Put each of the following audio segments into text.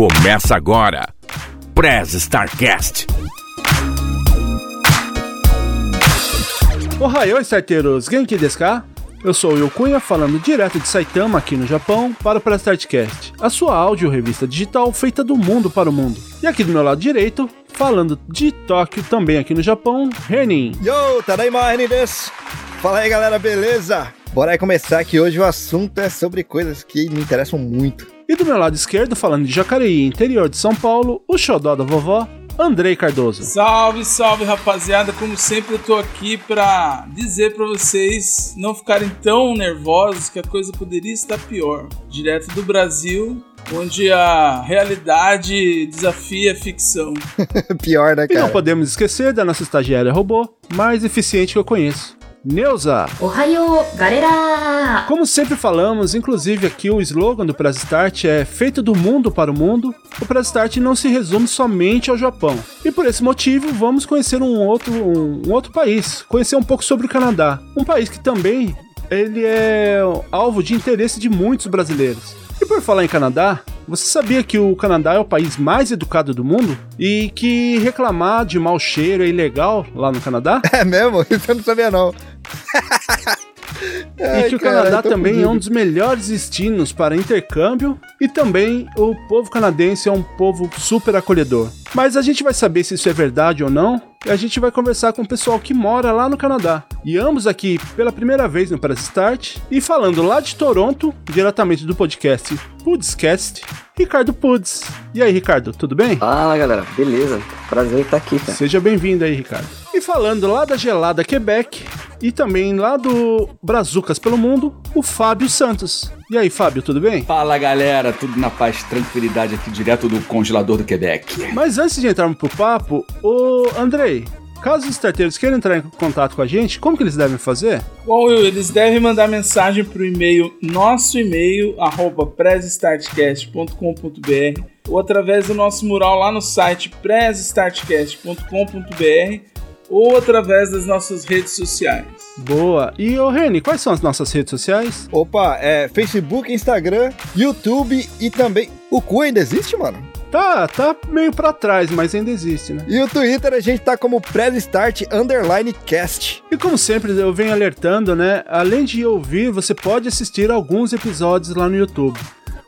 Começa agora, Prez Starcast. Ohayou, starteiros! Genki desu ka? Eu sou o Will Cunha, falando direto de Saitama, aqui no Japão, para o Press Startcast, a sua áudio revista digital feita do mundo para o mundo. E aqui do meu lado direito, falando de Tóquio, também aqui no Japão, Renin. Yo, tadaima, Renin desu! Fala aí, galera, beleza? Bora aí começar que hoje o assunto é sobre coisas que me interessam muito. E do meu lado esquerdo, falando de Jacareí, interior de São Paulo, o xodó da vovó, Andrei Cardoso. Salve, salve, rapaziada. Como sempre, eu tô aqui pra dizer pra vocês não ficarem tão nervosos que a coisa poderia estar pior. Direto do Brasil, onde a realidade desafia a ficção. Pior, né, E cara? não podemos esquecer da nossa estagiária robô, mais eficiente que eu conheço. Neuza. Ohio, galera! Como sempre falamos, inclusive aqui o slogan do Press Start é feito do mundo para o mundo. O Press Start não se resume somente ao Japão. E por esse motivo, vamos conhecer um outro, um, um outro país, conhecer um pouco sobre o Canadá, um país que também ele é alvo de interesse de muitos brasileiros. E por falar em Canadá, você sabia que o Canadá é o país mais educado do mundo? E que reclamar de mau cheiro é ilegal lá no Canadá? É mesmo? Isso eu não sabia não. E que o Canadá também é um dos melhores destinos para intercâmbio e também o povo canadense é um povo super acolhedor. Mas a gente vai saber se isso é verdade ou não e a gente vai conversar com o pessoal que mora lá no Canadá. E ambos aqui pela primeira vez no Press Start e falando lá de Toronto, diretamente do podcast Pudscast, Ricardo Puds. E aí, Ricardo, tudo bem? Fala galera, beleza? Prazer estar aqui, cara. Seja bem-vindo aí, Ricardo. E falando lá da gelada Quebec e também lá do Brazucas pelo Mundo, o Fábio Santos. E aí, Fábio, tudo bem? Fala galera, tudo na paz, tranquilidade aqui direto do congelador do Quebec. Mas antes de entrarmos pro papo, ô Andrei, caso os starteiros queiram entrar em contato com a gente, como que eles devem fazer? Bom, Will, eles devem mandar mensagem pro e-mail, nosso e-mail, arroba pressstartcast.com.br ou através do nosso mural lá no site pressstartcast.com.br ou através das nossas redes sociais. Boa. E ô Reni, quais são as nossas redes sociais? Opa, é Facebook, Instagram, YouTube e também... O cu ainda existe, mano? Tá, tá meio pra trás, mas ainda existe, né? E o Twitter a gente tá como Press Start Underline Cast. E como sempre eu venho alertando, né? Além de ouvir, você pode assistir alguns episódios lá no YouTube.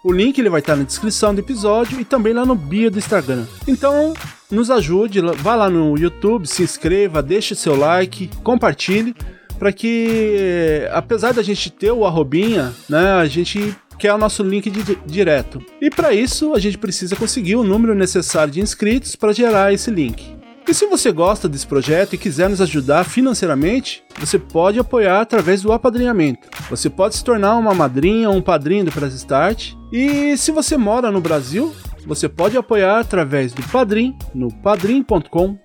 O link ele vai estar na descrição do episódio e também lá no bio do Instagram. Então, nos ajude, vá lá no YouTube, se inscreva, deixe seu like, compartilhe, para que, apesar da gente ter o arrobinha, né, a gente quer o nosso link di direto. E para isso, a gente precisa conseguir o número necessário de inscritos para gerar esse link. E se você gosta desse projeto e quiser nos ajudar financeiramente, você pode apoiar através do apadrinhamento. Você pode se tornar uma madrinha ou um padrinho do Press Start. E se você mora no Brasil, você pode apoiar através do Padrim, no padrim.com.br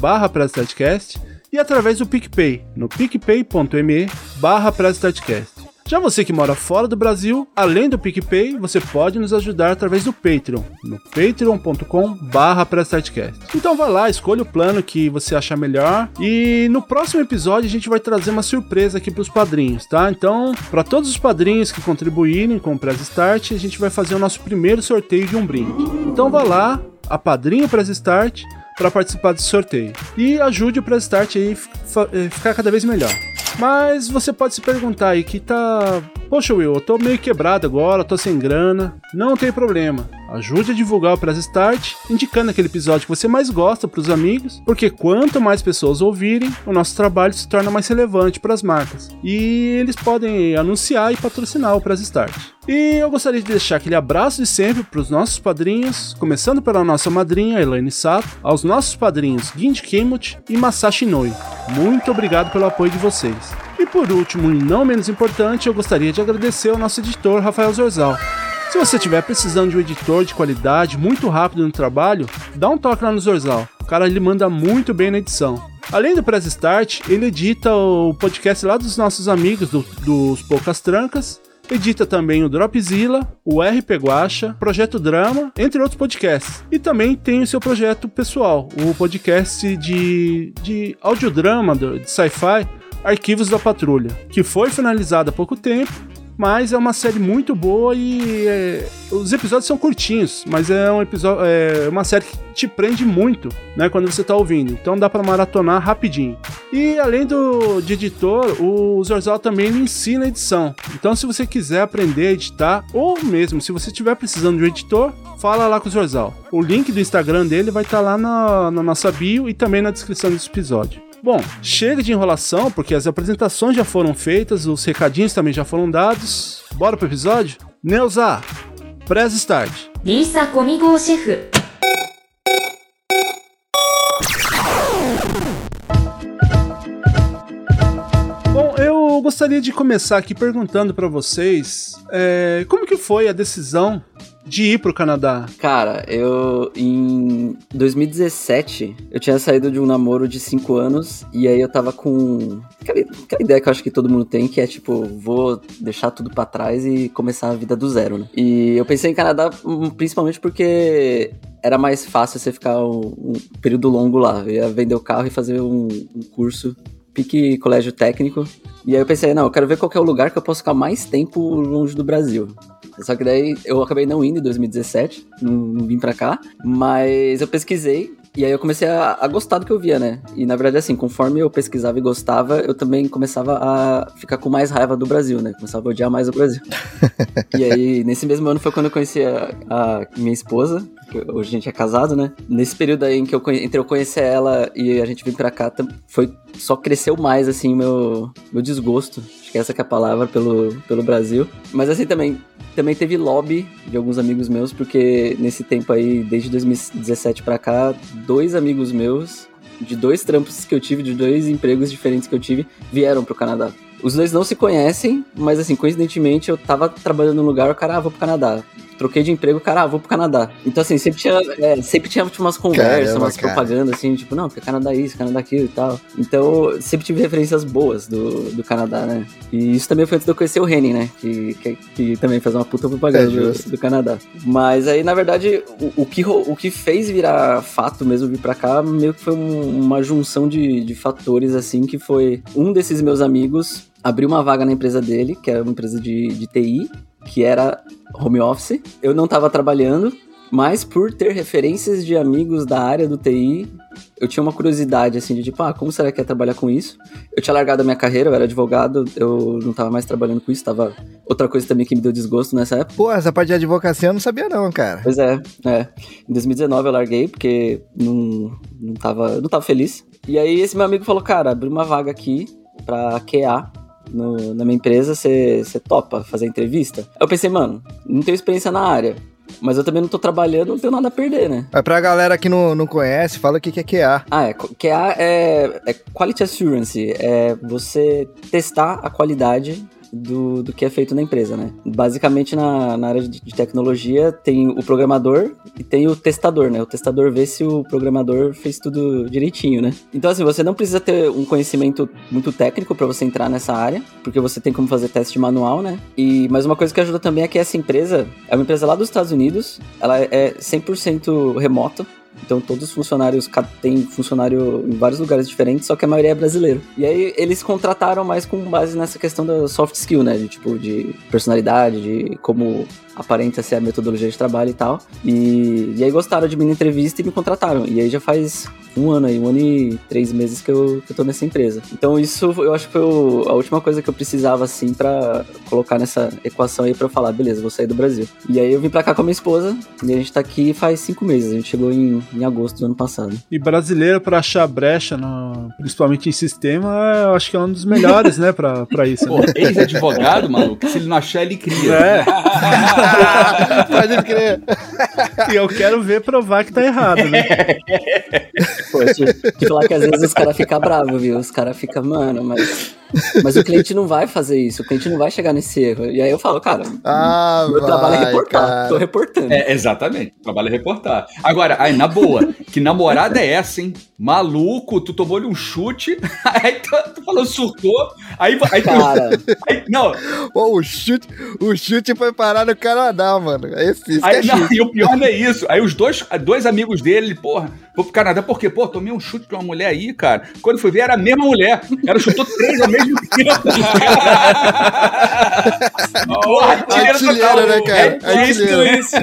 barra e através do PicPay, no picpay.me barra já você que mora fora do Brasil, além do PicPay, você pode nos ajudar através do Patreon, no patreon.com barra Então vá lá, escolha o plano que você achar melhor e no próximo episódio a gente vai trazer uma surpresa aqui para os padrinhos, tá? Então, para todos os padrinhos que contribuírem com o Press Start, a gente vai fazer o nosso primeiro sorteio de um brinde. Então vá lá, a Padrinho Press Start, para participar desse sorteio. E ajude o Press Start a ficar cada vez melhor. Mas você pode se perguntar aí que tá. Poxa, Will, eu tô meio quebrado agora, tô sem grana. Não tem problema. Ajude a divulgar o Press Start, indicando aquele episódio que você mais gosta para os amigos, porque quanto mais pessoas ouvirem, o nosso trabalho se torna mais relevante para as marcas. E eles podem anunciar e patrocinar o Press Start. E eu gostaria de deixar aquele abraço de sempre para os nossos padrinhos, começando pela nossa madrinha Elaine Sato, aos nossos padrinhos Ginji Kimut e Masashi Noi. Muito obrigado pelo apoio de vocês. E por último, e não menos importante, eu gostaria de agradecer ao nosso editor Rafael Zorzal. Se você estiver precisando de um editor de qualidade muito rápido no trabalho, dá um toque lá no Zorzal. O cara ele manda muito bem na edição. Além do Press Start, ele edita o podcast lá dos nossos amigos do, dos Poucas Trancas Edita também o Dropzilla, o RP Guacha, Projeto Drama, entre outros podcasts. E também tem o seu projeto pessoal, o podcast de, de audiodrama de sci-fi Arquivos da Patrulha, que foi finalizado há pouco tempo Mas é uma série muito boa e é, os episódios são curtinhos, mas é um episódio, é uma série que te prende muito, né, quando você tá ouvindo. Então dá para maratonar rapidinho. E além do de editor, o Zorzal também ensina edição. Então se você quiser aprender a editar ou mesmo se você estiver precisando de um editor, fala lá com o Zorzal. O link do Instagram dele vai estar tá lá na, na nossa bio e também na descrição desse episódio. Bom, chega de enrolação, porque as apresentações já foram feitas, os recadinhos também já foram dados. Bora pro episódio? Neuza, press start. Lisa comigo, chefe. Bom, eu gostaria de começar aqui perguntando para vocês é, como que foi a decisão de ir pro Canadá? Cara, eu em 2017 eu tinha saído de um namoro de 5 anos e aí eu tava com aquela, aquela, ideia que eu acho que todo mundo tem, que é tipo, vou deixar tudo para trás e começar a vida do zero, né? E eu pensei em Canadá hum, principalmente porque era mais fácil você ficar um, um período longo lá. Eu ia vender o carro e fazer um, um curso pique colégio técnico. E aí eu pensei, não, eu quero ver qual é o lugar que eu posso ficar mais tempo longe do Brasil. Só que daí eu acabei não indo em 2017, não, não vim pra cá, mas eu pesquisei e aí eu comecei a, a, gostar do que eu via, né? E na verdade, assim, conforme eu pesquisava e gostava, eu também começava a ficar com mais raiva do Brasil, né? Começava a odiar mais o Brasil. e aí, nesse mesmo ano foi quando eu conheci a, a minha esposa, hoje a gente é casado, né? Nesse período aí em que eu, entre eu conhecer ela e a gente vir pra cá, foi só cresceu mais, assim, meu, meu desgosto. Acho que essa que é a palavra pelo, pelo Brasil. Mas assim, também também teve lobby de alguns amigos meus, porque nesse tempo aí, desde 2017 para cá, dois amigos meus, de dois trampos que eu tive, de dois empregos diferentes que eu tive, vieram pro Canadá. Os dois não se conhecem, mas assim, coincidentemente eu tava trabalhando num lugar, o cara, ah, vou pro Canadá troquei de emprego, cara, ah, vou pro Canadá. Então, assim, sempre tinha, é, sempre tinha tipo, umas conversas, Caramba, umas cara. propagandas, assim, tipo, não, porque Canadá isso, Canadá aquilo e tal. Então, sempre tive referências boas do, do Canadá, né? E isso também foi antes de eu conhecer o Henning, né? Que, que, que também faz uma puta propaganda é do, do, Canadá. Mas aí, na verdade, o, o, que, o que fez virar fato mesmo vir pra cá, meio que foi um, uma junção de, de fatores, assim, que foi um desses meus amigos abriu uma vaga na empresa dele, que era uma empresa de, de TI, que era home office. Eu não estava trabalhando, mas por ter referências de amigos da área do TI, eu tinha uma curiosidade, assim, de tipo, ah, como será que é trabalhar com isso? Eu tinha largado a minha carreira, eu era advogado, eu não estava mais trabalhando com isso, tava outra coisa também que me deu desgosto nessa época. Pô, essa parte de advocacia eu não sabia não, cara. Pois é, é. Em 2019 eu larguei, porque não, não, tava, não tava feliz. E aí esse meu amigo falou, cara, abriu uma vaga aqui pra QA, no, na minha empresa, você topa fazer entrevista? Eu pensei, mano, não tenho experiência na área. Mas eu também não tô trabalhando, não tenho nada a perder, né? É pra galera que não, não conhece, fala o que, que é QA. Ah, é. QA é, é Quality Assurance. É você testar a qualidade do, do que é feito na empresa, né? Basicamente, na, na área de, tecnologia, tem o programador e tem o testador, né? O testador vê se o programador fez tudo direitinho, né? Então, assim, você não precisa ter um conhecimento muito técnico para você entrar nessa área, porque você tem como fazer teste manual, né? E, mas uma coisa que ajuda também é que essa empresa é uma empresa lá dos Estados Unidos, ela é 100% remota, então todos os funcionários têm funcionário em vários lugares diferentes, só que a maioria é brasileiro. E aí eles contrataram mais com base nessa questão da soft skill, né? De tipo, de personalidade, de como aparenta ser a metodologia de trabalho e tal. E, e aí gostaram de mim na entrevista e me contrataram. E aí já faz um ano aí, um ano e três meses que eu, que eu tô nessa empresa. Então isso eu acho que foi o, a última coisa que eu precisava, assim, para colocar nessa equação aí pra eu falar, beleza, vou sair do Brasil. E aí eu vim pra cá com a minha esposa e a gente tá aqui faz cinco meses. A gente chegou em, em agosto do ano passado. E brasileiro pra achar brecha, no, principalmente em sistema, eu acho que é um dos melhores, né, pra, pra isso. Pô, né? ex-advogado, maluco, se ele não achar, ele cria. É. Pode crer. E eu quero ver provar que tá errado, né? Pô, te, te falar que às vezes os caras ficam bravos, viu? Os caras ficam, mano, mas mas o cliente não vai fazer isso, o cliente não vai chegar nesse erro. E aí eu falo, cara, ah, meu vai, trabalho é reportar, cara. tô reportando. É, exatamente, o trabalho é reportar. Agora, aí, na boa, que namorada é essa, hein? Maluco, tu tomou-lhe um chute, aí tu, tu falou, surtou, aí, aí cara. Aí, não. Pô, o chute, o chute foi parar no Canadá, mano. Esse, esse aí, é não, e o pior não é isso. Aí os dois, dois amigos dele, porra, vou pro Canadá porque, pô, tomei um chute de uma mulher aí, cara. Quando fui ver, era a mesma mulher. Ela chutou três ao mesmo Artilheiro, né, cara? É isso, Artilheiro. isso.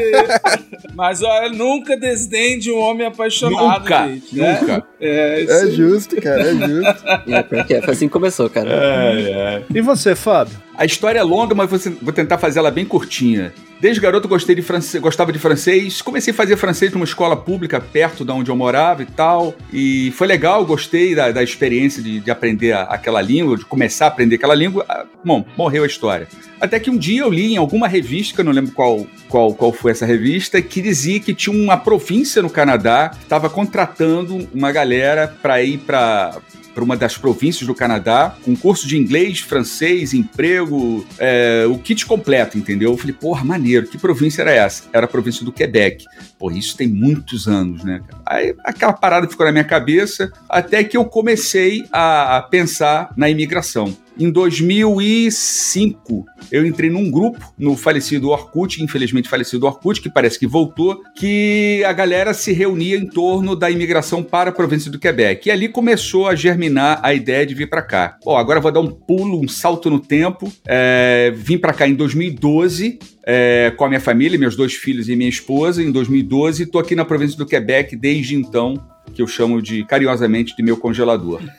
Mas olha, nunca desdende um homem apaixonado, Nunca, gente. né? nunca. É, isso É justo, cara, é justo. É, é, foi assim que começou, cara. É, é. E você, Fábio? A história é longa, mas vou tentar fazer ela bem curtinha. Desde garoto gostei de francês, gostava de francês. Comecei a fazer francês numa escola pública perto de onde eu morava e tal. E foi legal, gostei da, da experiência de, de aprender a- aquela língua, de começar a aprender aquela língua. Ah, Bom, morreu a história. Até que um dia eu li em alguma revista, que eu não lembro qual, qual, qual foi essa revista, que dizia que tinha uma província no Canadá que estava contratando uma galera para ir para para uma das províncias do Canadá, com curso de inglês, francês, emprego, é, o kit completo, entendeu? Eu falei, porra, maneiro, que província era essa? Era a província do Quebec. Pô, isso tem muitos anos, né? Aí aquela parada ficou na minha cabeça, até que eu comecei a, a pensar na imigração. Em 2005, eu entrei num grupo no falecido Orkut, infelizmente falecido Orkut, que parece que voltou, que a galera se reunia em torno da imigração para a província do Quebec. E ali começou a germinar a ideia de vir para cá. Bom, agora vou dar um pulo, um salto no tempo. É, vim para cá em 2012, é, com a minha família, meus dois filhos e minha esposa, em 2012. Estou aqui na província do Quebec desde então, que eu chamo de carinhosamente de meu congelador.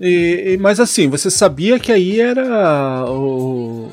E, mas assim, você sabia que aí era o,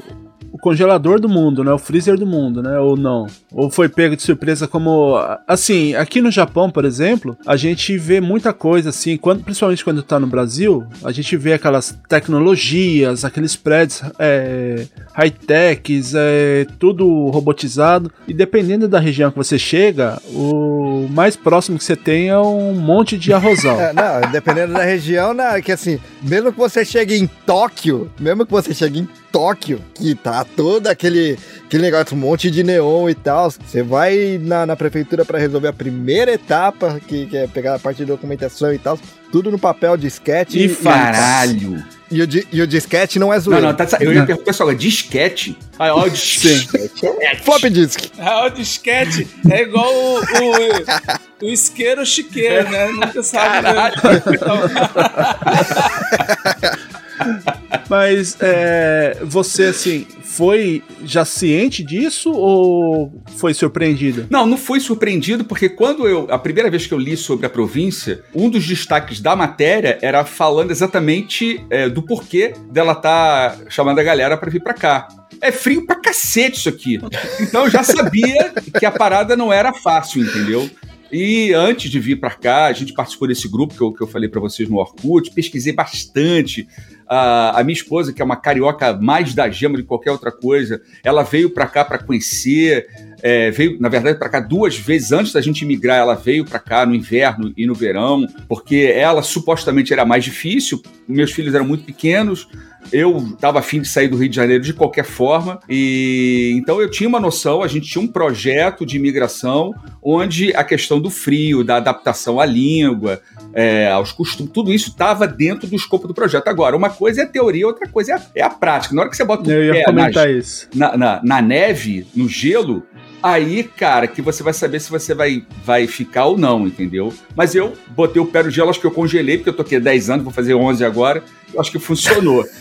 o congelador do mundo, né? O freezer do mundo, né? Ou não? Ou foi pego de surpresa como. Assim, aqui no Japão, por exemplo, a gente vê muita coisa assim, quando, principalmente quando tá no Brasil, a gente vê aquelas tecnologias, aqueles prédios é, high-techs, é, tudo robotizado. E dependendo da região que você chega, o mais próximo que você tem é um monte de arrozal. É, não, dependendo da região, não, que assim, mesmo que você chegue em Tóquio, mesmo que você chegue em Tóquio, que tá todo aquele, aquele negócio, um monte de neon e tal, você vai na, na prefeitura pra resolver a primeira etapa, que, que é pegar a parte de documentação e tal, tudo no papel disquete E e, Caralho! e, o, di- e o disquete não é Não, zoeiro. não, tá, eu ia perguntar só, disquete? Ah, ó, disquete. Flop disk. Ah, o disquete é igual o, o, o isqueiro chiqueiro, né? Nunca sabe. né? Mas é, você, assim, foi já ciente disso ou foi surpreendido? Não, não fui surpreendido, porque quando eu. A primeira vez que eu li sobre a província, um dos destaques da matéria era falando exatamente é, do porquê dela tá chamando a galera pra vir pra cá. É frio pra cacete isso aqui. Então eu já sabia que a parada não era fácil, entendeu? E antes de vir pra cá, a gente participou desse grupo que eu, que eu falei pra vocês no Orkut, pesquisei bastante. A, a minha esposa, que é uma carioca mais da gema de qualquer outra coisa, ela veio pra cá pra conhecer, é, veio, na verdade, para cá duas vezes antes da gente migrar. Ela veio para cá no inverno e no verão, porque ela supostamente era mais difícil. Meus filhos eram muito pequenos. Eu estava afim de sair do Rio de Janeiro de qualquer forma, e então eu tinha uma noção. A gente tinha um projeto de imigração onde a questão do frio, da adaptação à língua, é, aos costumes, tudo isso estava dentro do escopo do projeto. Agora, uma coisa é a teoria, outra coisa é a, é a prática. Na hora que você bota o Eu ia pé na comentar isso. na, na, na neve, no gelo, aí, cara, que você vai saber se você vai, vai ficar ou não, entendeu? Mas eu botei o pé no gelo, acho que eu congelei, porque eu tô aqui há 10 anos, vou fazer 11 agora, acho que funcionou.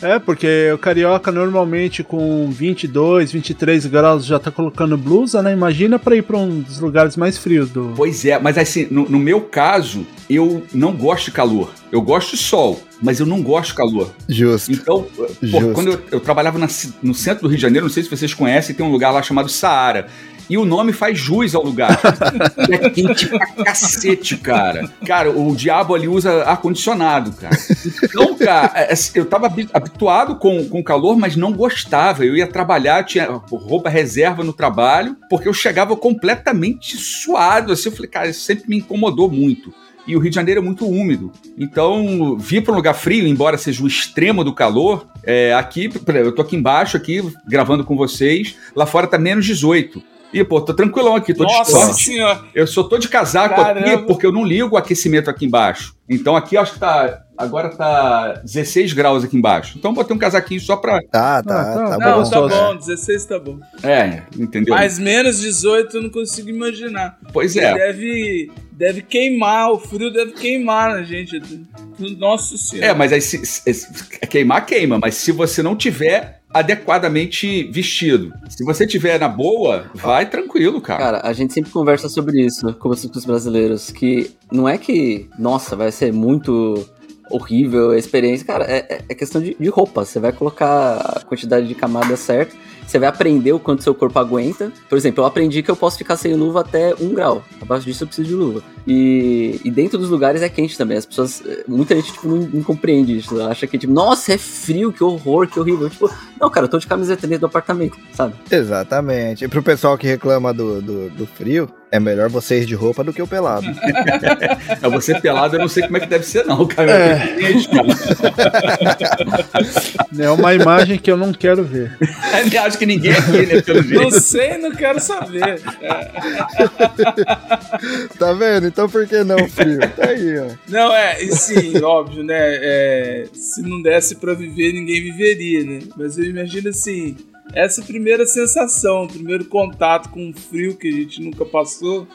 É, porque o carioca normalmente com 22, 23 graus já tá colocando blusa, né? Imagina pra ir pra um dos lugares mais frios do. pois é, mas assim, no, no meu caso, eu não gosto de calor. Eu gosto de sol, mas eu não gosto de calor. Justo. Então, pô, Justo. quando eu, eu trabalhava na no centro do Rio de Janeiro, não sei se vocês conhecem, tem um lugar lá chamado Saara. E o nome faz jus ao lugar. É quente pra cacete, cara. Cara, o diabo ali usa ar-condicionado, cara. Então, cara, é, é, eu tava habi- habituado com, com o calor, mas não gostava. Eu ia trabalhar, tinha roupa reserva no trabalho, porque eu chegava completamente suado. Assim, eu falei, cara, isso sempre me incomodou muito e o Rio de Janeiro é muito úmido. Então, vir para um lugar frio, embora seja o extremo do calor, é, aqui, eu tô aqui embaixo, aqui, gravando com vocês, lá fora tá menos 18. E, pô, tô tranquilão aqui, tô de Nossa short. senhora. Eu só tô de casaco Caramba. aqui porque eu não ligo o aquecimento aqui embaixo. Então aqui acho que tá agora tá 16 graus aqui embaixo. Então botei um casaquinho só pra. Tá, Ah, tá, tá. tá, Não, bom. Não, tá bom, 16 tá bom. É, entendeu? Mas menos 18 eu não consigo imaginar. Pois é. Deve, deve queimar, o frio deve queimar na gente. Nossa senhora. É, mas aí se, se- se- queimar, queima. Mas se você não tiver adequadamente vestido, se você tiver na boa, vai tranquilo, cara. Cara, a gente sempre conversa sobre isso com os com os brasileiros, que não é que, nossa, vai ser muito horrível a experiência, cara, é, é- é questão de, de roupa. Você vai colocar a quantidade de camada certa, você vai aprender o quanto seu corpo aguenta. Por exemplo, eu aprendi que eu posso ficar sem luva até um grau. Abaixo disso eu preciso de luva. E, e dentro dos lugares é quente também. As pessoas, muita gente tipo, não, não compreende isso. Acha que, tipo, nossa, é frio, que horror, que horrível. Tipo, não, cara, eu tô de camiseta dentro do apartamento, sabe? Exatamente. E pro pessoal que reclama do, do, do frio, é melhor vocês de roupa do que o pelado. É você pelado, eu não sei como é que deve ser, não, cara. É. É uma imagem que eu não quero ver. Acho que ninguém aqui, né, pelo Não jeito. sei, não quero saber. tá vendo? Então por que não frio? Tá aí, ó. Não, é, e sim, óbvio, né? é, se não desse pra viver, ninguém viveria, né? Mas eu imagino assim, essa primeira sensação, o primeiro contato com o frio que a gente nunca passou,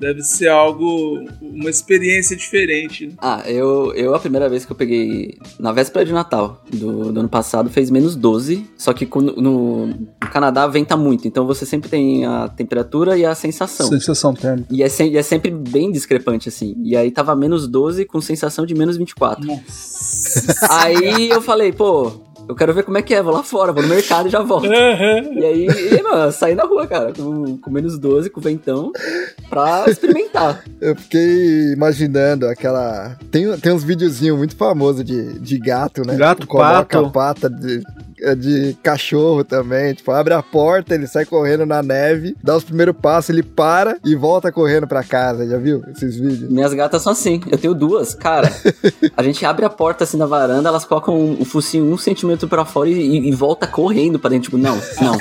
deve ser algo, uma experiência diferente. né? Ah, eu, eu a primeira vez que eu peguei na véspera de Natal do, do ano passado fez menos 12, só que no, no Canadá venta muito, então você sempre tem a temperatura e a sensação. Sensação térmica. E é, sem- e é sempre bem discrepante, assim. E aí tava menos 12 com sensação de menos 24. Nossa. Aí eu falei, pô, eu quero ver como é que é, vou lá fora, vou no mercado e já volto. E aí, e, mano, saí na rua, cara, com, com menos 12, com ventão, pra experimentar. Eu fiquei imaginando aquela. Tem, tem uns videozinhos muito famosos de, de gato, né? Gato, Coloca pato. a pata de, de cachorro também. Tipo, abre a porta, ele sai correndo na neve, dá os primeiros passos, ele para e volta correndo pra casa. Já viu esses vídeos? Minhas gatas são assim, eu tenho duas, cara. A gente abre a porta assim na varanda, elas colocam o focinho um centímetro pra fora e, e volta correndo pra dentro. Tipo, não, não.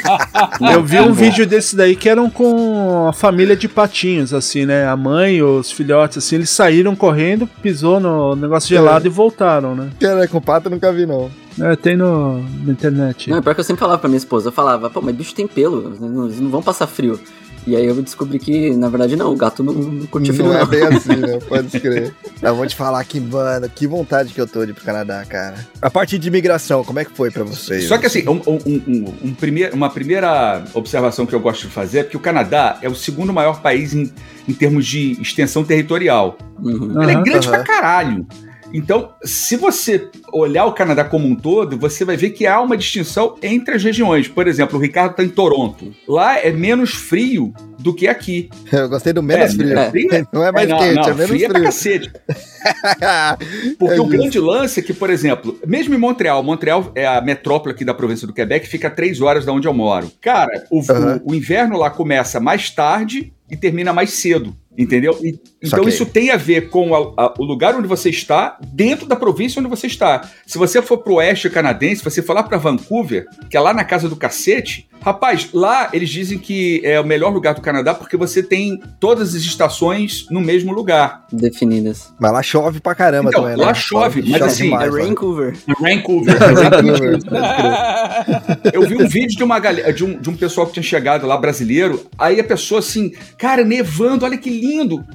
não, Eu vi um vídeo desse daí que eram com a família de patinhos, assim, né? A mãe, os filhotes, assim, eles saíram correndo, pisou no negócio gelado e voltaram, né? Cara, com pato eu nunca vi, não. É, tem no, na internet. Não, é pior que eu sempre falava pra minha esposa, eu falava, pô, mas bicho tem pelo, eles não, vão passar frio. E aí eu descobri que, na verdade, não, o gato não, não curte frio, Não não. é bem assim, né? Pode escrever. Eu vou te falar que, mano, que vontade que eu tô de ir pro Canadá, cara. A parte de imigração, como é que foi pra vocês? Só que assim, um- um- um- um primeir- uma primeira observação que eu gosto de fazer é que o Canadá é o segundo maior país em, em termos de extensão territorial. Uhum. Ele é grande Aham. pra caralho. Então, se você olhar o Canadá como um todo, você vai ver que há uma distinção entre as regiões. Por exemplo, o Ricardo está em Toronto. Lá é menos frio do que aqui. Eu gostei do menos É, frio. é. frio é- Não é mais não, quente, não, é menos frio é pra frio. cacete. Porque É o grande lance é que, por exemplo, mesmo em Montreal, Montreal é a metrópole aqui da província do Quebec, fica a três horas da onde eu moro. Cara, o, Aham. o- o inverno lá começa mais tarde e termina mais cedo. Entendeu? E- então isso tem a ver com a- a- o lugar onde você está, dentro da província onde você está. Se você for pro oeste canadense, você for lá pra Vancouver, que é lá na casa do cacete, rapaz, lá eles dizem que é o melhor lugar do Canadá porque você tem todas as estações no mesmo lugar. Definidas. Mas lá chove pra caramba Então, também, lá né? chove, mas assim, demais, é lá. Vancouver. Vancouver. Vancouver, crer. Eu vi um vídeo de uma galera, de um, de um pessoal que tinha chegado lá, brasileiro, aí a pessoa assim, cara, nevando, olha que lindo.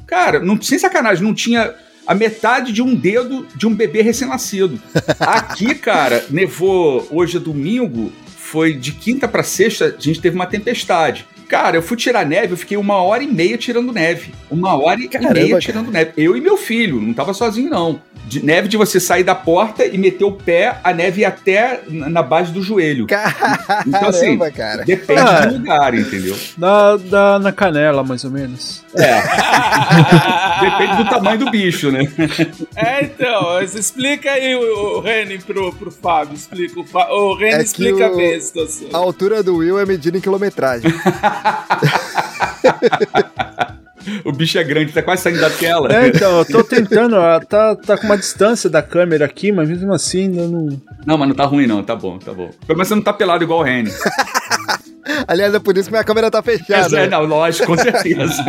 Cara, não, sem sacanagem, não tinha a metade de um dedo de um bebê recém-nascido. Aqui, cara, nevou hoje é domingo, foi de quinta pra sexta, a gente teve uma tempestade. Cara, eu fui tirar neve, eu fiquei uma hora e meia tirando neve. Uma hora e Caramba, meia cara. tirando neve. Eu e meu filho, não tava sozinho, não. De neve de você sair da porta e meter o pé, a neve ia até na na base do joelho. Então, assim, Caramba, cara. Depende Ah. do lugar, entendeu? Dá, dá na canela, mais ou menos. É. Depende do tamanho do bicho, né? É, então, explica aí o, o Reni pro, pro Fábio. Explica. O, Fá- o Reni É explica o- bem a situação. A altura do Will é medida em quilometragem. O bicho é grande, tá quase saindo da tela. É, então, eu tô tentando, ó, tá, tá com uma distância da câmera aqui, mas mesmo assim ainda não. Não, mas não tá ruim, não, tá bom, tá bom. Pelo menos você não tá pelado igual o Reni. Aliás, é por isso que minha câmera tá fechada. É, não, lógico, com certeza.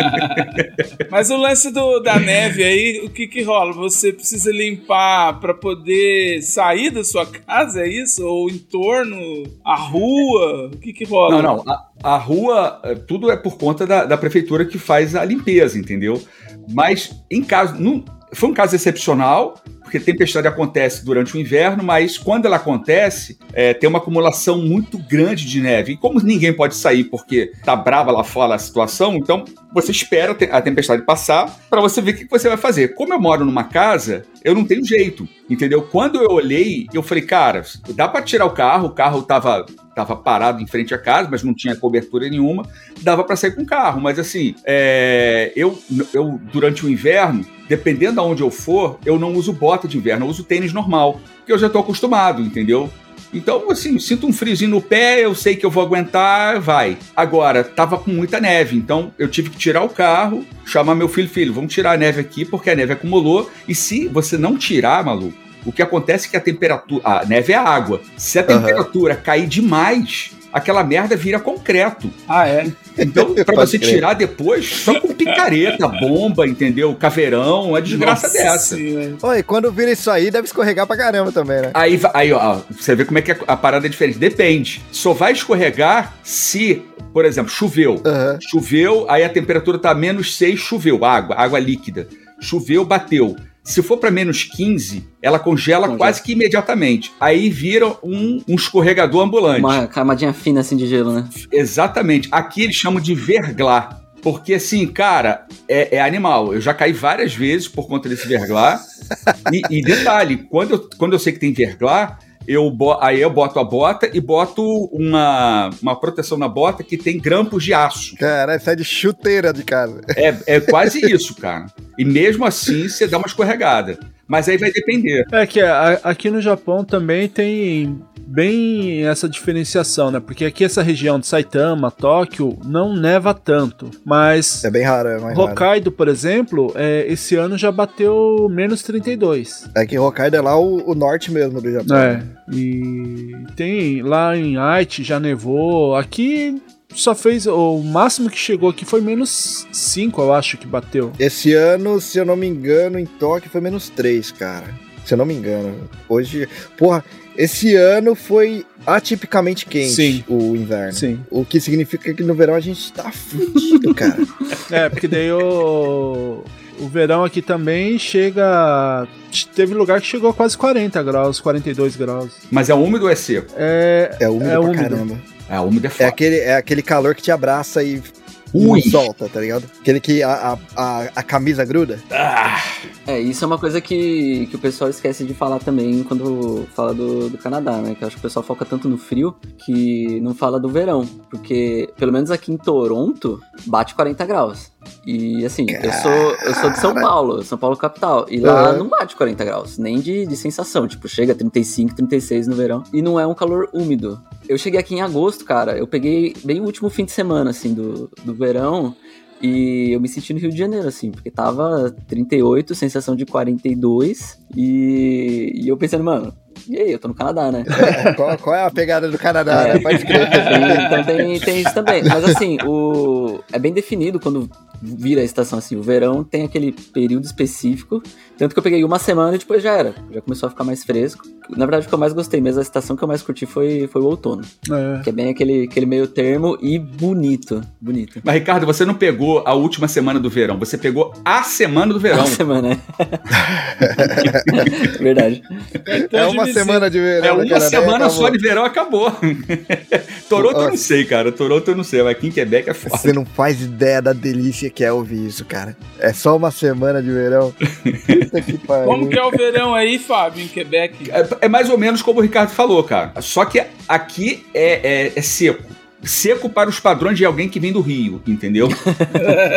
Mas o lance do, da neve aí, o que que rola? Você precisa limpar pra poder sair da sua casa, é isso? Ou em torno, a rua? O que que rola? Não, não. A, a rua, eh, tudo é por conta da, da prefeitura que faz a limpeza, entendeu? Mas em caso. Não, foi um caso excepcional, porque tempestade acontece durante o inverno, mas quando ela acontece, é, tem uma acumulação muito grande de neve. E como ninguém pode sair porque tá brava lá fora a situação, então você espera a tempestade passar para você ver o que você vai fazer. Como eu moro numa casa, eu não tenho jeito, entendeu? Quando eu olhei, eu falei, cara, dá para tirar o carro, o carro tava tava parado em frente à casa, mas não tinha cobertura nenhuma, dava para sair com o carro. Mas assim, é, eu, eu durante o inverno, dependendo aonde eu for, eu não uso bota de inverno, eu uso tênis normal, porque eu já tô acostumado, entendeu? Então, assim, sinto um friozinho no pé, eu sei que eu vou aguentar, vai. Agora, tava com muita neve, então eu tive que tirar o carro, chamar meu filho, filho, vamos tirar a neve aqui, porque a neve acumulou. E se você não tirar, maluco, o que acontece é que a temperatura. A neve é água. Se a temperatura uhum. cair demais, aquela merda vira concreto. Ah, é? Então, pra você crer. tirar depois, só com picareta, bomba, entendeu? Caveirão, uma desgraça Nossa dessa. Oi, quando vira isso aí, deve escorregar pra caramba também, né? Aí, aí ó, você vê como é que a parada é diferente. Depende. Só vai escorregar se, por exemplo, choveu. Uhum. Choveu, aí a temperatura tá menos 6, choveu, água, água líquida. Choveu, bateu. Se for para menos 15, ela congela, congela, quase que imediatamente. Aí vira um, um escorregador ambulante. Uma camadinha fina assim de gelo, né? Exatamente. Aqui eles chamam de verglar. Porque, assim, cara, é, é, animal. Eu já caí várias vezes por conta desse verglar. e, e, detalhe, quando eu, quando eu sei que tem verglar, eu aí eu boto a bota e boto uma, uma proteção na bota que tem grampos de aço. Cara, isso é de chuteira de casa. É, é quase isso, cara. E mesmo assim, você dá uma escorregada. Mas aí vai depender. É que aqui no Japão também tem bem essa diferenciação, né? Porque aqui essa região de Saitama, Tóquio, não neva tanto. Mas. É bem raro, é mais Hokkaido, raro. por exemplo, é, esse ano já bateu menos 32. É que Hokkaido é lá o, o norte mesmo do Japão. É. E tem lá em Aichi já nevou. Aqui só fez. O máximo que chegou aqui foi menos 5, eu acho que bateu. Esse ano, se eu não me engano, em Tóquio foi menos 3, cara. Se eu não me engano. Hoje. Porra, esse ano foi atipicamente quente Sim. o inverno. Sim. O que significa que no verão a gente tá fudido, cara. É, porque daí o. O verão aqui também chega. Teve lugar que chegou a quase 40 graus, 42 graus. Mas é úmido ou é seco? É, é úmido é pra úmido. caramba. É, úmido é foda. É aquele, é aquele calor que te abraça e Ui. solta, tá ligado? Aquele que a, a, a camisa gruda. Ah. É, isso é uma coisa que, que o pessoal esquece de falar também quando fala do, do Canadá, né? Que eu acho que o pessoal foca tanto no frio que não fala do verão. Porque, pelo menos aqui em Toronto, bate 40 graus. E assim, eu sou, eu sou de São Paulo, São Paulo capital. E lá uhum. não bate 40 graus, nem de, de sensação. Tipo, chega a 35, 36 no verão. E não é um calor úmido. Eu cheguei aqui em agosto, cara. Eu peguei bem o último fim de semana, assim, do, do verão. E eu me senti no Rio de Janeiro, assim, porque tava 38, sensação de 42. E, e eu pensando, mano, e aí, eu tô no Canadá, né? qual, qual, é a pegada do Canadá, é, né? Pode crer. Tem, então tem, tem isso também. Mas assim, o, é bem definido quando vira a estação assim. O verão tem aquele período específico. Tanto que eu peguei uma semana e depois já era. Já começou a ficar mais fresco. Na verdade, o que eu mais gostei mesmo, a estação que eu mais curti foi, foi o outono. É. Que é bem aquele, aquele meio termo e bonito. Bonito. Mas, Ricardo, você não pegou a última semana do verão, você pegou a semana do verão. A semana, é. Verdade. Então, é uma semana de verão. É uma semana só de verão, acabou. Toronto eu não sei, cara. Toronto eu não sei, mas aqui em Quebec é foda. Você não faz ideia da delícia que é ouvir isso, cara. É só uma semana de verão. que Como que é o verão aí, Fábio, em Quebec? É, é, mais ou menos como o Ricardo falou, cara. Só que aqui é, é, é seco seco para os padrões de alguém que vem do Rio, entendeu?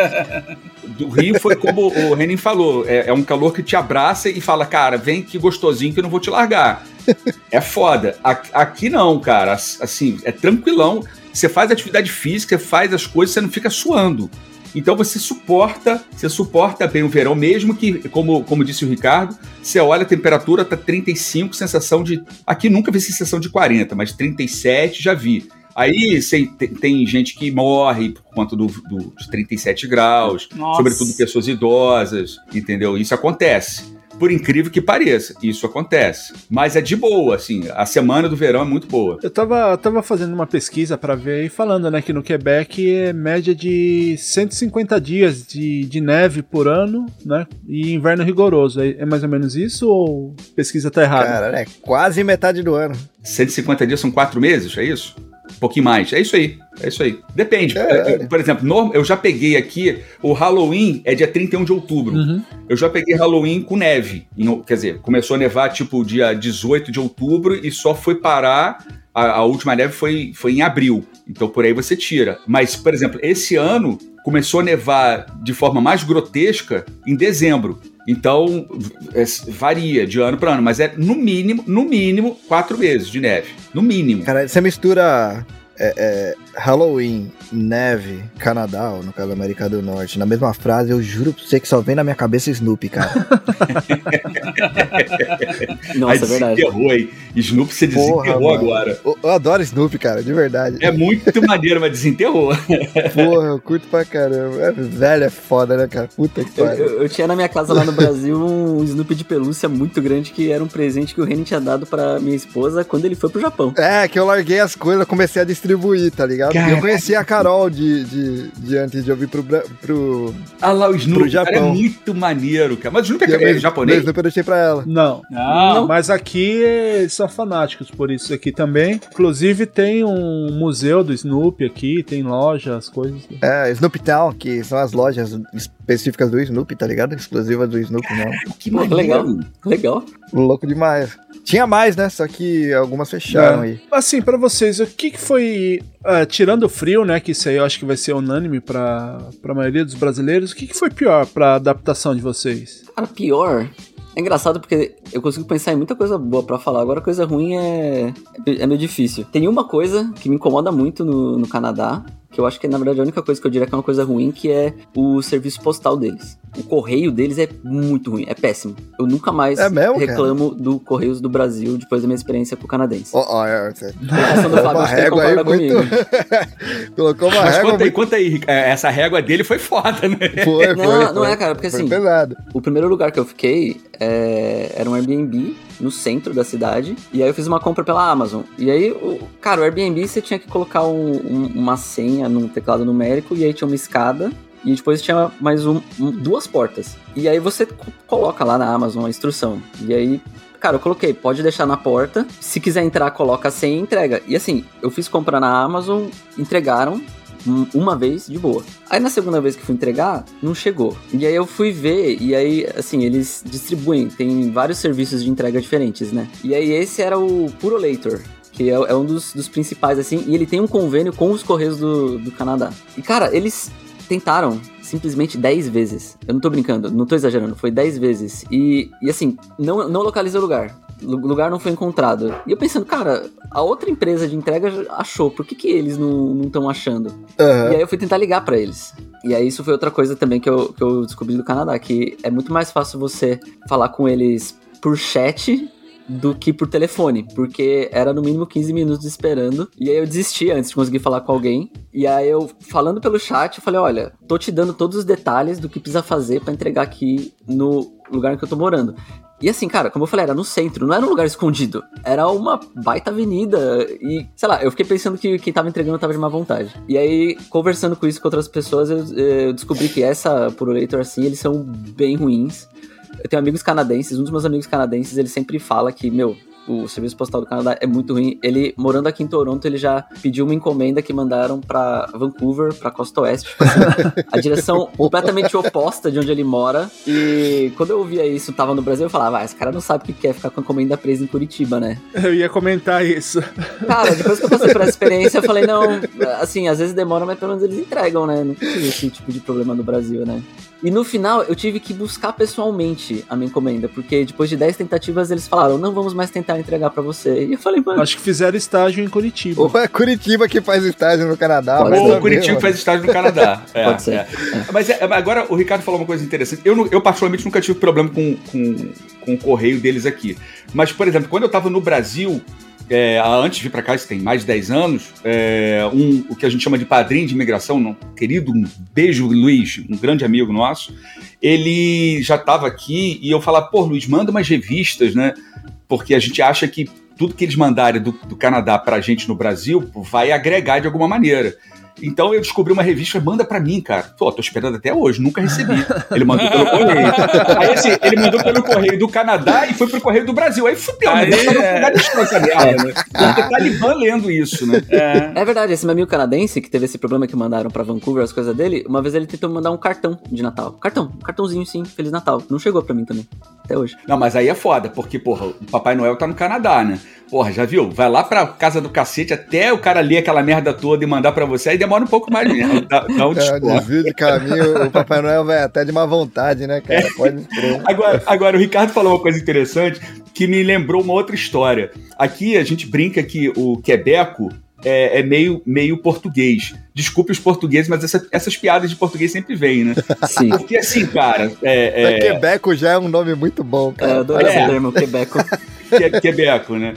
do Rio foi como o Renin falou, é, é, um calor que te abraça e fala, cara, vem que gostosinho que eu não vou te largar. É foda. Aqui não, cara, assim, é tranquilão. Você faz atividade física, você faz as coisas, você não fica suando. Então você suporta, você suporta bem o verão, mesmo que, como, como disse o Ricardo, você olha a temperatura, tá 35, sensação de. Aqui nunca vi sensação de 40, mas 37 já vi. Aí cê- tem, tem gente que morre por conta do, do- dos 37 graus, Nossa. sobretudo pessoas idosas, entendeu? Isso acontece. Por incrível que pareça, isso acontece. Mas é de boa, assim. A semana do verão é muito boa. Eu tava, tava fazendo uma pesquisa pra ver e falando, né, que no Quebec é média de 150 dias de, de neve por ano, né? E inverno rigoroso. É, é mais ou menos isso ou a pesquisa tá errada? Cara, é quase metade do ano. 150 dias são quatro meses, é isso? Um pouquinho mais. É isso aí. É isso aí. Depende. Caralho. Eu- Por exemplo, eu já peguei aqui. O Halloween é dia 31 de outubro. Uhum. Eu já peguei Halloween com neve. Em- quer dizer, começou a nevar tipo dia 18 de outubro e só foi parar. A, a última neve foi, foi em abril. Então por aí você tira. Mas, por exemplo, esse ano começou a nevar de forma mais grotesca em dezembro. Então é, varia de ano para ano, mas é no mínimo, no mínimo, quatro meses de neve. No mínimo. Cara, você mistura é, é, Halloween, neve, Canadá, ou no caso América do Norte, na mesma frase, eu juro pra você que só vem na minha cabeça Snoopy, cara. Nossa, Aí é verdade. desenterrou aí. Snoopy você Porra, desenterrou mano. agora. eu, eu adoro Snoopy, cara, de verdade. É muito maneiro, mas desenterrou. Porra, eu curto pra caramba. É, velho, é foda, né, cara? Puta que Eu, pariu. eu- eu tinha na minha casa lá no Brasil um Snoopy de pelúcia muito grande que era um presente que o Reni tinha dado pra minha esposa quando ele foi pro Japão. É, que eu larguei as coisas, comecei a distribuir, tá ligado? E Cara. eu conheci a Carol de, de, de antes de eu vir pro, pro... Ah lá, o Snoopy, Pro cara, é Japão. muito maneiro, cara. Mas o Snoopy e é, é japonês? mesmo eu deixei pra ela. Não. Não. Mas aqui são fanáticos por isso aqui também. Inclusive tem um museu do Snoopy aqui, tem loja, as coisas. É, Snoopy Town, que são as lojas específicas do Snoopy, tá ligado? Exclusivas do Snoopy, não. Que Pô, que legal. Legal. Louco demais. Tinha mais, né? Só que algumas fecharam É. aí. Assim, pra vocês, o que, que foi. ah, tirando o frio, né? Que isso aí eu acho que vai ser unânime pra, pra maioria dos brasileiros. O que, que foi pior pra adaptação de vocês? Cara, pior. É engraçado porque eu consigo pensar em muita coisa boa pra falar. Agora, coisa ruim é, é meio difícil. Tem uma coisa que me incomoda muito no, no Canadá, que eu acho que na verdade a única coisa que eu diria que é uma coisa ruim, que é o serviço postal deles. O correio deles é muito ruim, é péssimo. Eu nunca mais É mesmo, cara? reclamo do Correios do Brasil depois da minha experiência com o canadense. Ó, ó, é, Fábio, uma régua aí muito. comigo. colocou uma Mas régua conta aí, muito. conta aí. É, essa régua dele foi foda, né? Foi, Não, foi, não foi. é, cara, porque Foi assim, pesado. O primeiro lugar que eu fiquei é, era um Airbnb no centro da cidade. E aí eu fiz uma compra pela Amazon. E aí, o, cara, o Airbnb você tinha que colocar um- um- uma senha num teclado numérico. E aí tinha uma escada. E depois tinha mais um- um- duas portas. E aí você co- coloca lá na Amazon a instrução. E aí. Cara, eu coloquei, pode deixar na porta. Se quiser entrar, coloca senha e entrega. E assim, eu fiz compra na Amazon, entregaram um- uma vez de boa. Aí na segunda vez que fui entregar, não chegou. E aí eu fui ver, e aí, assim, eles distribuem, tem vários serviços de entrega diferentes, né? E aí esse era o Puro Leitor. Que é, é um dos, dos principais, assim, e ele tem um convênio com os Correios do, do Canadá. E, cara, eles tentaram simplesmente 10 vezes. Eu não tô brincando, não tô exagerando, foi 10 vezes. E, e assim, não, não localizei o lugar. O lugar não foi encontrado. E eu pensando, cara, a outra empresa de entrega achou, por que, que eles não estão achando? Aham. E aí eu fui tentar ligar pra eles. E aí isso foi outra coisa também que eu, que eu descobri do Canadá, que é muito mais fácil você falar com eles por chat do que por telefone, porque era no mínimo 15 minutos esperando. E aí eu desisti antes de conseguir falar com alguém. E aí eu, falando pelo chat, eu falei, olha, tô te dando todos os detalhes do que precisa fazer pra entregar aqui no lugar em que eu tô morando. E assim, cara, como eu falei, era no centro, não era um lugar escondido. Era uma baita avenida. E, sei lá, eu fiquei pensando que quem tava entregando tava de má vontade. E aí, conversando com isso com outras pessoas, eu, eu descobri que essa Purolator, assim, eles são bem ruins. Eu tenho amigos canadenses, um dos meus amigos canadenses, ele sempre fala que, meu, o serviço postal do Canadá é muito ruim. Ele, morando aqui em Toronto, ele já pediu uma encomenda que mandaram pra Vancouver, pra Costa Oeste. Tipo assim, a direção completamente oposta de onde ele mora. E quando eu ouvia isso, tava no Brasil, eu falava, ah, esse cara não sabe o que quer ficar com a encomenda presa em Curitiba, né? Eu ia comentar isso. Cara, depois que eu passei por essa experiência, eu falei, não, assim, às vezes demora, mas pelo menos eles entregam, né? Não tive esse tipo de problema no Brasil, né? E no final, eu tive que buscar pessoalmente a minha encomenda, porque depois de 10 tentativas, eles falaram, não vamos mais tentar entregar pra você. E eu falei, mano, Acho que fizeram estágio em Curitiba. Ou é Curitiba que faz estágio no Canadá. Pode. Ou Curitiba mano. faz estágio no Canadá. É, Pode ser. é. Mas é, agora o Ricardo falou uma coisa interessante. Eu, eu particularmente, nunca tive problema com, com, com o correio deles aqui. Mas, por exemplo, quando eu tava no Brasil, é, antes de vir para cá, isso tem mais de 10 anos, é, um, o que a gente chama de padrinho de imigração, um querido, um beijo, Luiz, um grande amigo nosso, ele já estava aqui e eu falava, pô, Luiz, manda umas revistas, né? Porque a gente acha que tudo que eles mandarem do, do Canadá para a gente no Brasil vai agregar de alguma maneira. Então eu descobri uma revista, manda pra mim, cara. Pô, tô esperando até hoje, nunca recebi. Ele mandou pelo correio. Aí assim, ele mandou pelo correio do Canadá e foi pro correio do Brasil. Aí fudeu, né? Aí, Deixa eu é. pegar distância merda, né? Porque Talibã lendo isso, né? É. É verdade, esse meu amigo canadense que teve esse problema que mandaram pra Vancouver, as coisas dele, uma vez ele tentou mandar um cartão de Natal. Cartão, um cartãozinho sim, Feliz Natal. Não chegou pra mim também, até hoje. Não, mas aí é foda, porque, porra, o Papai Noel tá no Canadá, né? Porra, já viu? Vai lá pra casa do cacete até o cara ler aquela merda toda e mandar pra você, aí demora um pouco mais mesmo. Dá, dá um É, desconto. desvio de caminho, o Papai Noel vai até de má vontade, né, cara? Pode crer. Agora, agora, o Ricardo falou uma coisa interessante que me lembrou uma outra história. Aqui a gente brinca que o quebeco é, é meio, meio português. Desculpe os portugueses, mas essa- essas piadas de português sempre vêm, né? Sim. Porque assim, cara, é, É... é, Quebeco já é um nome muito bom, É, eu cara. adorei É. esse termo, Quebeco. que- quebeco, né?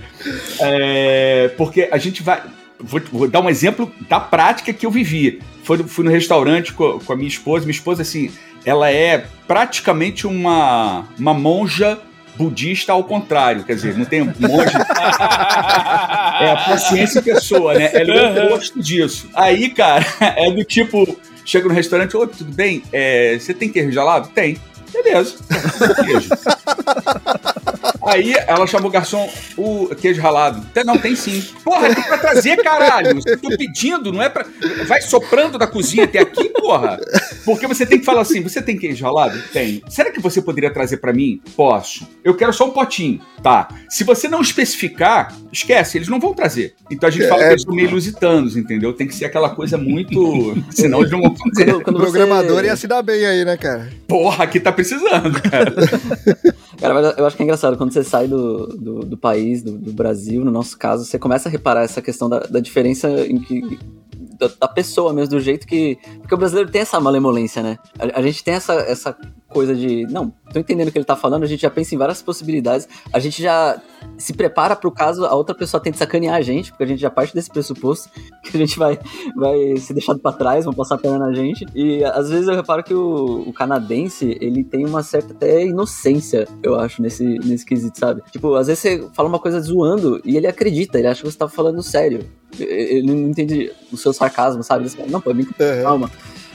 É, porque a gente vai. Vou, vou dar um exemplo da prática que eu vivi. Foi, fui no restaurante com, com a minha esposa. Minha esposa, assim, ela é praticamente uma, uma monja budista ao contrário. Quer dizer, não tem monja. É a paciência pessoa, né? Ela é o oposto disso. Aí, cara, é do tipo. Chega no restaurante, oi, tudo bem? É, você tem queijo gelado? Tem. Beleza. Queijo. Aí ela chamou o garçom, o queijo ralado. Não, tem sim. Porra, tem pra trazer, caralho. Eu tô pedindo, não é pra. Vai soprando da cozinha até aqui, porra. Porque você tem que falar assim: você tem queijo ralado? Tem. Será que você poderia trazer pra mim? Posso. Eu quero só um potinho. Tá. Se você não especificar, esquece, eles não vão trazer. Então a gente fala É. que eles são meio lusitanos, entendeu? Tem que ser aquela coisa muito. Senão eles não vão fazer. Quando, O quando programador você... ia se dar bem aí, né, cara? Porra, aqui tá precisando, cara. Cara, eu acho que é engraçado, quando você sai do, do, do país, do, do Brasil, no nosso caso, você começa a reparar essa questão da, da diferença em que. Da, da pessoa mesmo, do jeito que. Porque o brasileiro tem essa malemolência, né? A, a gente tem essa, essa coisa de. Não, tô entendendo o que ele tá falando, a gente já pensa em várias possibilidades, a gente já se prepara pro caso a outra pessoa tente sacanear a gente, porque a gente já parte desse pressuposto que a gente vai, vai ser deixado pra trás, vão passar a perna na gente. E às vezes eu reparo que o, o canadense, ele tem uma certa até inocência, eu acho, nesse, nesse quesito, sabe? Tipo, às vezes você fala uma coisa zoando e ele acredita, ele acha que você tá falando sério. Ele não entende o seu sarcasmo, sabe? Ele fala, não, pô, é brincadeira, calma.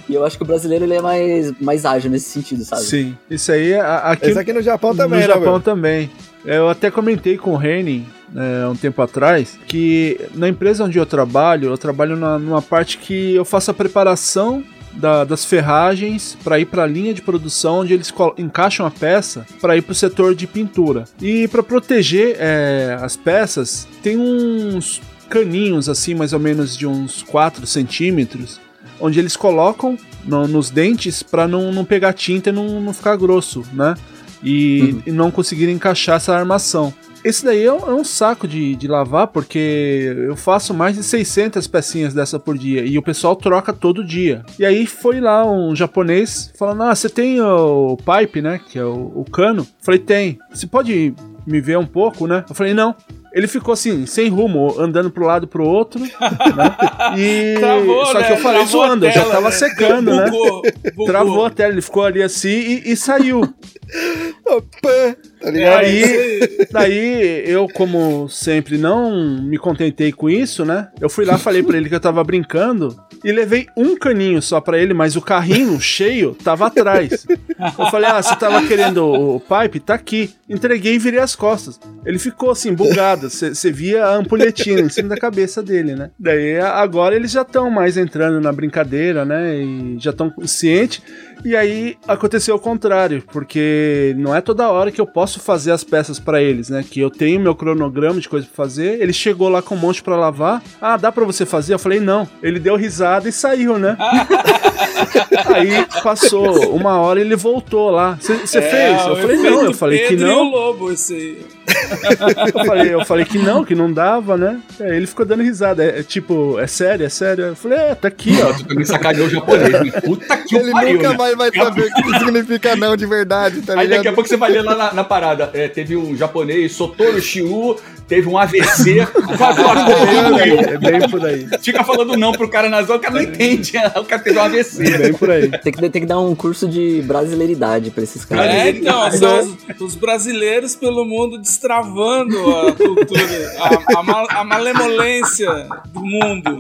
E eu acho que o brasileiro ele é mais, mais ágil nesse sentido, sabe? Sim. Isso aí, aqui Esse aqui no Japão também, no né, Japão meu? também. Eu até comentei com o Henning é, um tempo atrás que na empresa onde eu trabalho, eu trabalho na- numa parte que eu faço a preparação da- das ferragens para ir para a linha de produção onde eles encaixam a peça para ir para o setor de pintura. E para proteger é, as peças, tem uns caninhos assim, mais ou menos de uns 4 centímetros, onde eles colocam no- nos dentes para não, não pegar tinta e não, não ficar grosso, né? E, Uhum. e não conseguir encaixar essa armação. Esse daí é um, é um saco de, de lavar, porque eu faço mais de 600 pecinhas dessa por dia e o pessoal troca todo dia. E aí foi lá um japonês falando: Ah, você tem o pipe, né? Que é o, o cano? Falei: Tem. Você pode me ver um pouco, né? Eu falei: Não. Ele ficou assim, sem rumo, andando pro lado pro outro, né? E. Travou, Só né? que eu falei Travou zoando, eu já tava né? secando, né? Bugou, bugou. Travou a tela, ele ficou ali assim e, e saiu. Opa, tá É, ligado? isso Aí, aí. daí eu, como sempre, não me contentei com isso, né? Eu fui lá, falei pra ele que eu tava brincando e levei um caninho só pra ele, mas o carrinho cheio tava atrás. Eu falei, ah, você tava querendo o, pipe? Tá aqui. Entreguei e virei as costas. Ele ficou assim, bugado. Você via a ampulhetinha em cima da cabeça dele, né? Daí agora eles já estão mais entrando na brincadeira, né? E já estão conscientes. E aí aconteceu o contrário, porque não é toda hora que eu posso fazer as peças pra eles, né? Que eu tenho meu cronograma de coisa pra fazer. Ele chegou lá com um monte pra lavar. Ah, dá pra você fazer? Eu falei, não. Ele deu risada e saiu, né? aí passou uma hora e ele voltou lá. Você É, fez? Eu o falei, não. Eu falei que Pedro e o não. lobo, esse aí. Eu falei, eu falei que não, que não dava, né? Aí ele ficou dando risada. É, é tipo, é sério, é sério? Eu falei, é, tá aqui, ó. Tu também sacaneou o japonês. né? Puta que Ele pariu, nunca né? mais vai saber o que significa não de verdade, tá Aí daqui a pouco você vai ler lá na, na parada. É, teve um japonês, Sotoro Shiu, teve um AVC, quatro horas É bem por aí. Fica falando não pro cara na zona, o cara não entende. O cara teve um AVC. É bem por aí. Tem que, tem que dar um curso de brasileiridade pra esses caras. É, então, são os, os brasileiros pelo mundo destravando a cultura, a, a, a malemolência do mundo.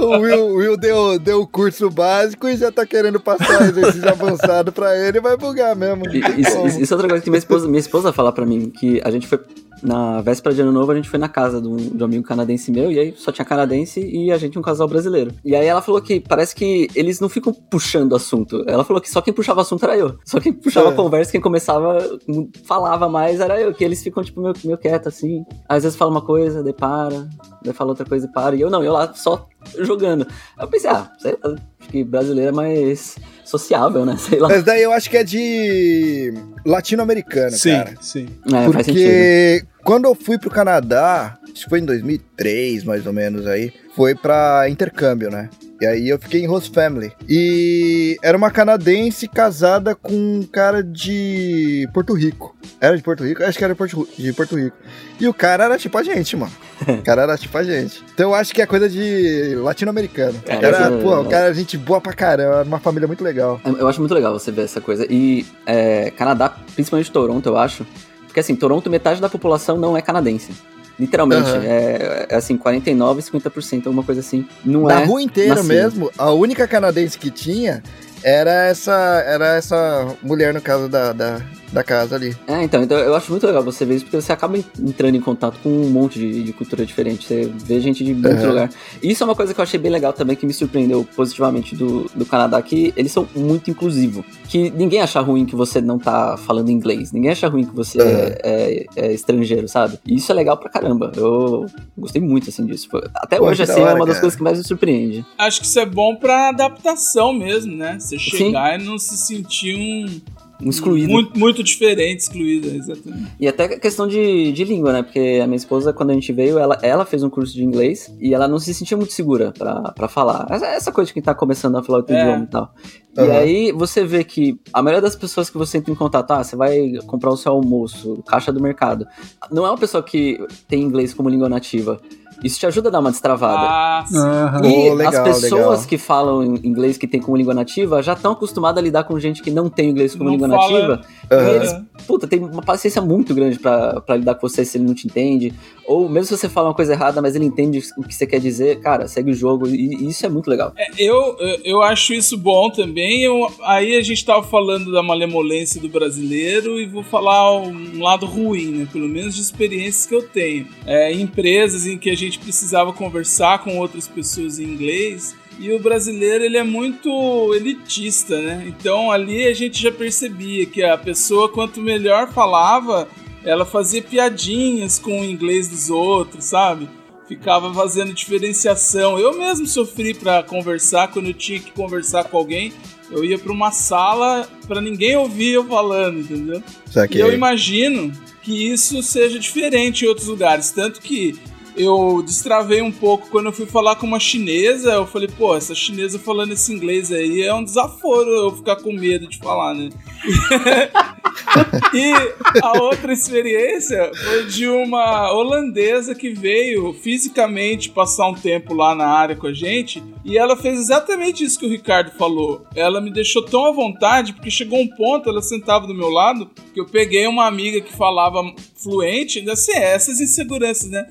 O Will, o Will deu, deu o curso básico e já tá querendo passar exercício avançado pra ele, vai bugar mesmo. E- Isso, isso- isso é outra coisa que minha esposa, minha esposa fala pra mim, que a gente foi, na véspera de ano novo, a gente foi na casa de um, de um amigo canadense meu, e aí só tinha canadense e a gente um casal brasileiro. E aí ela falou que parece que eles não ficam puxando assunto. Ela falou que só quem puxava assunto era eu. Só quem puxava É. a conversa, quem começava, hum, falava mais era eu, que eles ficam, tipo, meio, meio quieto, assim. Às vezes fala uma coisa, daí para, daí fala outra coisa e para. E eu não, eu lá só jogando. Aí eu pensei, ah, sei lá, acho que brasileiro é mais sociável, né? Sei lá. Mas daí eu acho que é de latino-americano, Sim, cara. sim. É, faz sentido. Porque quando eu fui pro Canadá, acho que foi em 2003, mais ou menos aí, foi pra intercâmbio, né? E aí eu fiquei em host family. E era uma canadense casada com um cara de Porto Rico. Era de Porto Rico? Acho que era de Porto, Rico. E o cara era tipo a gente, mano. O cara era tipo a gente. Então eu acho que é coisa de latino-americano. É, Era, pô, é, o cara era gente boa pra caramba, era uma família muito legal. Eu acho muito legal você ver essa coisa. E é, Canadá, principalmente Toronto, eu acho. Porque assim, Toronto, metade da população não é canadense. Literalmente. Aham. É, é assim, 49, 50%, alguma coisa assim. Não Na é. rua inteira mesmo, a única canadense que tinha era essa, era essa mulher no caso da, da, da casa ali. É, então, então eu acho muito legal você ver isso, porque você acaba entrando em contato com um monte de, de cultura diferente. Você vê gente de muito Uhum. lugar. E isso é uma coisa que eu achei bem legal também, que me surpreendeu positivamente do, do Canadá, que eles são muito inclusivos. Que ninguém acha ruim que você não tá falando inglês. Ninguém acha ruim que você Uhum. é, é- é estrangeiro, sabe? E isso é legal pra caramba. Eu gostei muito, assim, disso. Até Pô, hoje, assim, é hora, uma das cara. coisas que mais me surpreende. Acho que isso é bom pra adaptação mesmo, né? Você Sim. chegar e não se sentir um. Um excluído. Muito, muito diferente, excluído, exatamente. E até questão de, de língua, né? Porque a minha esposa, quando a gente veio, ela, ela fez um curso de inglês e ela não se sentia muito segura pra, pra falar. Essa, essa coisa de quem tá começando a falar outro É. idioma e tal. E Aham. aí você vê que a maioria das pessoas que você entra em contato, ah, você vai comprar o seu almoço, caixa do mercado. Não é uma pessoa que tem inglês como língua nativa. Isso te ajuda a dar uma destravada. Ah, sim. Aham. E Pô, legal, as pessoas legal. que falam inglês que tem como língua nativa já estão acostumadas a lidar com gente que não tem inglês como Não língua fala- nativa. Aham. E eles, puta, tem uma paciência muito grande pra pra lidar com você se ele não te entende. Ou mesmo se você fala uma coisa errada, mas ele entende o que você quer dizer, cara, segue o jogo. E, e isso é muito legal. É, Eu, eu acho isso bom também. Eu- aí a gente tava falando da malemolência do brasileiro e vou falar um lado ruim, né? Pelo menos de experiências que eu tenho. É, em empresas em que a gente precisava conversar com outras pessoas em inglês. E o brasileiro, ele é muito elitista, né? Então ali a gente já percebia que a pessoa, quanto melhor falava, ela fazia piadinhas com o inglês dos outros, sabe? ficava fazendo diferenciação. Eu mesmo sofri para conversar quando eu tinha que conversar com alguém. Eu ia para uma sala para ninguém ouvir eu falando, entendeu? E eu imagino que isso seja diferente em outros lugares, tanto que eu destravei um pouco quando eu fui falar com uma chinesa. Eu falei, pô, essa chinesa falando esse inglês aí é um desaforo eu ficar com medo de falar, né? e a outra experiência foi de uma holandesa que veio fisicamente passar um tempo lá na área com a gente e ela fez exatamente isso que o Ricardo falou. Ela me deixou tão à vontade porque chegou um ponto, ela sentava do meu lado, que eu peguei uma amiga que falava fluente, ainda assim, essas inseguranças, né?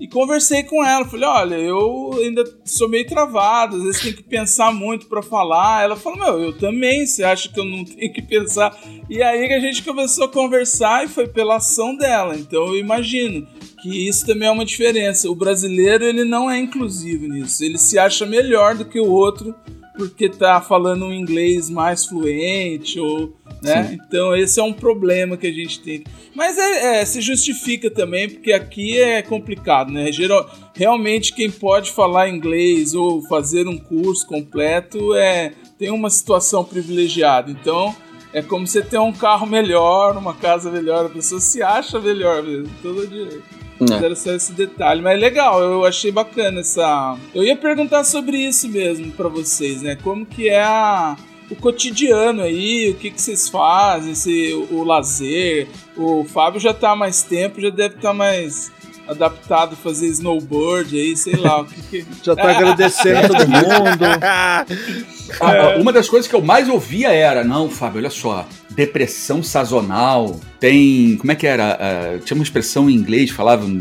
E conversei com ela, falei, olha, eu ainda sou meio travado, às vezes tem que pensar muito pra falar. Ela falou, meu, eu também, você acha que eu não tenho que pensar? E aí que a gente começou a conversar e foi pela ação dela. Então eu imagino que isso também é uma diferença. O brasileiro, ele não é inclusivo nisso. Ele se acha melhor do que o outro porque tá falando um inglês mais fluente ou né? Então esse é um problema que a gente tem. Mas é, é, se justifica também, porque aqui é complicado, né? Geral, realmente quem pode falar inglês ou fazer um curso completo é tem uma situação privilegiada. Então é como você ter um carro melhor, uma casa melhor, a pessoa se acha melhor mesmo. Todo dia. É. Era só esse detalhe, mas legal, eu achei bacana essa. Eu ia perguntar sobre isso mesmo pra vocês, né? Como que é a o cotidiano aí, o que, que vocês fazem, se, o, o lazer. O Fábio já tá há mais tempo, já deve estar mais, adaptado fazer snowboard aí, sei lá o que que... Já tá agradecendo todo mundo. Ah, ah, Uma das coisas que eu mais ouvia era, não, Fábio, olha só, depressão sazonal, tem, como é que era? Ah, tinha uma expressão em inglês, falavam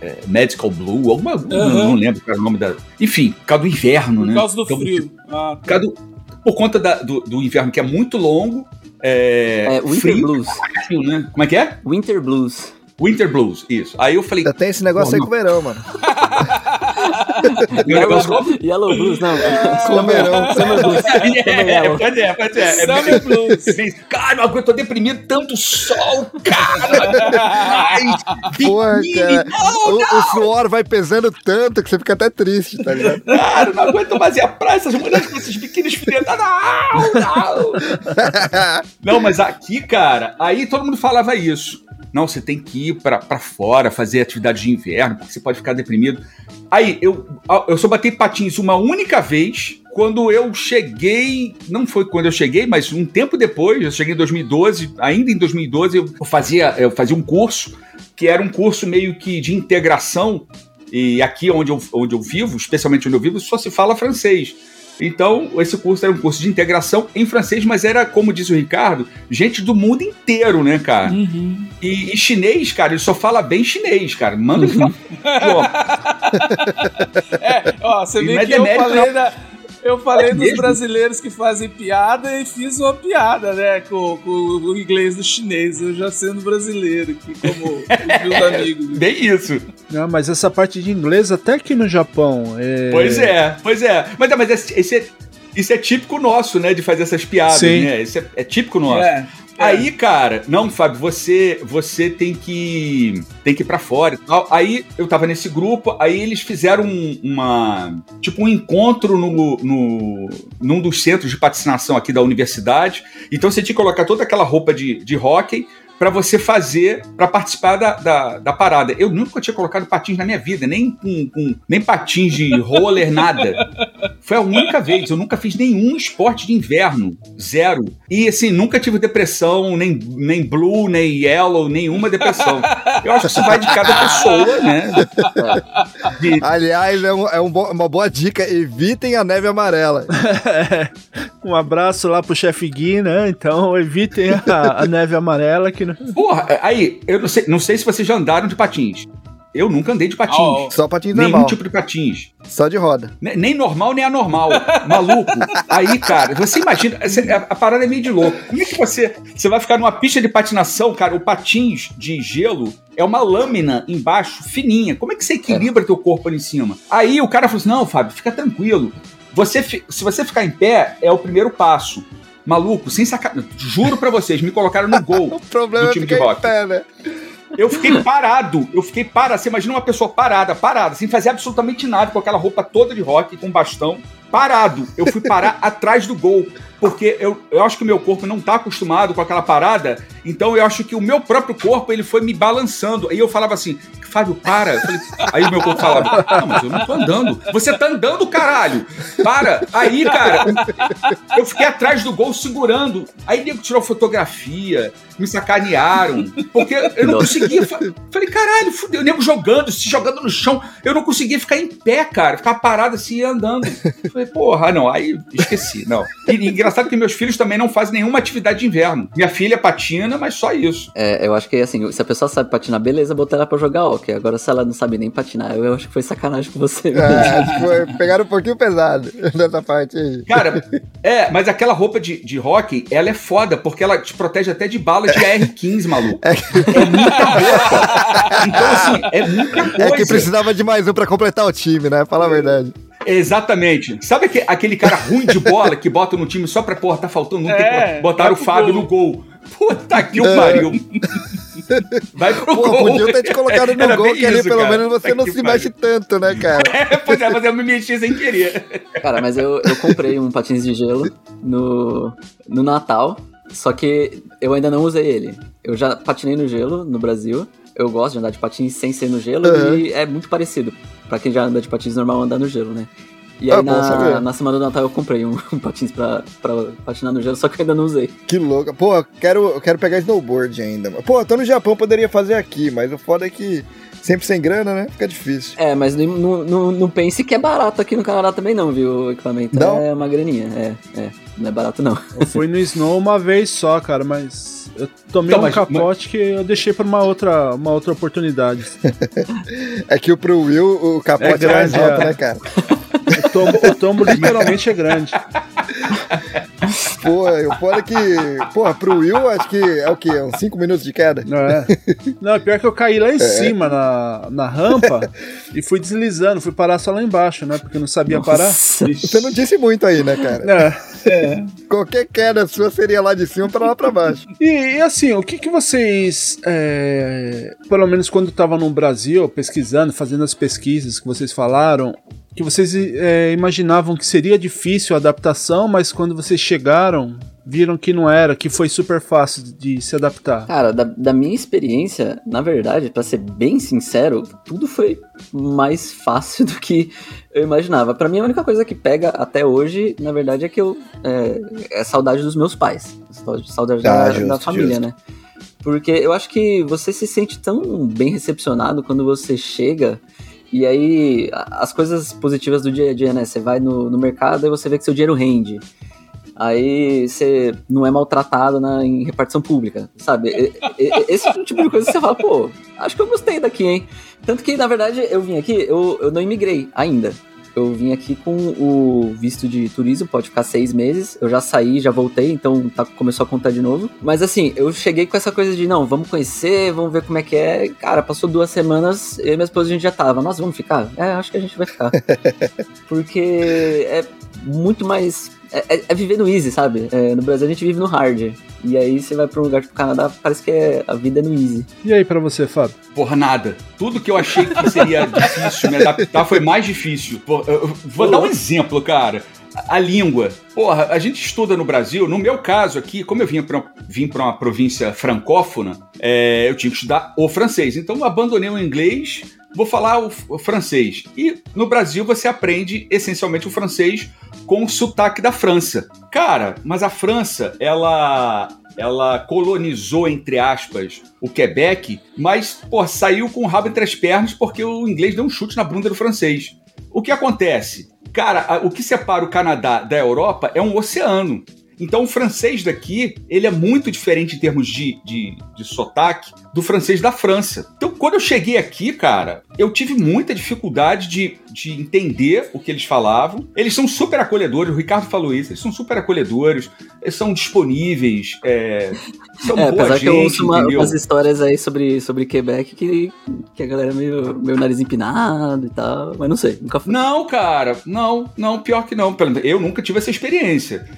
é, medical blue, alguma, não, não lembro qual era o nome da... Enfim, por causa do inverno, Por né? causa do Então, frio. Ah, Por, causa do- por conta da- do, do inverno, que é muito longo, é, É, Winter frio, Blues. frio, né? Como é que é? Winter Blues. Winter Blues, isso. Aí eu falei, Já tem esse negócio aí com o verão, mano. Yellow Blues, não. Com o verão. Summer Blues. Summer É, pode é, pode é. é Summer Blues. Cara, eu tô deprimido, tanto sol, cara. Ai, Porra, cara. não, O, o suor vai pesando tanto que você fica até triste, tá ligado? Cara, não aguento mais ir à praia, essas mulheres com esses biquínis filetas. Não, não. Não, mas aqui, cara, aí todo mundo falava isso. Não, você tem que ir pra fora, fazer atividade de inverno, porque você pode ficar deprimido. Aí, eu, eu só bati patins uma única vez, quando eu cheguei. Não foi quando eu cheguei, mas um tempo depois, eu cheguei em 2012, ainda em 2012, eu fazia, eu fazia um curso, que era um curso meio que de integração e aqui onde eu, onde eu vivo, especialmente onde eu vivo, só se fala francês. Então, esse curso era um curso de integração em francês, mas era, como disse o Ricardo, gente do mundo inteiro, né, cara? Uhum. E, e chinês, cara, ele só fala bem chinês, cara. Manda ele falar. É, ó, você E vê é que eu falei, da, eu falei É dos mesmo? brasileiros que fazem piada e fiz uma piada, né, com, com o inglês do chinês. Eu já sendo brasileiro aqui, como os meus amigos. Bem isso. Não, mas essa parte de inglês, até aqui no Japão. É... Pois é, pois é. Mas, mas esse, esse é, isso é típico nosso, né? De fazer essas piadas, Sim. né? Isso é, é típico nosso. É, Aí, cara, não, Fábio, você você tem que tem que ir pra fora. Aí eu tava nesse grupo, aí eles fizeram um- uma tipo um encontro no, no num dos centros de patinação aqui da universidade. Então você tinha que colocar toda aquela roupa de, de hockey pra você fazer, pra participar da, da, da parada. Eu nunca tinha colocado patins na minha vida, nem com, com- nem patins de roller, nada. Foi a única vez. Eu nunca fiz nenhum esporte de inverno. Zero. E assim, nunca tive depressão, nem, nem blue, nem yellow, nenhuma depressão. Eu acho que isso vai de cada pessoa, né? De- Aliás, é, um- é um bo- uma boa dica. Evitem a neve amarela. Um abraço lá pro chefe Gui, né? Então evitem a, a neve amarela que não... Porra, aí, eu não sei, não sei se vocês já andaram de patins. Eu nunca andei de patins. Ó, ó. Só patins Nenhum normal. tipo de patins. Só de roda. Ne- Nem normal, nem anormal. Maluco. Aí, cara, você imagina. essa- A, a parada é meio de louco. Como é que você. Você vai ficar numa pista de patinação, cara? O patins de gelo é uma lâmina embaixo, fininha. Como é que você equilibra teu corpo ali em cima? Aí o cara falou assim: não, Fábio, fica tranquilo. Você, se você ficar em pé, é o primeiro passo. Maluco, sem sacanagem. Juro pra vocês, me colocaram no gol. O problema Do é time de ficar em rock. pé, né? Eu fiquei parado, eu fiquei parado. Você imagina uma pessoa parada, parada, sem fazer absolutamente nada, com aquela roupa toda de rock, com bastão, parado. Eu fui parar atrás do gol, porque eu, eu acho que o meu corpo não tá acostumado com aquela parada, então eu acho que o meu próprio corpo, ele foi me balançando. Aí eu falava assim, Fábio, para. Falei- aí o meu corpo falava, não, mas eu não tô andando. Você tá andando, caralho. Para. Aí, cara, eu fiquei atrás do gol segurando. Aí nego tirou fotografia, me sacanearam, porque eu não Nossa. conseguia. fa- Falei, caralho, fudeu. O nego jogando, se jogando no chão. Eu não conseguia ficar em pé, cara. Ficar parado assim e andando. Falei, porra, não. Aí esqueci, não. E, e engraçado que meus filhos também não fazem nenhuma atividade de inverno. Minha filha patina, mas só isso. É, eu acho que assim, se a pessoa sabe patinar, beleza, botar ela pra jogar hockey. Agora, se ela não sabe nem patinar, eu acho que foi sacanagem com você. É, acho que foi- pegaram um pouquinho pesado nessa parte aí. Cara, é, mas aquela roupa de, de hockey, ela é foda, porque ela te protege até de balas de AR-15, maluco. É muita roupa. Então, assim, é muita coisa. É que precisava de mais um pra completar o time, né? Fala a verdade. Exatamente. Sabe aque- aquele cara ruim de bola que bota no time só pra, porra, tá faltando um, É, tem botar o Fábio gol. no gol. Puta que o pariu. Vai pro Pô, gol. podia ter te colocado no Era gol, que ali pelo cara. menos você Puta não se pariu. mexe tanto, né, cara? É, pois é, mas eu me mexi sem querer. Cara, mas eu, eu comprei um patins de gelo no, no Natal, só que eu ainda não usei ele. Eu já patinei no gelo no Brasil. Eu gosto de andar de patins sem ser no gelo Uhum. e é muito parecido. Pra quem já anda de patins normal, andar no gelo, né? E aí Ah, bom na, na semana do Natal eu comprei um, um patins pra, pra patinar no gelo, só que eu ainda não usei. Que louco. Pô, eu quero, eu quero pegar snowboard ainda. Pô, eu tô no Japão, poderia fazer aqui, mas o foda é que sempre sem grana, né? Fica difícil. É, mas não, não, não, não pense que é barato aqui no Canadá também não, viu? O equipamento Não? é uma graninha, é, é, não é barato não. Eu fui no Snow uma vez só, cara, mas eu tomei Então, um mas- capote que eu deixei pra uma outra, uma outra oportunidade. É que pro Will o capote é, É mais grande, alto, é. né, cara? O tombo, o tombo literalmente é grande. Pô, o foda é que. Porra, pro Will acho que é o quê? Uns 5 minutos de queda? Não é? Não, pior que eu caí lá em cima na, na rampa e fui deslizando, fui parar só lá embaixo, né? Porque eu não sabia parar. Nossa. Você não disse muito aí, né, cara? É. Qualquer queda sua seria lá de cima pra lá pra baixo. E, e assim, o que, que vocês, é, pelo menos quando estavam no Brasil, pesquisando, fazendo as pesquisas que vocês falaram, que vocês é, imaginavam que seria difícil a adaptação, mas quando vocês chegaram, viram que não era, que foi super fácil de se adaptar. Cara, da, da minha experiência, na verdade, pra ser bem sincero, tudo foi mais fácil do que eu imaginava. Pra mim, a única coisa que pega até hoje, na verdade, é que eu. É, é saudade dos meus pais. Saudade Ah, da, justo, da família, justo. né? Porque eu acho que você se sente tão bem recepcionado quando você chega. E aí, as coisas positivas do dia a dia, né? Você vai no, no mercado e você vê que seu dinheiro rende. Aí você não é maltratado na, em repartição pública, sabe? Esse tipo de coisa que você fala, pô, acho que eu gostei daqui, hein? Tanto que, na verdade, eu vim aqui, eu, eu não imigrei ainda. Eu vim aqui com o visto de turismo, pode ficar seis meses. Eu já saí, já voltei, então tá, começou a contar de novo. Mas assim, eu cheguei com essa coisa de, não, vamos conhecer, vamos ver como é que é. Cara, passou duas semanas, eu e minha esposa a gente já tava. Nossa, vamos ficar? É, acho que a gente vai ficar. Porque é muito mais. É, é- é viver no easy, sabe? É, no Brasil a gente vive no hard. E aí você vai pra um lugar tipo Canadá, parece que é, a vida é no easy. E aí pra você, Fábio? Porra, nada. Tudo que eu achei que seria difícil me adaptar foi mais difícil. Pô, eu- eu vou dar um exemplo, cara. A língua. Porra, a gente estuda no Brasil, no meu caso aqui, como eu vim pra, vim uma província francófona, é, eu tinha que estudar o francês. Então eu abandonei o inglês, vou falar o, o francês. E no Brasil você aprende essencialmente o francês com o sotaque da França. Cara, mas a França, ela ela colonizou, entre aspas, o Quebec, mas, pô, saiu com o rabo entre as pernas porque o inglês deu um chute na bunda do francês. O que acontece? Cara, o que separa o Canadá da Europa é um oceano. Então o francês daqui, ele é muito diferente em termos de, de, de sotaque do francês da França. Então quando eu cheguei aqui, cara, eu tive muita dificuldade de, de entender o que eles falavam. Eles são super acolhedores, o Ricardo falou isso, eles são super acolhedores, eles são disponíveis, é, são É, boa apesar gente, que eu ouço uma- umas histórias aí sobre, sobre Quebec que, que a galera é meio, meio nariz empinado e tal, mas não sei, nunca fui. Não, cara, não, não, pior que não. Eu nunca tive essa experiência.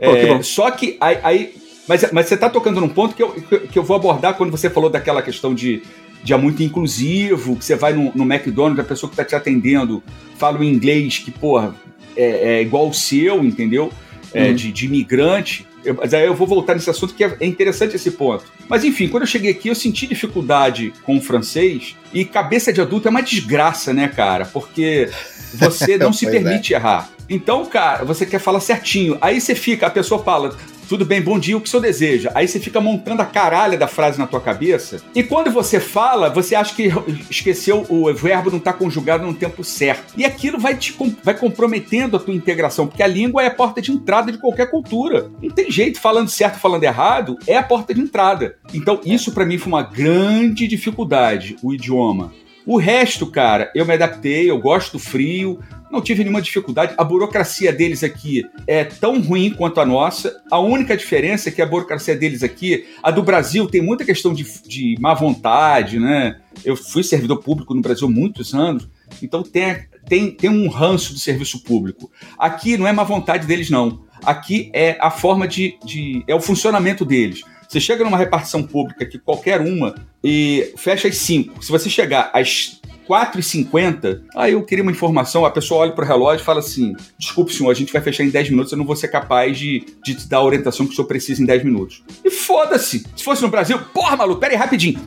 Pô, que É, só que aí. aí- mas, mas você tá tocando num ponto que eu, que- eu vou abordar quando você falou daquela questão de, de é muito inclusivo, que você vai no, no McDonald's, a pessoa que tá te atendendo fala um inglês que, porra, é, é igual o seu, entendeu? É, Uhum. de, de imigrante. Eu- mas aí eu vou voltar nesse assunto que é, é interessante esse ponto. Mas enfim, quando eu cheguei aqui, eu senti dificuldade com o francês e cabeça de adulto é uma desgraça, né, cara? Porque você não se é. permite errar. Então, cara, você quer falar certinho. Aí você fica, a pessoa fala, tudo bem, bom dia, o que o senhor deseja? Aí você fica montando a caralha da frase na tua cabeça. E quando você fala, você acha que esqueceu o verbo não tá conjugado no tempo certo. E aquilo vai te vai comprometendo a tua integração, porque a língua é a porta de entrada de qualquer cultura. Não tem jeito, falando certo, falando errado, é a porta de entrada. Então, isso pra mim foi uma grande dificuldade, o idioma. O resto, cara, eu me adaptei, eu gosto do frio, não tive nenhuma dificuldade. A burocracia deles aqui é tão ruim quanto a nossa. A única diferença é que a burocracia deles aqui, a do Brasil, tem muita questão de, de má vontade, né? Eu fui servidor público no Brasil muitos anos, então tem, tem, tem um ranço do serviço público. Aqui não é má vontade deles, não. Aqui é a forma de. de é o funcionamento deles. Você chega numa repartição pública que qualquer uma e fecha às 5. Se você chegar às 4h50, aí eu queria uma informação, a pessoa olha pro relógio e fala assim: desculpe, senhor, a gente vai fechar em 10 minutos, eu não vou ser capaz de, de te dar a orientação que o senhor precisa em 10 minutos. E foda-se! Se fosse no Brasil, porra, maluco, pera aí, rapidinho.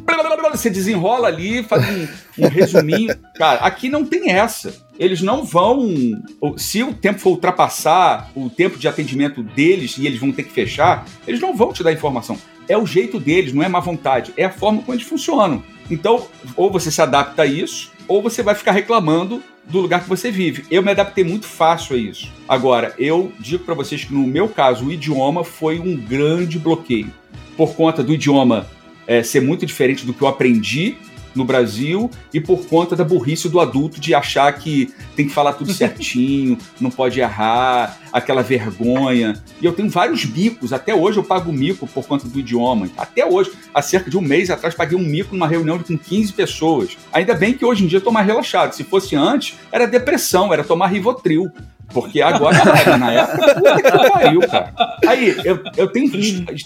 Você desenrola ali, faz um, um resuminho. Cara, aqui não tem essa. eles não vão. Se o tempo for ultrapassar o tempo de atendimento deles e eles vão ter que fechar, eles não vão te dar informação. É o jeito deles, não é má vontade, é a forma como eles funcionam. Então, ou você se adapta a isso, ou você vai ficar reclamando do lugar que você vive. Eu me adaptei muito fácil a isso. Agora, eu digo para vocês que no meu caso, o idioma foi um grande bloqueio. Por conta do idioma é, ser muito diferente do que eu aprendi no Brasil e por conta da burrice do adulto de achar que tem que falar tudo certinho, não pode errar, aquela vergonha. E eu tenho vários micos, até hoje eu pago mico por conta do idioma. Até hoje, há cerca de um mês atrás, paguei um mico numa reunião com 15 pessoas. Ainda bem que hoje em dia eu tô mais relaxado. Se fosse antes, era depressão, era tomar Rivotril. Porque agora, na época, puta que pariu, cara. Aí, eu, eu tenho,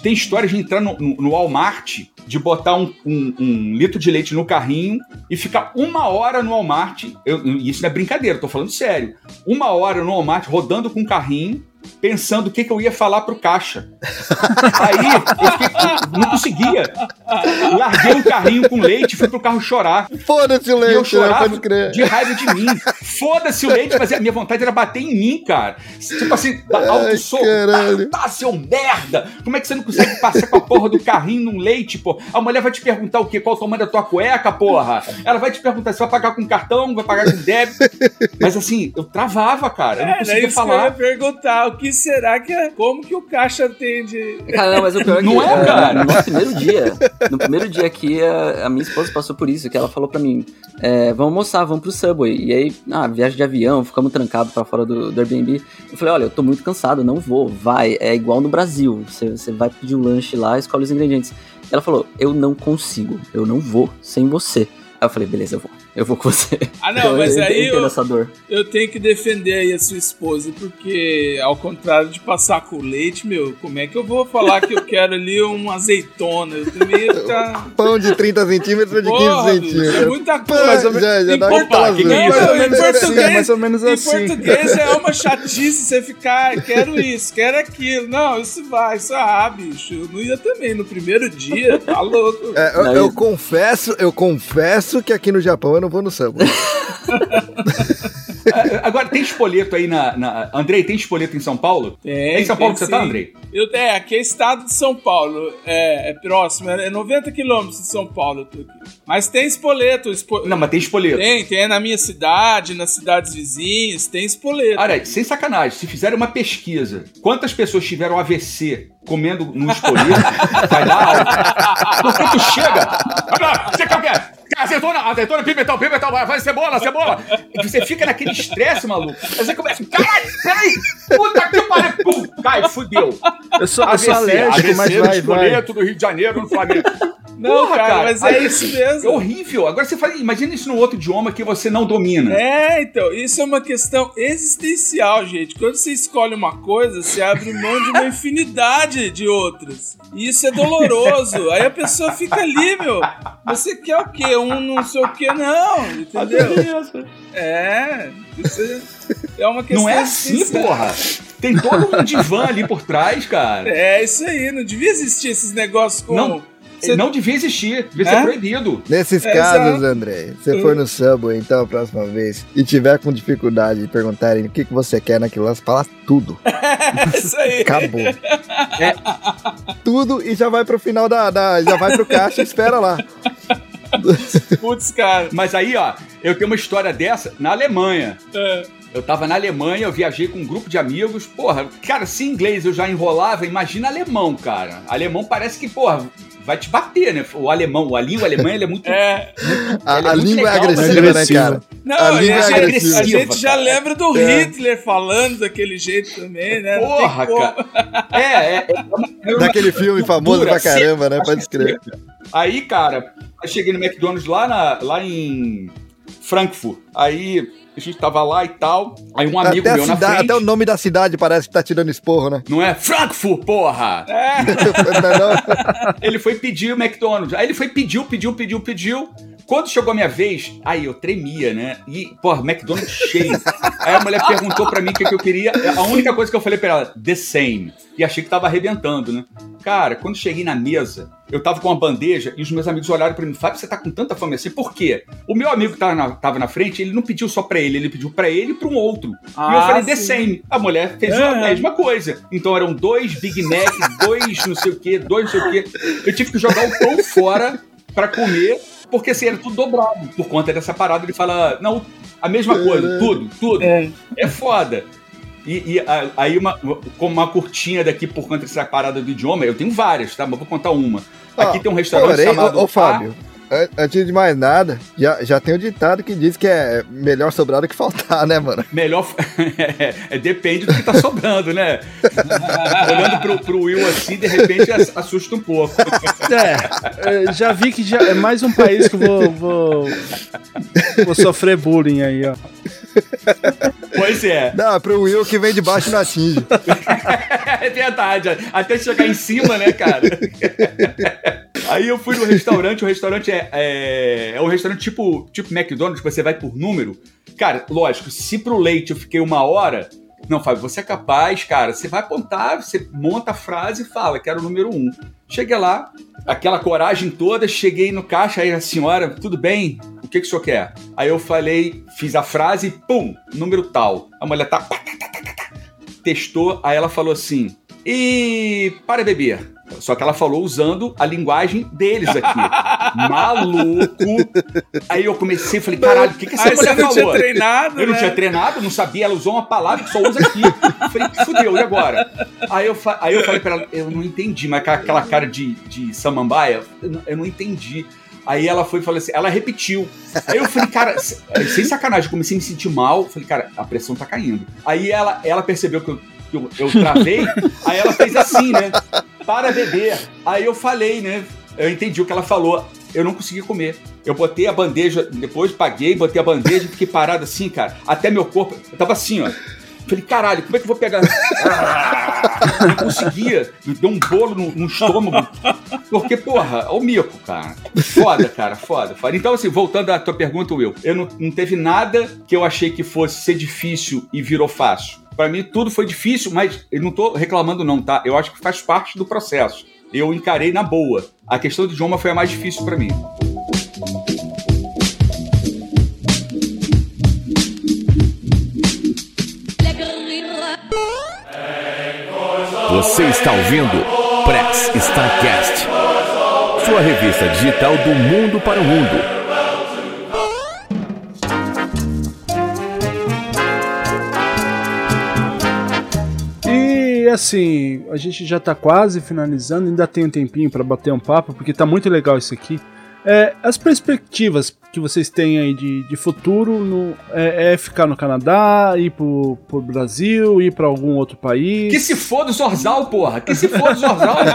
tem histórias de entrar no, no, Walmart, de botar um, um, um, litro de leite no carrinho e ficar uma hora no Walmart. Eu, isso não é brincadeira, tô falando sério. Uma hora no Walmart rodando com o carrinho pensando o que, que eu ia falar pro caixa. Aí eu fiquei, não conseguia. Larguei um carrinho com leite, fui pro carro chorar. Foda-se o leite, e eu chorava né? crer. de raiva de mim. Foda-se o leite, mas a minha vontade era bater em mim, cara. Tipo assim, alto soco. Tá, tá, seu merda! Como é que você não consegue passar com a porra do carrinho num leite, pô? A mulher vai te perguntar o quê? Qual o tamanho da tua cueca, porra? Ela vai te perguntar se vai pagar com cartão, vai pagar com débito. Mas assim, eu travava, cara. Eu não É, conseguia isso falar. que eu ia perguntar, o que será que é? Como que o caixa atende? Cara, não, mas o pior é que Não é, eh, cara? no primeiro dia, no primeiro dia aqui, a, a minha esposa passou por isso, que ela falou pra mim, é, vamos almoçar, vamos pro Subway. E aí, ah, viagem de avião, ficamos trancados pra fora do, do Airbnb. Eu falei, olha, eu tô muito cansado, não vou, vai. É igual no Brasil, você, você vai pedir um lanche lá, escolhe os ingredientes. Ela falou, eu não consigo, eu não vou sem você. Aí eu falei, beleza, eu vou. Eu vou com você. Ah, não, Então, mas eu, aí eu eu-. Eu tenho que defender aí a sua esposa, porque ao contrário de passar com leite, meu, como é que eu vou falar que eu quero ali uma azeitona? Eu também ia ficar. Pão de 30 centímetros de 15 Porra, bicho, é centímetros. muita Pô, coisa. já, já Em dá portu- aquela que que é isso? Mais ou em menos assim, português- mais ou menos Em assim. português é uma chatice você ficar, "Ah, quero isso, quero aquilo. Não, isso vai, isso ah, bicho. Eu não ia também no primeiro dia, tá louco. É, eu, eu confesso, eu confesso que aqui no Japão eu não vou no Subway. É, Agora, tem espoleto aí na, na. Andrei, tem espoleto em São Paulo? Tem, É em São Paulo que você tá, sim. Andrei? Eu, é, aqui é estado de São Paulo. É, é próximo, é 90 quilômetros de São Paulo. Mas tem espoleto. espo- Não, mas tem espoleto. Tem, tem na minha cidade, nas cidades vizinhas, tem espoleto. Olha, sem sacanagem, se fizerem uma pesquisa, quantas pessoas tiveram AVC comendo num espoleto, vai dar alta. Porque tu chega. "Ah, Você quer o quê? Azeitona, azeitona, pimentão, pimentão, vai, vai, cebola, cebola. E você fica naquele estresse, maluco. Aí você começa, caralho, peraí, puta que pariu, pum, cai, fudeu. Eu sou, eu sou alérgico, mas no vai, vai. espoleto do Rio de Janeiro, no Flamengo. Não, Porra, cara, mas aí é isso mesmo. É horrível. Agora você faz, imagina isso num outro idioma que você não domina. É, então, isso é uma questão existencial, gente. Quando você escolhe uma coisa, você abre mão de uma infinidade de outras. E isso é doloroso. Aí a pessoa fica ali, meu. Você quer o quê? Um não sei o quê? Não, entendeu? É, isso é- uma questão Não é assim, porra. Tem todo um divã ali por trás, cara. É isso aí, não devia existir esses negócios com. Não. Você- Não devia existir, devia É? ser proibido. Nesses É, casos, exato. André, você for no Subway, então, a próxima vez, e tiver com dificuldade de perguntarem o que, que você quer naquilo, lá, você fala tudo. É isso aí. Acabou. É tudo e já vai pro final da. da- já vai pro caixa e espera lá. Putz, cara. Mas aí, ó, eu tenho uma história dessa na Alemanha. É. Eu tava na Alemanha, eu viajei com um grupo de amigos. Porra, cara, se inglês eu já enrolava, imagina alemão, cara. Alemão parece que, porra, vai te bater, né? O alemão, a língua alemã, ele é muito. É. A, é a muito língua é legal, agressiva, né? né, cara? Não, A a, língua gente, é agressiva. a gente já cara. lembra do É. Hitler falando daquele jeito também, né? Porra, cara. É, é. é uma- é uma Daquele filme famoso cultura pra caramba, né? Pode escrever. Aí, cara, eu cheguei no McDonald's lá, na, lá em Frankfurt. Aí a gente tava lá e tal. Aí um amigo Até, meu na cidade, frente. até o nome da cidade parece que tá tirando esporro, né? Não é Frankfurt, porra! É, Não é não? Ele foi pedir o McDonald's. Aí ele foi, pediu, pediu, pediu, pediu. Quando chegou a minha vez, aí eu tremia, né? E, pô, McDonald's cheio. aí a mulher perguntou pra mim o que, que eu queria. A única coisa que eu falei pra ela, the same. E achei que tava arrebentando, né? Cara, quando cheguei na mesa, eu tava com uma bandeja e os meus amigos olharam pra mim, Fábio, você tá com tanta fome assim? Por quê? O meu amigo que tava na, tava na frente, ele não pediu só pra ele, ele pediu pra ele e pra um outro. e eu Ah, falei, the sim. same. A mulher fez É. a mesma coisa. Então eram dois Big Mac, dois não sei o quê, dois não sei o quê. Eu tive que jogar o pão fora pra comer, porque assim, era tudo dobrado. Por conta dessa parada, ele fala, não, a mesma coisa, tudo, tudo. É. É foda. E, e, a- aí, uma, como uma curtinha daqui por conta dessa parada do idioma, eu tenho várias, tá? Mas vou contar uma. Aqui Ó, tem um restaurante Porém, chamado. ô, ô, Fábio, antes de mais nada, já, já tem um ditado que diz que é melhor sobrar do que faltar, né, mano? Melhor. é, depende do que tá sobrando, né? Olhando pro, pro Will assim, de repente ass- assusta um pouco. É, é, já vi que já é mais um país que eu vou, vou, vou sofrer bullying aí, ó. Pois é. Não, pro Will que vem de baixo não atinge. É verdade. Até chegar em cima, né, cara? Aí eu fui no restaurante, o restaurante é, é, é um restaurante tipo, tipo McDonald's, que você vai por número. Cara, lógico, se pro leite eu fiquei uma hora. Não, Fábio, você é capaz, cara. Você vai apontar, você monta a frase e fala, quero o número um. Cheguei lá, aquela coragem toda, cheguei no caixa, aí a senhora, tudo bem? O que, que o senhor quer? Aí eu falei, fiz a frase, pum, número tal. A mulher tá, tá, tá, tá, tá. testou, aí ela falou assim, e para beber. Só que ela falou usando a linguagem deles aqui. Maluco. Aí eu comecei, falei, caralho, o que, que essa Aí você mulher não tinha falou? treinado, Eu não né? tinha treinado, não sabia, ela usou uma palavra que só usa aqui. Eu falei, fudeu, e agora? Aí eu, aí eu falei pra ela, eu não entendi, mas aquela cara de, de samambaia, eu não, eu não entendi. Aí ela foi e falou assim, ela repetiu. Aí eu falei, cara, se- sem sacanagem, comecei a me sentir mal. Falei, cara, a pressão tá caindo. Aí ela, ela percebeu que eu, que eu, eu travei, aí ela fez assim, né? Para beber. Aí eu falei, né? Eu entendi o que ela falou. Eu não consegui comer. Eu botei a bandeja, depois paguei, botei a bandeja e fiquei parado assim, cara. Até meu corpo. Eu tava assim, ó. Falei, caralho, como é que eu vou pegar? Ah, não conseguia. Deu um bolo no, no estômago. Porque, porra, o mico, cara. Foda, cara, foda, foda. Então, assim, voltando à tua pergunta, Will, eu não, não teve nada que eu achei que fosse ser difícil e virou fácil. Pra mim, tudo foi difícil, mas eu não tô reclamando, não, tá? Eu acho que faz parte do processo. Eu encarei na boa. A questão do idioma foi a mais difícil pra mim. Você está ouvindo Press Starcast, sua revista digital do mundo para o mundo. Assim, a gente já tá quase finalizando, ainda tem um tempinho pra bater um papo, porque tá muito legal isso aqui. É, as perspectivas que vocês têm aí de, de futuro no- é, é ficar no Canadá, ir pro, pro Brasil, ir pra algum outro país. Que se foda o Zorzal, porra! Que se foda o Zorzal!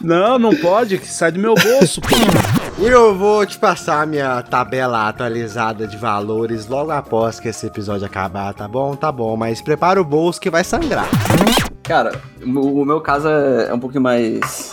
Não, não pode, que sai do meu bolso, pô. Will, eu vou te passar minha tabela atualizada de valores logo após que esse episódio acabar, tá bom? Tá bom, mas prepara o bolso que vai sangrar. Cara, o, meu caso é, é um pouquinho mais.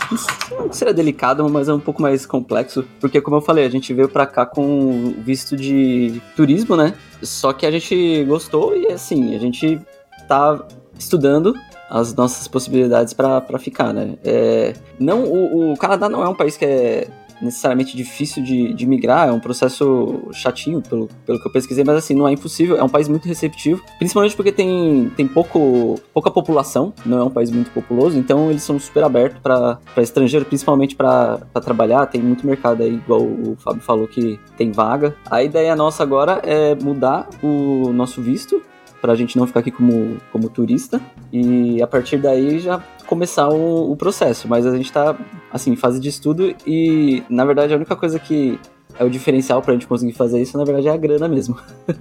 Não seria delicado, mas é um pouco mais complexo. Porque, como eu falei, a gente veio pra cá com visto de turismo, né? Só que a gente gostou e, assim, a gente tá estudando as nossas possibilidades pra ficar, né? É, não, o, o Canadá não é um país que é necessariamente difícil de, de migrar, é um processo chatinho, pelo, pelo que eu pesquisei, mas assim, não é impossível, é um país muito receptivo, principalmente porque tem, tem pouco, pouca população, não é um país muito populoso, então eles são super abertos para estrangeiro, principalmente para trabalhar, tem muito mercado aí, igual o Fábio falou que tem vaga. A ideia nossa agora é mudar o nosso visto, pra gente não ficar aqui como, como turista, e a partir daí já começar o, o processo, mas a gente tá, assim, em fase de estudo e, na verdade, a única coisa que é o diferencial pra gente conseguir fazer isso, na verdade, é a grana mesmo.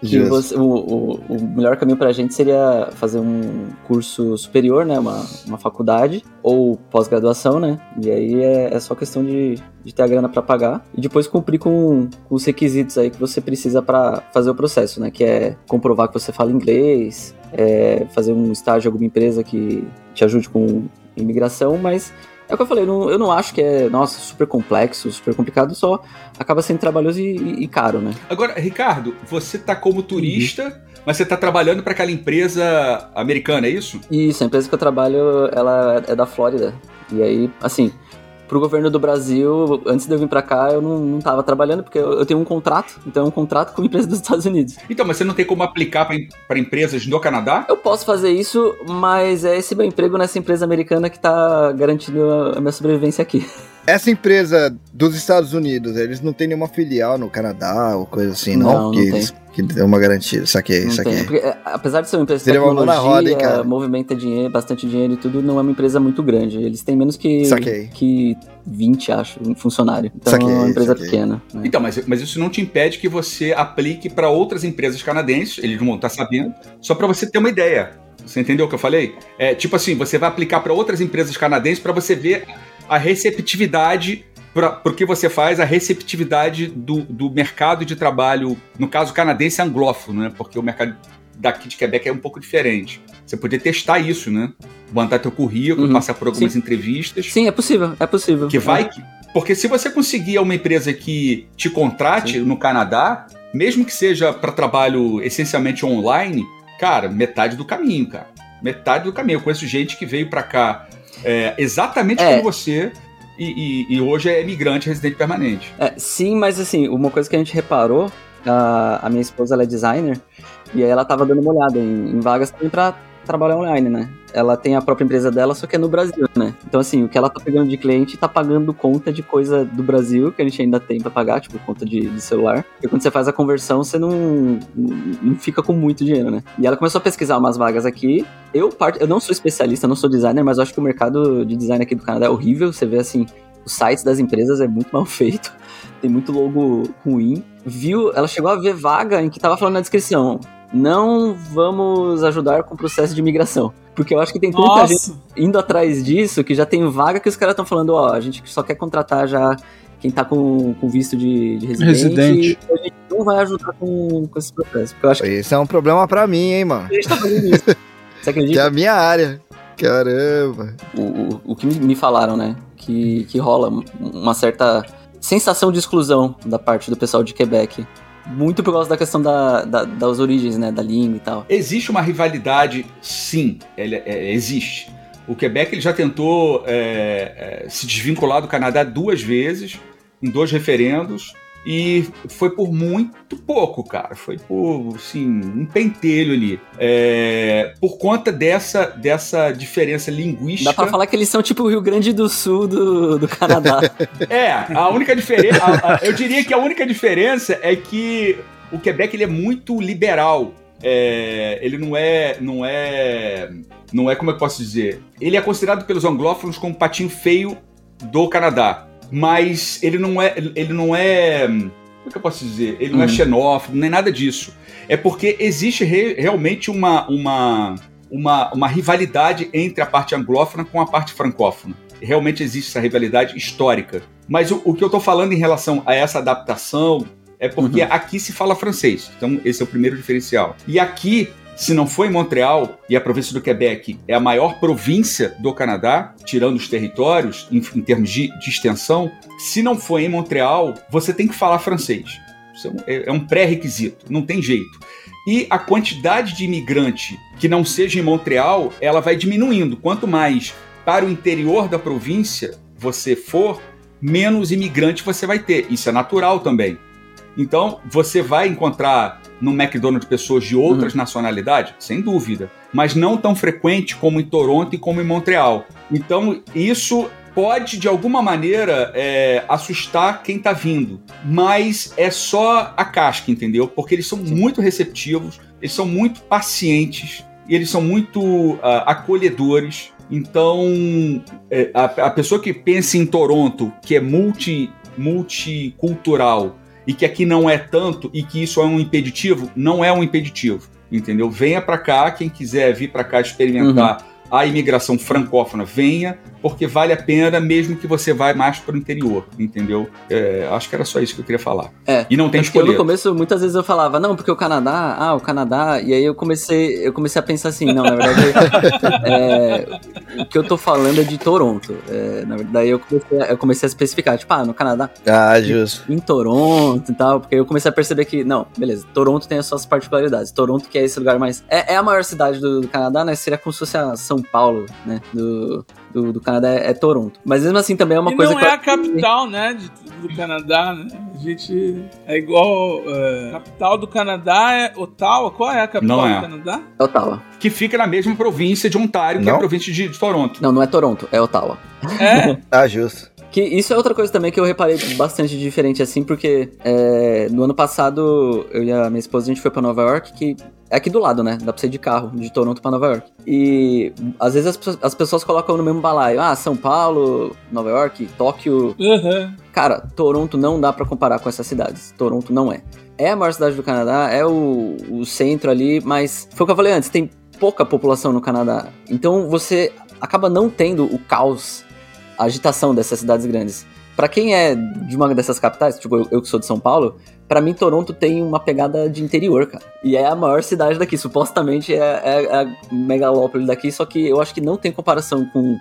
Que você- o, o, o melhor caminho pra gente seria fazer um curso superior, né? Uma, uma faculdade ou pós-graduação, né? E aí é, é só questão de, de ter a grana pra pagar e depois cumprir com, com os requisitos aí que você precisa pra fazer o processo, né? Que é comprovar que você fala inglês, é, fazer um estágio em alguma empresa que te ajude com imigração, mas É o que eu falei, não- eu não acho que é, nossa, super complexo, super complicado, só acaba sendo trabalhoso e, e caro, né? Agora, Ricardo, você tá como turista, mas você tá trabalhando para aquela empresa americana, é isso? Isso, a empresa que eu trabalho, ela é da Flórida. E aí, assim, pro governo do Brasil, antes de eu vir pra cá, eu não, não tava trabalhando, porque eu, eu tenho um contrato, então é um contrato com a empresa dos Estados Unidos. Então, mas você não tem como aplicar para empresas no Canadá? Eu posso fazer isso, mas é esse meu emprego nessa empresa americana que tá garantindo a- a minha sobrevivência aqui. Essa empresa dos Estados Unidos, eles não têm nenhuma filial no Canadá ou coisa assim, não? Não, não que, eles, que dê uma garantia. Saquei, Não saquei. porque, é, apesar de ser uma empresa de tecnologia, roda, hein, cara? movimenta dinheiro, bastante dinheiro e tudo, não é uma empresa muito grande. Eles têm menos que, Saquei. que 20, acho, um funcionário. Então Saquei, é uma empresa saquei. pequena. né? Então, mas, mas isso não te impede que você aplique para outras empresas canadenses, eles não vão estar sabendo, só para você ter uma ideia. Você entendeu o que eu falei? É tipo assim, você vai aplicar para outras empresas canadenses para você ver a receptividade para o que você faz, a receptividade do, do mercado de trabalho, no caso canadense anglófono, né? Porque o mercado daqui de Quebec é um pouco diferente. Você poder testar isso, né? Mandar teu currículo, Uhum. passar por algumas Sim. entrevistas. Sim, é possível, é possível. Que vai. que- Porque se você conseguir uma empresa que te contrate no Canadá, mesmo que seja para trabalho essencialmente online, cara, metade do caminho, cara. Metade do caminho. Eu conheço gente que veio para cá é, exatamente É. como você e, e- e hoje é imigrante residente permanente. É, sim, mas assim, uma coisa que a gente reparou, a, a minha esposa ela é designer, e aí ela tava dando uma olhada em, em vagas também pra trabalhar online, né? Ela tem a própria empresa dela, só que é no Brasil, né? Então, assim, o que ela tá pegando de cliente tá pagando conta de coisa do Brasil, que a gente ainda tem pra pagar, tipo, conta de, de celular. E quando você faz a conversão, você não, não fica com muito dinheiro, né? E ela começou a pesquisar umas vagas aqui. Eu, part... eu não sou especialista, não sou designer, mas eu acho que o mercado de design aqui do Canadá é horrível. Você vê, assim, os sites das empresas é muito mal feito tem muito logo ruim. Viu, ela chegou a ver vaga em que tava falando na descrição: não vamos ajudar com o processo de imigração. Porque eu acho que tem tanta gente Nossa, indo atrás disso que já tem vaga que os caras estão falando: ó, a gente só quer contratar já quem tá com, com visto de, de residente. Residente. e A gente não vai ajudar com, com esse processo. Porque eu acho que Isso é um problema pra mim, hein, mano. a gente tá fazendo isso. Você Que é acredita? a minha área. Caramba. o, o, o que me- me falaram, né? Que, que rola uma certa sensação de exclusão da parte do pessoal de Quebec. Muito por causa da questão da, da- das origens, né? Da língua e tal. Existe uma rivalidade, sim, ele- é, existe. O Quebec ele já tentou é, é, se desvincular do Canadá duas vezes, em dois referendos, e foi por muito pouco, cara. Foi por, assim, um pentelho ali. É, por conta dessa, dessa diferença linguística. Dá pra falar que eles são tipo o Rio Grande do Sul do, do Canadá. É, a única diferença. a- a- eu diria que a única diferença é que o Quebec ele é muito liberal. É, ele não é. Não é. Não é como eu posso dizer. Ele é considerado pelos anglófonos como o patinho feio do Canadá. Mas ele não é. Ele não é. Como é que eu posso dizer? Ele não é Uhum. xenófobo, nem nada disso. É porque existe re- realmente uma, uma, uma, uma rivalidade entre a parte anglófona com a parte francófona realmente existe essa rivalidade histórica. Mas o, o que eu tô falando em relação a essa adaptação é porque aqui se fala francês. Então, esse é o primeiro diferencial. E aqui, se não for em Montreal, e a província do Quebec é a maior província do Canadá, tirando os territórios, em, em termos de, de extensão, se não for em Montreal, você tem que falar francês. É é, é um pré-requisito, não tem jeito. E a quantidade de imigrante que não seja em Montreal, ela vai diminuindo. Quanto mais para o interior da província você for, menos imigrante você vai ter. Isso é natural também. Então, você vai encontrar no McDonald's pessoas de outras nacionalidades? Sem dúvida. Mas não tão frequente como em Toronto e como em Montreal. Então, isso pode, de alguma maneira, é, assustar quem está vindo. Mas é só a casca, entendeu? Porque eles são muito receptivos, eles são muito pacientes e eles são muito ah, acolhedores. Então, é, a, a pessoa que pensa em Toronto, que é multi, multicultural, e que aqui não é tanto, e que isso é um impeditivo, não é um impeditivo, entendeu? Venha para cá, quem quiser vir para cá experimentar a imigração francófona venha, porque vale a pena mesmo que você vá mais para o interior, entendeu? É, acho que era só isso que eu queria falar. É. E não tem É porque eu, escolher. no começo, muitas vezes eu falava, não, porque o Canadá, ah, o Canadá, e aí eu comecei, eu comecei a pensar assim, não, na verdade, é, o que eu tô falando é de Toronto. É, na verdade, daí eu comecei, a- eu comecei a especificar, tipo, ah, no Canadá, Ah, justo. em Toronto e tal, porque eu comecei a perceber que, não, beleza, Toronto tem as suas particularidades. Toronto, que é esse lugar mais. É, é a maior cidade do, do Canadá, né? Seria como se fosse a São Paulo, né? Do, do, do Canadá é, é Toronto. Mas mesmo assim também é uma e coisa não que. é eu- a capital, né, de- do Canadá, né? A gente é igual. é, a capital do Canadá é Ottawa. Qual é a capital Não é. do Canadá? É Ottawa. Que fica na mesma província de Ontário, que é Não? a província de, de Toronto. Não, não é Toronto, é Ottawa. É? Ah, justo. Que isso é outra coisa também que eu reparei bastante diferente, assim, porque é, no ano passado eu e a minha esposa a gente foi pra Nova York, que é aqui do lado, né? Dá pra sair de carro, de Toronto pra Nova York. E às vezes as, pessoas- as pessoas colocam no mesmo balaio, ah, São Paulo, Nova York, Tóquio. Aham. Cara, Toronto não dá pra comparar com essas cidades. Toronto não é. É a maior cidade do Canadá, é o, o centro ali, mas foi o que eu falei antes, tem pouca população no Canadá. Então você acaba não tendo o caos, a agitação dessas cidades grandes. Pra quem é de uma dessas capitais, tipo eu, eu que sou de São Paulo, pra mim Toronto tem uma pegada de interior, cara. E é a maior cidade daqui, supostamente é, é a megalópole daqui, só que eu acho que não tem comparação com,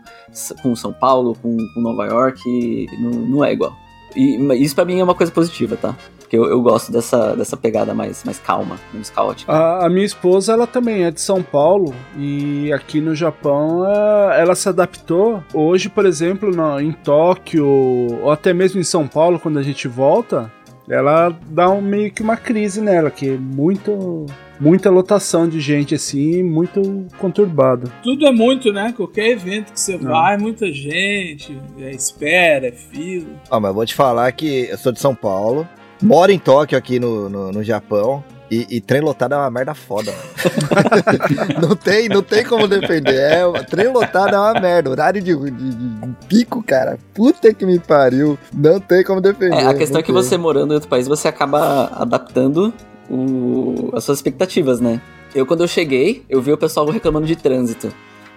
com São Paulo, com, com Nova York, não, não é igual. E isso pra mim é uma coisa positiva, tá? Porque eu, eu gosto dessa, dessa pegada mais, mais calma, menos caótica. A, a minha esposa, ela também é de São Paulo e aqui no Japão é, ela se adaptou. Hoje, por exemplo, na- em Tóquio ou até mesmo em São Paulo, quando a gente volta, ela dá um, meio que uma crise nela, que é muito, muita lotação de gente assim, muito conturbado. Tudo é muito, né? Qualquer evento que você Não. vai, muita gente, é espera, é fila. Ó, mas eu vou te falar que eu sou de São Paulo, moro em Tóquio aqui no, no, no Japão. E, e trem lotado é uma merda foda, mano. não, tem, não tem como defender. É, trem lotado é uma merda. Horário de, de- de pico, cara. Puta que me pariu. Não tem como defender. É, a questão é que tem. você morando em outro país, você acaba adaptando o- as suas expectativas, né? Eu, quando eu cheguei, eu vi o pessoal reclamando de trânsito.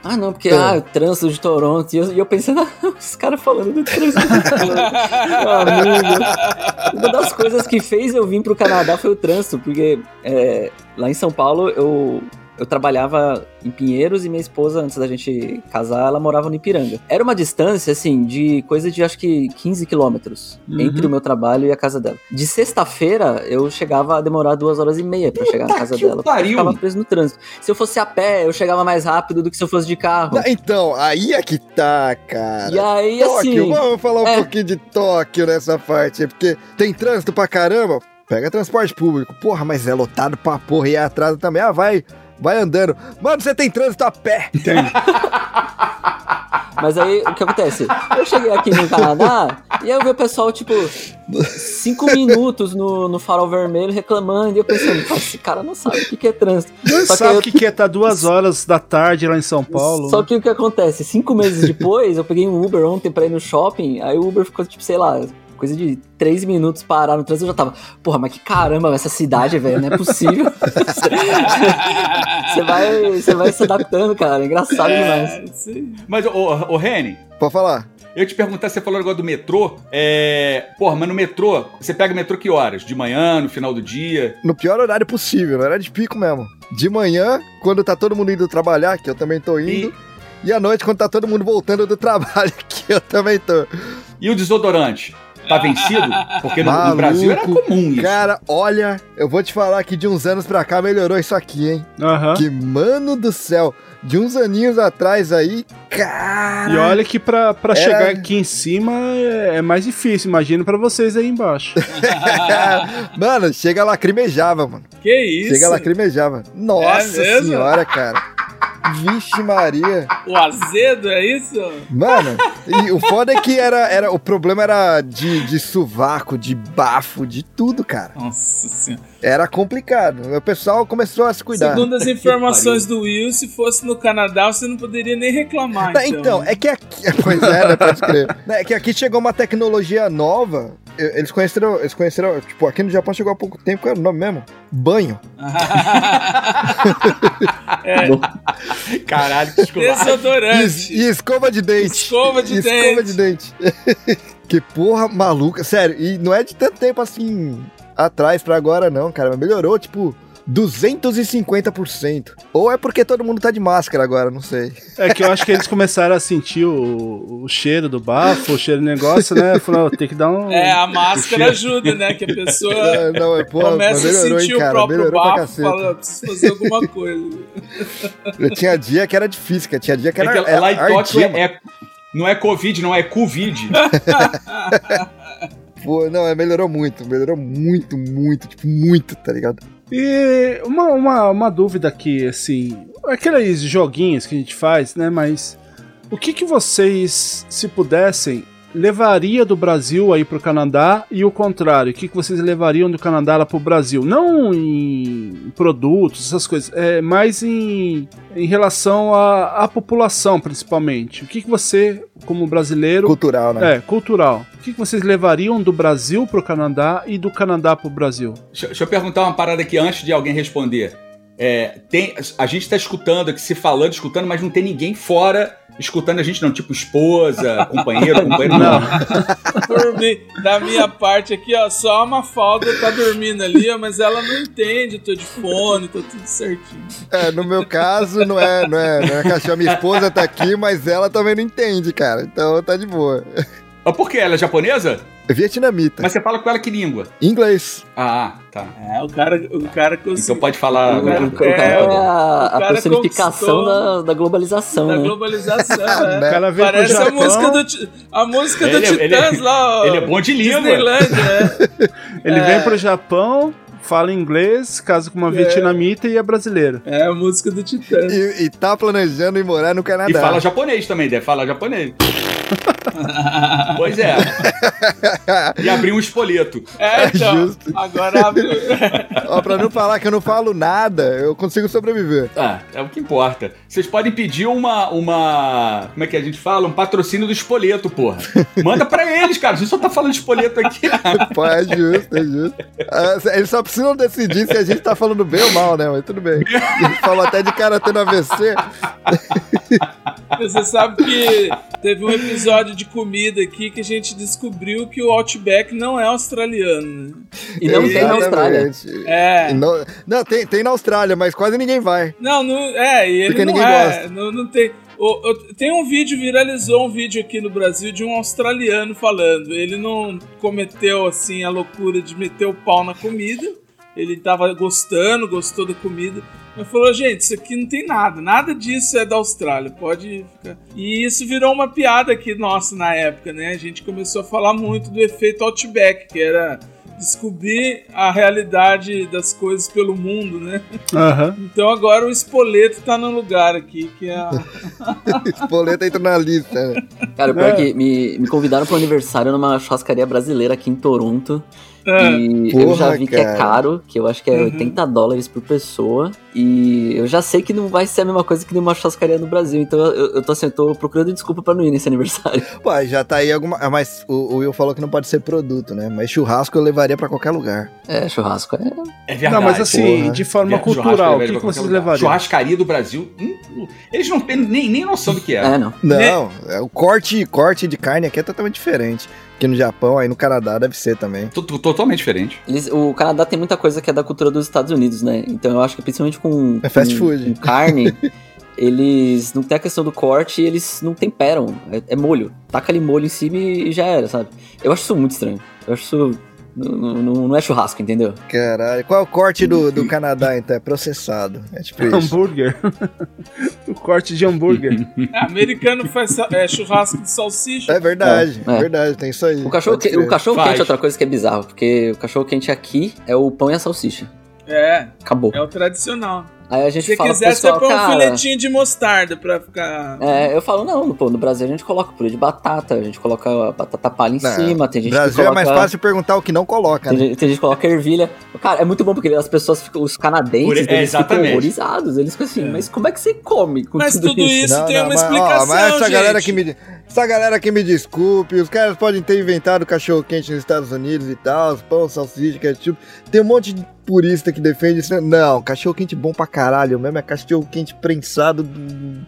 Ah, não, porque É. ah, o trânsito de Toronto. E eu, e eu pensando, ah, os caras falando do trânsito de Toronto. Meu amigo. Uma das coisas que fez eu vir pro Canadá foi o trânsito, porque é, lá em São Paulo eu, eu trabalhava em Pinheiros e minha esposa, antes da gente casar, ela morava no Ipiranga. Era uma distância, assim, de coisa de acho que 15 quilômetros Uhum. entre o meu trabalho e a casa dela. De sexta-feira, eu chegava a demorar duas horas e meia pra chegar na casa que dela. porque Eu pariu. ficava preso no trânsito. Se eu fosse a pé, eu chegava mais rápido do que se eu fosse de carro. Então, aí é que tá, cara. E aí, Tóquio, assim. vamos falar um é. pouquinho de Tóquio nessa parte, porque tem trânsito pra caramba. Pega transporte público. Porra, mas é lotado pra porra e é atrasa também. Ah, vai, vai andando. Mano, você tem trânsito a pé. Mas aí, o que acontece? Eu cheguei aqui no Canadá e aí eu vi o pessoal, tipo, cinco minutos no, no farol vermelho reclamando. E eu pensando, "Pô, esse cara não sabe o que, que é trânsito. Não Só que sabe eu- o que, que é estar duas horas da tarde lá em São Paulo? Só que o que acontece? Cinco meses depois, eu peguei um Uber ontem pra ir no shopping, aí o Uber ficou, tipo, sei lá, coisa de três minutos parar no trânsito, eu já tava, porra, mas que caramba, essa cidade, velho, não é possível. Você vai, você vai se adaptando, cara, é engraçado demais. É, isso aí. Mas, ô, ô Reni, Pode falar. eu te perguntar, você falou agora do metrô. É. Porra, mas no metrô, você pega o metrô que horas? De manhã, no final do dia? No pior horário possível, no horário de pico mesmo. De manhã, quando tá todo mundo indo trabalhar, que eu também tô indo. E, à noite, quando tá todo mundo voltando do trabalho, que eu também tô. E o desodorante? Tá vencido? Porque no, no Maluco, Brasil era comum isso. Cara, olha, eu vou te falar que de uns anos pra cá melhorou isso aqui, hein? Aham. Que mano do céu, de uns aninhos atrás aí, cara. E olha que pra, pra É. chegar aqui em cima é, é mais difícil, imagino pra vocês aí embaixo. mano, chega lacrimejava, mano. Que isso? Chega lacrimejava. Nossa É senhora, cara. Vixe Maria. O azedo, é isso? Mano, e o foda é que era, era, o problema era de, de sovaco, de bafo, de tudo, cara. Nossa senhora. Era complicado. O pessoal começou a se cuidar. Segundo as informações do Will, se fosse no Canadá, você não poderia nem reclamar. Tá, Então, Então, é que aqui. Pois é, né? Pode crer. É que aqui chegou uma tecnologia nova eles conheceram, eles conheceram, tipo, aqui no Japão chegou há pouco tempo, qual era o nome mesmo? Banho. Caralho, que escolar. E, Desodorante. e escova de dente. Escova de E escova dente. de dente. que porra maluca. Sério, e não é de tanto tempo assim atrás pra agora, não, cara. Mas melhorou, tipo, 250%. Ou é porque todo mundo tá de máscara agora, não sei. É que eu acho que eles começaram a sentir o, o cheiro do bafo, o cheiro do negócio, né? Falaram, tem que dar um. É, a máscara ajuda, né? Que a pessoa É, não, é, porra, começa a melhorou, sentir hein, o cara. próprio Melhorou pra bafo e fala, preciso fazer alguma coisa. Eu tinha dia que era difícil, cara. Tinha dia que É era, que era lá em Tóquio ardia, é, é- não é Covid, não é Covid. Pô, não, é, melhorou muito, melhorou muito, muito, tipo, muito, tá ligado? E uma, uma, uma dúvida aqui, assim, aqueles joguinhos que a gente faz, né? Mas o que, que vocês, se pudessem, levaria do Brasil aí pro Canadá e o contrário? O que, que vocês levariam do Canadá lá pro Brasil? Não em produtos, essas coisas, é mais em, em relação à, à população, principalmente. O que, que você, como brasileiro, Cultural, né? é, cultural. O que que vocês levariam do Brasil pro Canadá e do Canadá pro Brasil? Deixa, deixa eu perguntar uma parada aqui antes de alguém responder. É, tem, a gente tá escutando aqui, se falando, escutando, mas não tem ninguém fora escutando a gente, não. Tipo esposa, companheiro, companheiro, não. Dormir. Da minha parte aqui, ó, só a Mafalda tá dormindo ali, ó, mas ela não entende, tô de fone, tô tudo certinho. É, no meu caso, não é, não é, não é cachorro. Minha esposa tá aqui, mas ela também não entende, cara. Então tá de boa. Mas por quê? Ela é japonesa? Vietnamita. Mas você fala com ela que língua? Inglês. Ah, tá. É, o cara, o cara conseguiu. Então pode falar. O cara- O cara É, é, o a, a cara personificação da, da globalização, da né? globalização, Né? é. O cara veio Parece a música do, a música do Ele é- ele é- Titãs lá, ó. Ele é bom de língua. É. ele É. vem pro Japão, fala inglês, casa com uma vietnamita e é brasileiro. É a música do Titãs. E, e tá planejando ir morar no Canadá. E fala japonês também, deve falar japonês. pois é. E abrir um espoleto. É, então. justo. Agora abre. Ó, pra não falar que eu não falo nada, eu consigo sobreviver. Ah, é o que importa. Vocês podem pedir uma, uma. Como é que a gente fala? Um patrocínio do espoleto, porra. Manda pra eles, cara. A gente só tá falando de espoleto aqui. Pô, é justo, é justo. Ah, eles só precisam decidir se a gente tá falando bem ou mal, né? Mas tudo bem. A gente falou até de cara tendo AVC. Você sabe que teve um episódio de comida aqui que a gente descobriu que o Outback não é australiano, né? E não tem na Austrália. Exatamente. É. Não, não, tem, tem na Austrália, mas quase ninguém vai. Não, não é, e ele Porque não ninguém é. gosta. Não, não tem. O- o- tem um vídeo, viralizou um vídeo aqui no Brasil de um australiano falando. Ele não cometeu assim a loucura de meter o pau na comida. Ele tava gostando, gostou da comida. Mas falou, gente, isso aqui não tem nada. Nada disso é da Austrália. Pode ficar. E isso virou uma piada aqui nossa na época, né? A gente começou a falar muito do efeito Outback, que era descobrir a realidade das coisas pelo mundo, né? Aham. Então agora o espoleto tá no lugar aqui, que é a... Espoleta entra na lista, né? Cara, o pior É. é que me, me convidaram pro aniversário numa churrascaria brasileira aqui em Toronto. É. E eu já Porra, vi que é cara. caro, que eu acho que é Uhum. 80 dólares por pessoa. E eu já sei que não vai ser a mesma coisa que numa churrascaria no Brasil. Então eu, eu tô assim, eu tô procurando desculpa pra não ir nesse aniversário. Pô, já tá aí alguma. ah, Mas o, o Will falou que não pode ser produto, né? Mas churrasco eu levaria pra qualquer lugar. É, churrasco é. É verdade. Não, mas assim, porra. de forma cultural, o que, que vocês lugar. levariam? Churrascaria do Brasil. hum, eles não têm nem, nem noção do que é. É, não. Não, é, o corte, corte de carne aqui é totalmente diferente. Aqui no Japão, aí no Canadá deve ser também. Tô- tô- Totalmente diferente. Eles, o Canadá tem muita coisa que é da cultura dos Estados Unidos, né? Então eu acho que principalmente com, É fast com- food. com carne, eles não tem a questão do corte e eles não temperam. É, é molho. Taca ali molho em cima e já era, sabe? Eu acho isso muito estranho. Eu acho isso. Não, não, não é churrasco, entendeu? Caralho. Qual é o corte do, do Canadá, então? É processado. É tipo isso. Hambúrguer. o corte de hambúrguer. É, americano faz é, churrasco de salsicha. É verdade, É, é, verdade, tem isso aí. O cachorro, que- o cachorro Faz. quente é outra coisa que é bizarro, porque o cachorro quente aqui é o pão e a salsicha. É, Acabou. é o tradicional. Aí a gente Se fala pro quiser, você pessoal, põe um cara, filetinho de mostarda pra ficar... É, eu falo, não, pô, no Brasil a gente coloca purê de batata, a gente coloca a batata palha em Não, cima, tem gente Brasil que é coloca... mais fácil perguntar o que não coloca, Tem, né? gente- tem gente que coloca ervilha. Cara, é muito bom porque as pessoas ficam, os canadenses, é, eles ficam horrorizados. Eles ficam assim, mas como é que você come com Mas tudo, tudo isso? isso tem uma mas, ó, explicação, mas essa gente. galera que me. Essa galera que me desculpe, os caras podem ter inventado cachorro quente nos Estados Unidos e tal, pão, salsicha, ketchup. Tem um monte de purista que defende isso. Não, cachorro quente bom pra caralho mesmo, é cachorro quente prensado do-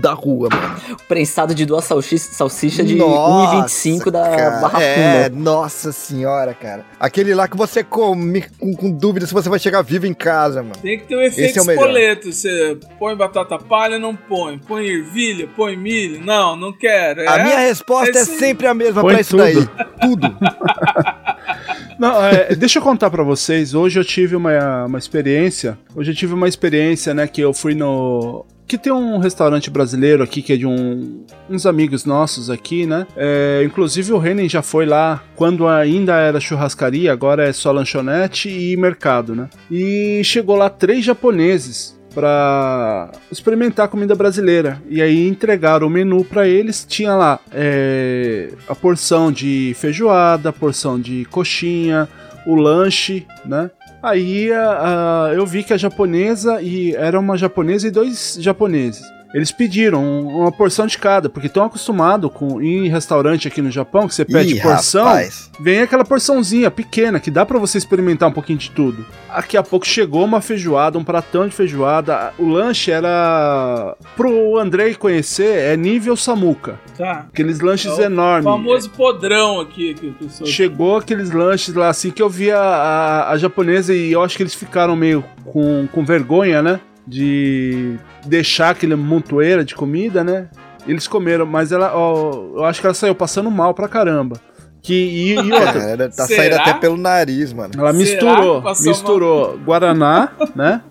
da rua, mano. Prensado de duas salsichas salsicha de Nossa, 1,25 da cara, Barra É, nossa senhora, cara. Aquele lá que você come com, com dúvida se você vai chegar vivo em casa, mano. Tem que ter o efeito Esse é espoleto. Você põe batata palha, não põe. Põe ervilha, põe milho. Não, não quero. A É- minha resposta é, esse- sempre a mesma Põe pra isso tudo. daí. Tudo. Não, é, deixa eu contar pra vocês. Hoje eu tive uma, uma experiência. Hoje eu tive uma experiência, né? Que eu fui no. Que tem um restaurante brasileiro aqui, que é de um, uns amigos nossos aqui, né? É, inclusive o Renan já foi lá quando ainda era churrascaria, agora é só lanchonete e mercado, né? E chegou lá três japoneses pra experimentar comida brasileira. E aí entregaram o menu pra eles. Tinha lá é, a porção de feijoada, a porção de coxinha, o lanche, né? Aí a- eu vi que a japonesa e era uma japonesa e dois japoneses. Eles pediram um- uma porção de cada, porque estão acostumados com ir em restaurante aqui no Japão que você pede Ih, porção, rapaz. vem aquela porçãozinha pequena que dá pra você experimentar um pouquinho de tudo. Daqui a pouco chegou uma feijoada, um pratão de feijoada. O lanche era pro Andrei conhecer, é nível Samuca. Tá. Aqueles lanches É o enormes. famoso podrão aqui que o pessoal. Chegou aqueles lanches lá, assim, que eu vi a, a, a japonesa e eu acho que eles ficaram meio com, com vergonha, né? De deixar aquele montoeira de comida, né? Eles comeram, mas ela, ó, eu acho que ela saiu passando mal pra caramba. Que, e, e outra, Cara, tá Será? saindo até pelo nariz, mano. ela misturou, misturou Guaraná, né?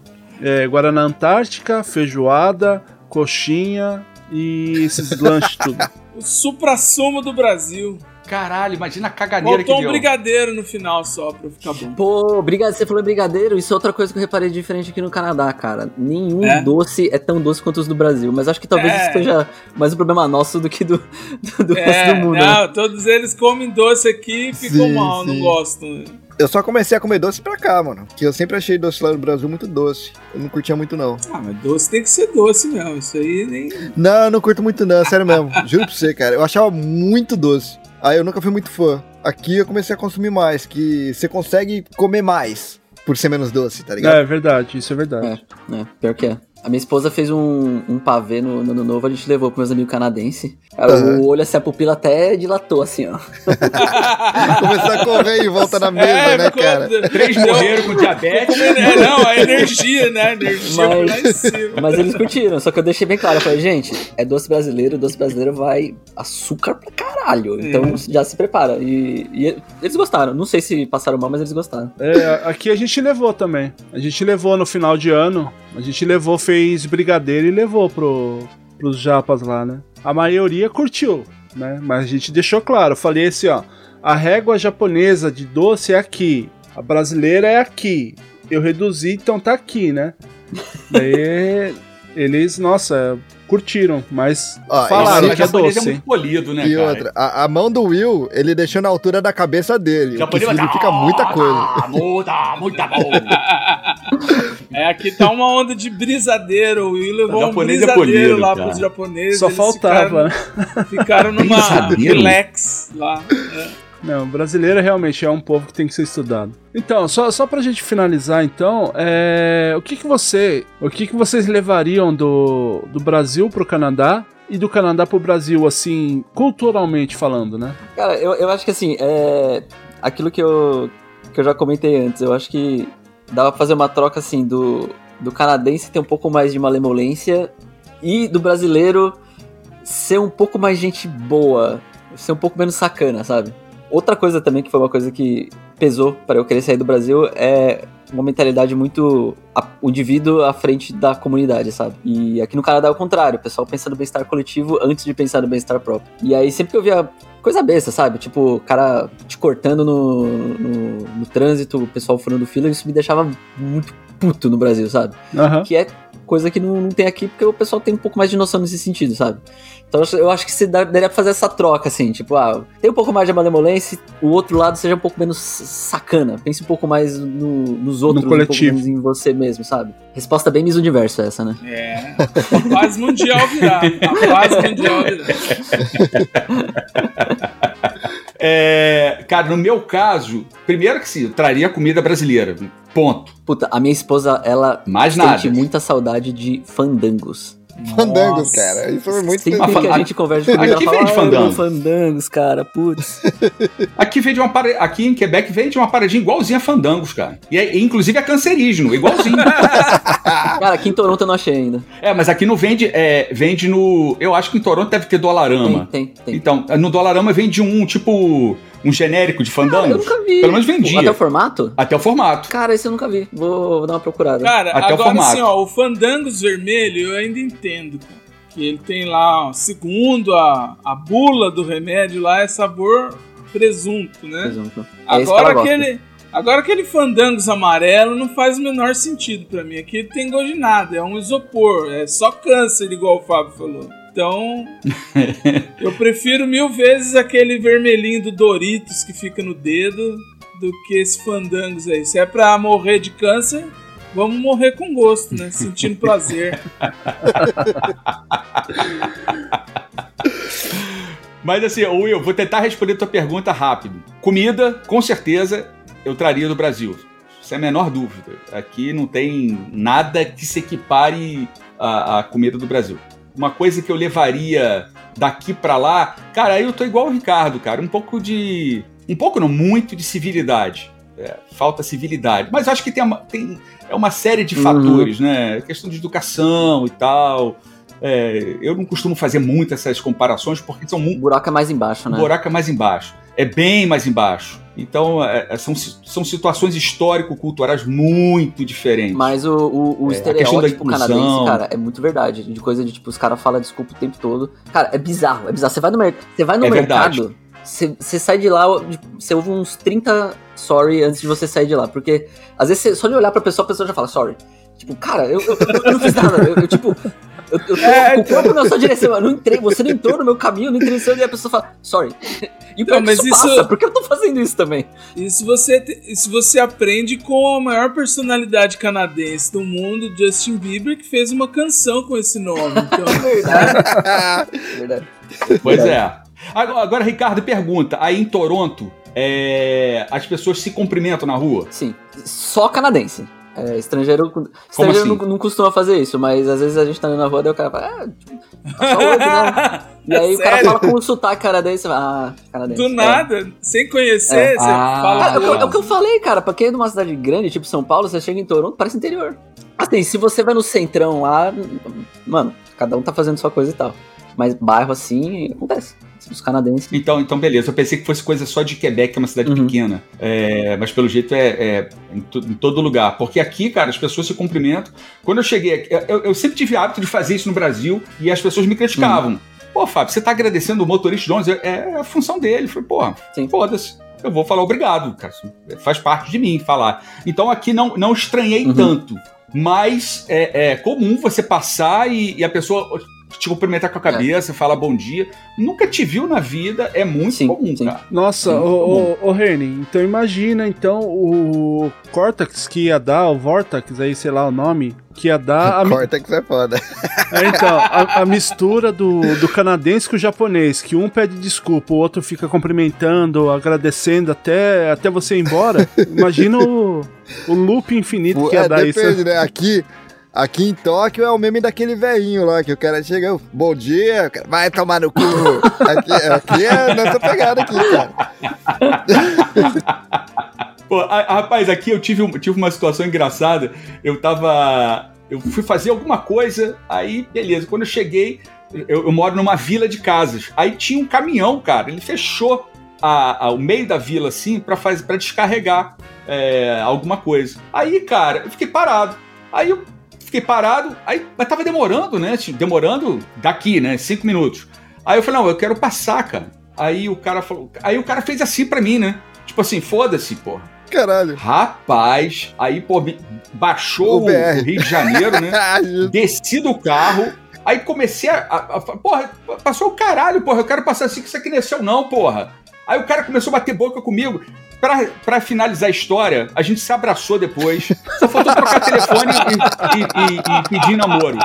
É, Guaraná Antártica, feijoada, coxinha e esses lanches tudo. O supra-sumo do Brasil. Caralho, imagina a caganeira Faltou que um deu. brigadeiro no final só pra ficar bom. Pô, briga- você falou brigadeiro, isso é outra coisa que eu reparei diferente aqui no Canadá, cara. Nenhum É? doce é tão doce quanto os do Brasil, mas acho que talvez É. isso seja mais um problema nosso do que do, do, do resto É, do mundo. né? não, todos eles comem doce aqui e ficam Sim, mal, não sim. gostam. Eu só comecei a comer doce pra cá, mano. Que eu sempre achei doce lá no Brasil muito doce. Eu não curtia muito, não. Ah, mas doce tem que ser doce mesmo. Isso aí nem. Não, eu não curto muito, não. Sério mesmo. Juro pra você, cara. Eu achava muito doce. Aí eu nunca fui muito fã. Aqui eu comecei a consumir mais. Que você consegue comer mais por ser menos doce, tá ligado? É verdade, isso é verdade. É, pior que é. A minha esposa fez um, um pavê no, no ano novo, a gente levou pros meus amigos canadenses. Aham. O olho, assim, a pupila até dilatou, assim, ó. Começar a correr em volta na mesa, É, né, ficou- cara? Três morreram com diabetes. É, não, a energia, né? A energia foi lá em Mas, cima. mas eles curtiram, só que eu deixei bem claro, eu falei, gente, é doce brasileiro, doce brasileiro vai açúcar pra caralho, então É. já se prepara. E, e eles gostaram, não sei se passaram mal, mas eles gostaram. É, aqui a gente levou também. A gente levou no final de ano. A gente levou, fez brigadeiro e levou pro, pros japas lá, né? A maioria curtiu, né? Mas a gente deixou claro. Eu falei assim, ó. A régua japonesa de doce é aqui. A brasileira é aqui. Eu reduzi, então tá aqui, né? Daí eles, nossa, curtiram, mas Ó, falaram que é japonês doce. é muito polido, né, E cara? outra, a, a mão do Will, ele deixou na altura da cabeça dele. O que significa muita coisa. Ah, muita, muita bom. É, aqui tá uma onda de brisadeiro. O Will levou O um japonês é brisadeiro polido, lá cara. pros japoneses. Só faltava, né? Ficaram, ficaram numa relax lá. É. Não, brasileiro realmente é um povo que tem que ser estudado. Então, só, só pra gente finalizar, então, é, o que que você, o que que vocês levariam do, do Brasil pro Canadá e do Canadá pro Brasil, assim, culturalmente falando, né? Cara, eu, eu acho que assim, é. Aquilo que eu, que eu já comentei antes, eu acho que dava pra fazer uma troca assim do, do canadense ter um pouco mais de malemolência e do brasileiro ser um pouco mais gente boa, ser um pouco menos sacana, sabe? Outra coisa também que foi uma coisa que pesou para eu querer sair do Brasil é uma mentalidade muito o indivíduo à frente da comunidade, sabe? E aqui no Canadá é o contrário, o pessoal pensa no bem-estar coletivo antes de pensar no bem-estar próprio. E aí sempre que eu via coisa besta, sabe? Tipo, o cara te cortando no, no, no trânsito, o pessoal furando fila, isso me deixava muito puto no Brasil, sabe? Aham. Que é coisa que não, não tem aqui, porque o pessoal tem um pouco mais de noção nesse sentido, sabe? Então eu acho- que você dá- daria pra fazer essa troca, assim, tipo, ah, tem um pouco mais de malemolência, o outro lado seja um pouco menos sacana. Pense um pouco mais no- nos outros, um pouco coletivo. menos em você mesmo. sabe? Resposta bem Miss Universo essa, né? É. A paz mundial virá. A paz mundial virá. É, cara, no meu caso, primeiro que sim, eu traria comida brasileira. Ponto. Puta, a minha esposa, ela Mais sente nada. muita saudade de fandangos. Fandangos, cara. Isso foi muito Sempre que a gente conversa com aqui fala, vende "Ah, eu amo fandango." fandangos, cara, putz. Aqui vende uma para... aqui em Quebec vende uma paradinha igualzinha a Fandangos, cara. E é, inclusive é cancerígeno, igualzinho. Cara, aqui em Toronto eu não achei ainda. é, mas aqui não vende, é, vende no, eu acho que em Toronto deve ter Dolarama. Tem, tem, tem. Então, no Dolarama vende um tipo um genérico de Cara, eu nunca vi. Pelo menos vendia. Até o formato? Até o formato. Cara, esse eu nunca vi. Vou, vou dar uma procurada. Cara, Até o agora formato. assim, ó, o Fandangos Vermelho eu ainda entendo, cara. Que ele tem lá, ó, segundo a, a bula do remédio lá, é sabor presunto, né? exemplo. É esse Agora aquele, agora aquele Fandangos amarelo não faz o menor sentido pra mim. Aqui ele tem gosto de nada, é um isopor, é só câncer, igual o Fábio falou. Então, eu prefiro mil vezes aquele vermelhinho do Doritos que fica no dedo do que esse Fandangos aí. Se é pra morrer de câncer, vamos morrer com gosto, né? Sentindo prazer. Mas assim, Will, vou tentar responder tua pergunta rápido. Comida, com certeza, eu traria do Brasil. Sem a menor dúvida. Aqui não tem nada que se equipare à, à comida do Brasil. Uma coisa que eu levaria daqui pra lá, cara, aí eu tô igual o Ricardo, cara. Um pouco de. Um pouco, não, muito de civilidade. É, falta civilidade. Mas eu acho que tem uma, tem, é uma série de Uhum. fatores, né? Questão de educação e tal. É, eu não costumo fazer muito essas comparações porque são muito. buraco é mais embaixo, né? buraco é mais embaixo. É bem mais embaixo. Então, é, é, são, são situações histórico-culturais muito diferentes. Mas o, o, o É, estereótipo canadense, cara, é muito verdade. De coisa de, tipo, os caras falam desculpa o tempo todo. Cara, é bizarro, é bizarro. Você vai no, mer você vai no É mercado, você, você sai de lá, você ouve uns 30 sorry antes de você sair de lá. Porque, às vezes, você, só de olhar pra pessoa, a pessoa já fala sorry. Tipo, cara, eu, eu, eu não fiz nada. Eu, eu, tipo, eu, eu tô É, com o corpo na sua direção. Eu não entrei, você não entrou no meu caminho, eu não entrei no seu. E a pessoa fala, sorry. E Não, que mas isso, isso- passa, porque eu tô fazendo isso também. Isso você, isso você aprende com a maior personalidade canadense do mundo, Justin Bieber, que fez uma canção com esse nome. Então, Verdade. verdade. Pois é. Agora, agora, Ricardo, pergunta. Aí em Toronto, é, as pessoas se cumprimentam na rua? Sim, só canadense. É, estrangeiro estrangeiro assim? não, não costuma fazer isso, mas às vezes a gente tá indo na rua e o cara fala, ah, tipo, só hoje, né? E aí o cara Sério? fala com o sotaque canadense, fala, ah, canadense. do É. nada, sem conhecer, É. você Ah. fala. Ah, é, o que eu- é o que eu falei, cara, pra quem é de uma cidade grande, tipo São Paulo, você chega em Toronto, parece interior. Assim, se você vai no centrão lá, mano, cada um tá fazendo sua coisa e tal. Mas bairro assim, acontece. Os canadenses. Então, então, beleza. Eu pensei que fosse coisa só de Quebec, que é uma cidade Uhum. pequena. É, mas pelo jeito é, é em, em todo lugar. Porque aqui, cara, as pessoas se cumprimentam. Quando eu cheguei aqui, eu, eu sempre tive hábito de fazer isso no Brasil e as pessoas me criticavam. Uhum. Pô, Fábio, você tá agradecendo o motorista de ônibus? É, é a função dele. Eu falei, porra, foda-se. Eu vou falar obrigado, cara. Faz parte de mim falar. Então aqui não, não estranhei Uhum. tanto. Mas é, é comum você passar e, e a pessoa te cumprimentar com a cabeça, falar bom dia. Nunca te viu na vida, é muito Sim, comum, sim. cara. Nossa, Muito ô, ô, ô Reni, então imagina então o Cortex que ia dar, o Vortex aí, sei lá o nome, que ia dar a, mi- Cortex é foda. é, então, a, a mistura do, do canadense com o japonês, que um pede desculpa, o outro fica cumprimentando, agradecendo até, até você ir embora. Imagina o, o loop infinito que ia É, dar isso. depende, né? Aqui, aqui em Tóquio é o meme daquele velhinho lá, que o cara chega, bom dia, cara, vai tomar no cu. Aqui, aqui é nessa pegada aqui, cara. Pô, a- rapaz, aqui eu tive, um- tive uma situação engraçada. Eu tava. Eu fui fazer alguma coisa, aí, beleza. Quando eu cheguei, eu, eu moro numa vila de casas. Aí tinha um caminhão, cara. Ele fechou a- a- o meio da vila assim pra, faz, pra descarregar é, alguma coisa. Aí, cara, eu fiquei parado. Aí eu fiquei parado, aí, mas tava demorando, né? Tipo, Demorando daqui, né? Cinco minutos. Aí eu falei, não, eu quero passar, cara. Aí o cara falou. Aí o cara fez assim pra mim, né? Tipo assim, foda-se, porra. Caralho. Rapaz, aí, pô, baixou O o, Rio de Janeiro, né? Ah. Desci do carro, aí comecei a, a, a- Porra, passou o caralho, porra. Eu quero passar assim que isso aqui não é seu, não, porra. Aí o cara começou a bater boca comigo. Pra, pra finalizar a história, a gente se abraçou depois. Só faltou trocar telefone e, e- e- e pedir namoro.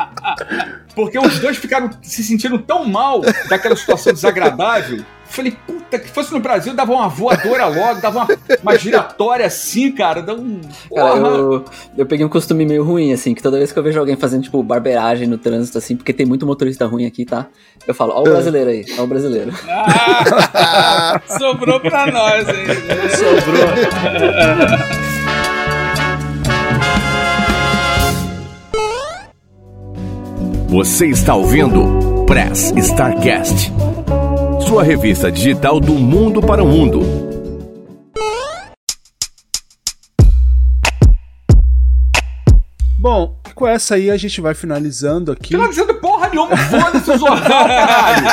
Porque os dois ficaram se sentindo tão mal daquela situação desagradável. Falei, puta, que fosse no Brasil, dava uma voadora logo, dava uma, uma giratória assim, cara. Dá um. Cara, eu, eu peguei um costume meio ruim, assim, que toda vez que eu vejo alguém fazendo, tipo, barbeiragem no trânsito, assim, porque tem muito motorista ruim aqui, tá? Eu falo, ó o brasileiro aí, ó o brasileiro. Ah, sobrou pra nós aí. né? Sobrou. Você está ouvindo Press Starcast, sua revista digital do mundo para o mundo. Bom, com essa aí a gente vai finalizando aqui. Não dizendo porra nenhuma, foda-se o caralho.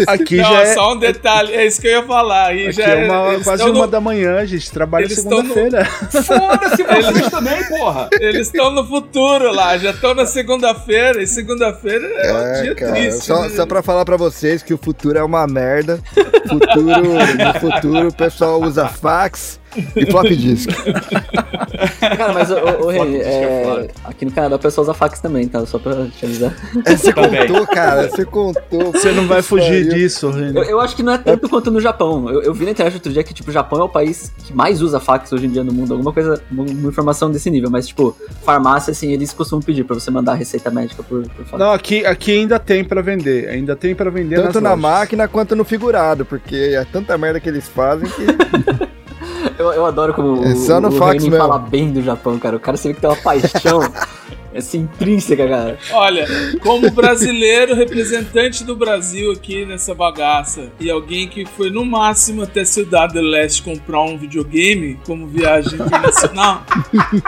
Aqui Não, já é, só um detalhe, é isso que eu ia falar. Aí aqui já é uma- eles quase uma no- da manhã, a gente trabalha estão no- segunda-feira. Foda-se vocês também, porra. Eles estão no futuro lá, já estão na segunda-feira, e segunda-feira é, um É, dia cara, triste. só, né? só pra falar pra vocês que o futuro é uma merda. Futuro, no futuro o pessoal usa fax e flop disk. Cara, mas, ô, Foda, é, foda. aqui no Canadá o pessoal usa fax também, tá? Só pra te avisar. É, você Também. contou, cara, você contou. Você não vai fugir Pariu. disso, Eu, Renan. eu acho que não é tanto quanto no Japão. Eu, eu vi na internet outro dia que, tipo, o Japão é o país que mais usa fax hoje em dia no mundo. Alguma coisa, uma, uma informação desse nível. Mas, tipo, farmácia, assim, eles costumam pedir pra você mandar receita médica por, por fax. Não, aqui, aqui ainda tem pra vender. Ainda tem pra vender nas Tanto na lojas. máquina quanto no figurado, porque é tanta merda que eles fazem que. Eu, eu adoro como É só no o, o mesmo. fala bem do Japão, cara. O cara você vê que tem uma paixão assim, intrínseca, cara. Olha, como brasileiro, representante do Brasil aqui nessa bagaça, e alguém que foi no máximo até Cidade do Leste comprar um videogame como viagem internacional,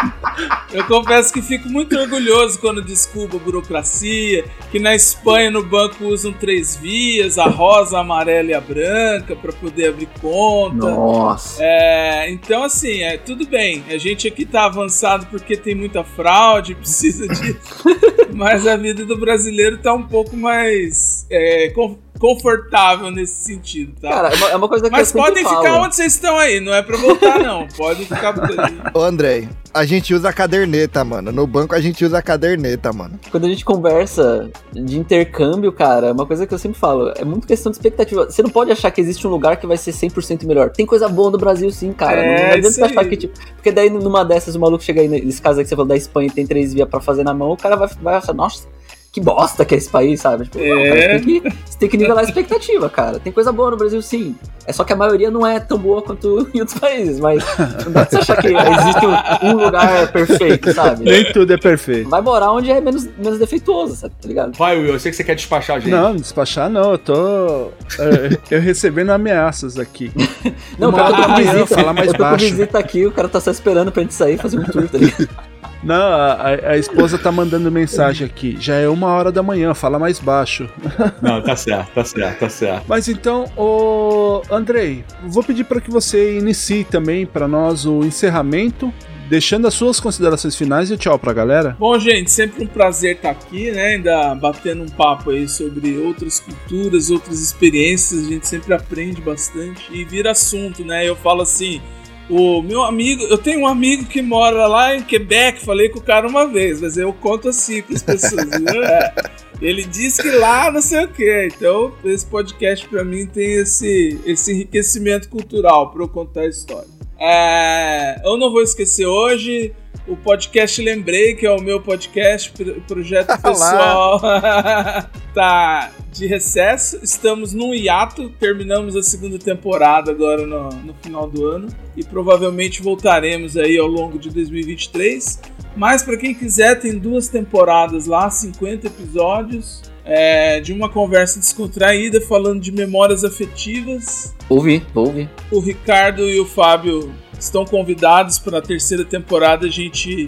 eu confesso que fico muito orgulhoso quando descubro a burocracia, que na Espanha no banco usam três vias, a rosa, a amarela e a branca, para poder abrir conta. Nossa. É, então, assim, é tudo bem. A gente aqui tá avançado porque tem muita fraude, precisa disso. Mas a vida do brasileiro tá um pouco mais é, confortável nesse sentido, tá? Cara, é uma, é uma coisa que Mas eu sempre podem falo. ficar onde vocês estão aí, não é pra voltar, não. Podem ficar por aí. Ô, Andrei, a gente usa a caderneta, mano. No banco a gente usa a caderneta, mano. Quando a gente conversa de intercâmbio, cara, é uma coisa que eu sempre falo, é muito questão de expectativa. Você não pode achar que existe um lugar que vai ser 100% melhor. Tem coisa boa no Brasil sim, cara. É, não, adianta você achar que, tipo... Porque daí, numa dessas, o maluco chega aí, nesse caso aí que você falou da Espanha e tem três vias pra fazer na mão, o cara vai, vai achar, nossa, que bosta que é esse país, sabe? Tipo, não, É. cara, tem que, você tem que nivelar a expectativa, cara. Tem coisa boa no Brasil sim. É só que a maioria não é tão boa quanto em outros países, mas não dá pra você achar que existe um, um lugar perfeito, sabe? Nem tudo é perfeito. Vai morar onde é menos, menos defeituoso, sabe? Tá ligado? Vai, Will, eu sei que você quer despachar a gente. Não, despachar não, eu tô. é, eu recebendo ameaças aqui. Não, Uma cara, eu tô com visita, falar mais eu tô com baixo. visita aqui, o cara tá só esperando pra gente sair e fazer um tour, tá ligado? Não, a, a- esposa tá mandando mensagem aqui. Já é uma hora da manhã, fala mais baixo. Não, tá certo, tá certo, tá certo. Mas então, ô Andrei, vou pedir para que você inicie também para nós o encerramento, deixando as suas considerações finais e tchau pra galera. Bom, gente, sempre um prazer estar aqui, né? Ainda batendo um papo aí sobre outras culturas, outras experiências. A gente sempre aprende bastante e vira assunto, né? Eu falo assim. O meu amigo, eu tenho um amigo que mora lá em Quebec, falei com o cara uma vez, mas eu conto assim para as pessoas. viu? É. Ele disse que lá não sei o que. Então, esse podcast para mim tem esse, esse enriquecimento cultural para eu contar a história. É, eu não vou esquecer hoje o podcast Lembrei, que é o meu podcast, pro- projeto pessoal, tá de recesso. Estamos num hiato, terminamos a segunda temporada agora no, no final do ano e provavelmente voltaremos aí ao longo de 2023. Mas para quem quiser, tem duas temporadas lá, 50 episódios. é, de uma conversa descontraída falando de memórias afetivas Ouvi, vou ouvir. o Ricardo e o Fábio estão convidados para a terceira temporada. A gente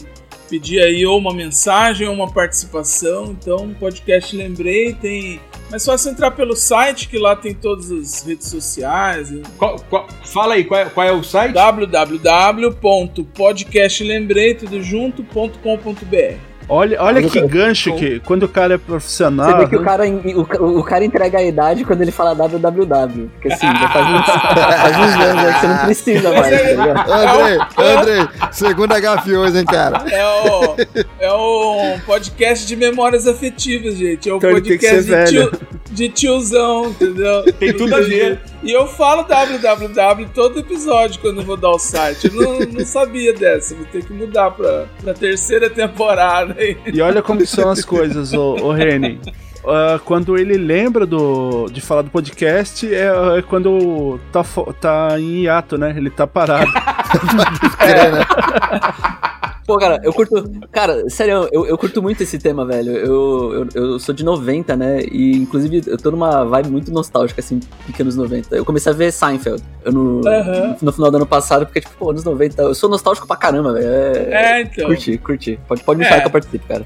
pedir aí ou uma mensagem ou uma participação. Então, podcast Lembrei tem. Mas só se entrar pelo site, que lá tem todas as redes sociais. Qual- qual- fala aí, qual é, qual é o site? www.podcastlembrei tudo junto.com.br Olha, olha que eu- gancho que quando o cara é profissional. Você vê que o né? cara, o, o cara entrega a idade quando ele fala www. Porque assim, já faz uns, faz uns anos aí que você não precisa mais, tá ligado? Andrei, Andrei, segunda gafe hoje, hein, cara? É, o, é um podcast de memórias afetivas, gente. É um Então podcast de, tio, de tiozão, entendeu? Tem tudo a ver. E eu falo www todo episódio quando eu vou dar o site. Eu não, não sabia dessa. Vou ter que mudar pra, pra terceira temporada. aí. E olha como são as coisas, ô, ô Reni. Ah, quando ele lembra do, de falar do podcast, é, é quando tá, tá em hiato, né? Ele tá parado. Pô, cara, eu curto. Cara, sério, eu, eu curto muito esse tema, velho. Eu, eu, eu sou de 90, né? E inclusive eu tô numa vibe muito nostálgica, assim, pequenos 90. Eu comecei a ver Seinfeld no, Aham. no final do ano passado, porque, tipo, pô, anos 90. Eu sou nostálgico pra caramba, velho. É, É, então. Curti, curti. Pode, pode me É. falar que eu participo, cara.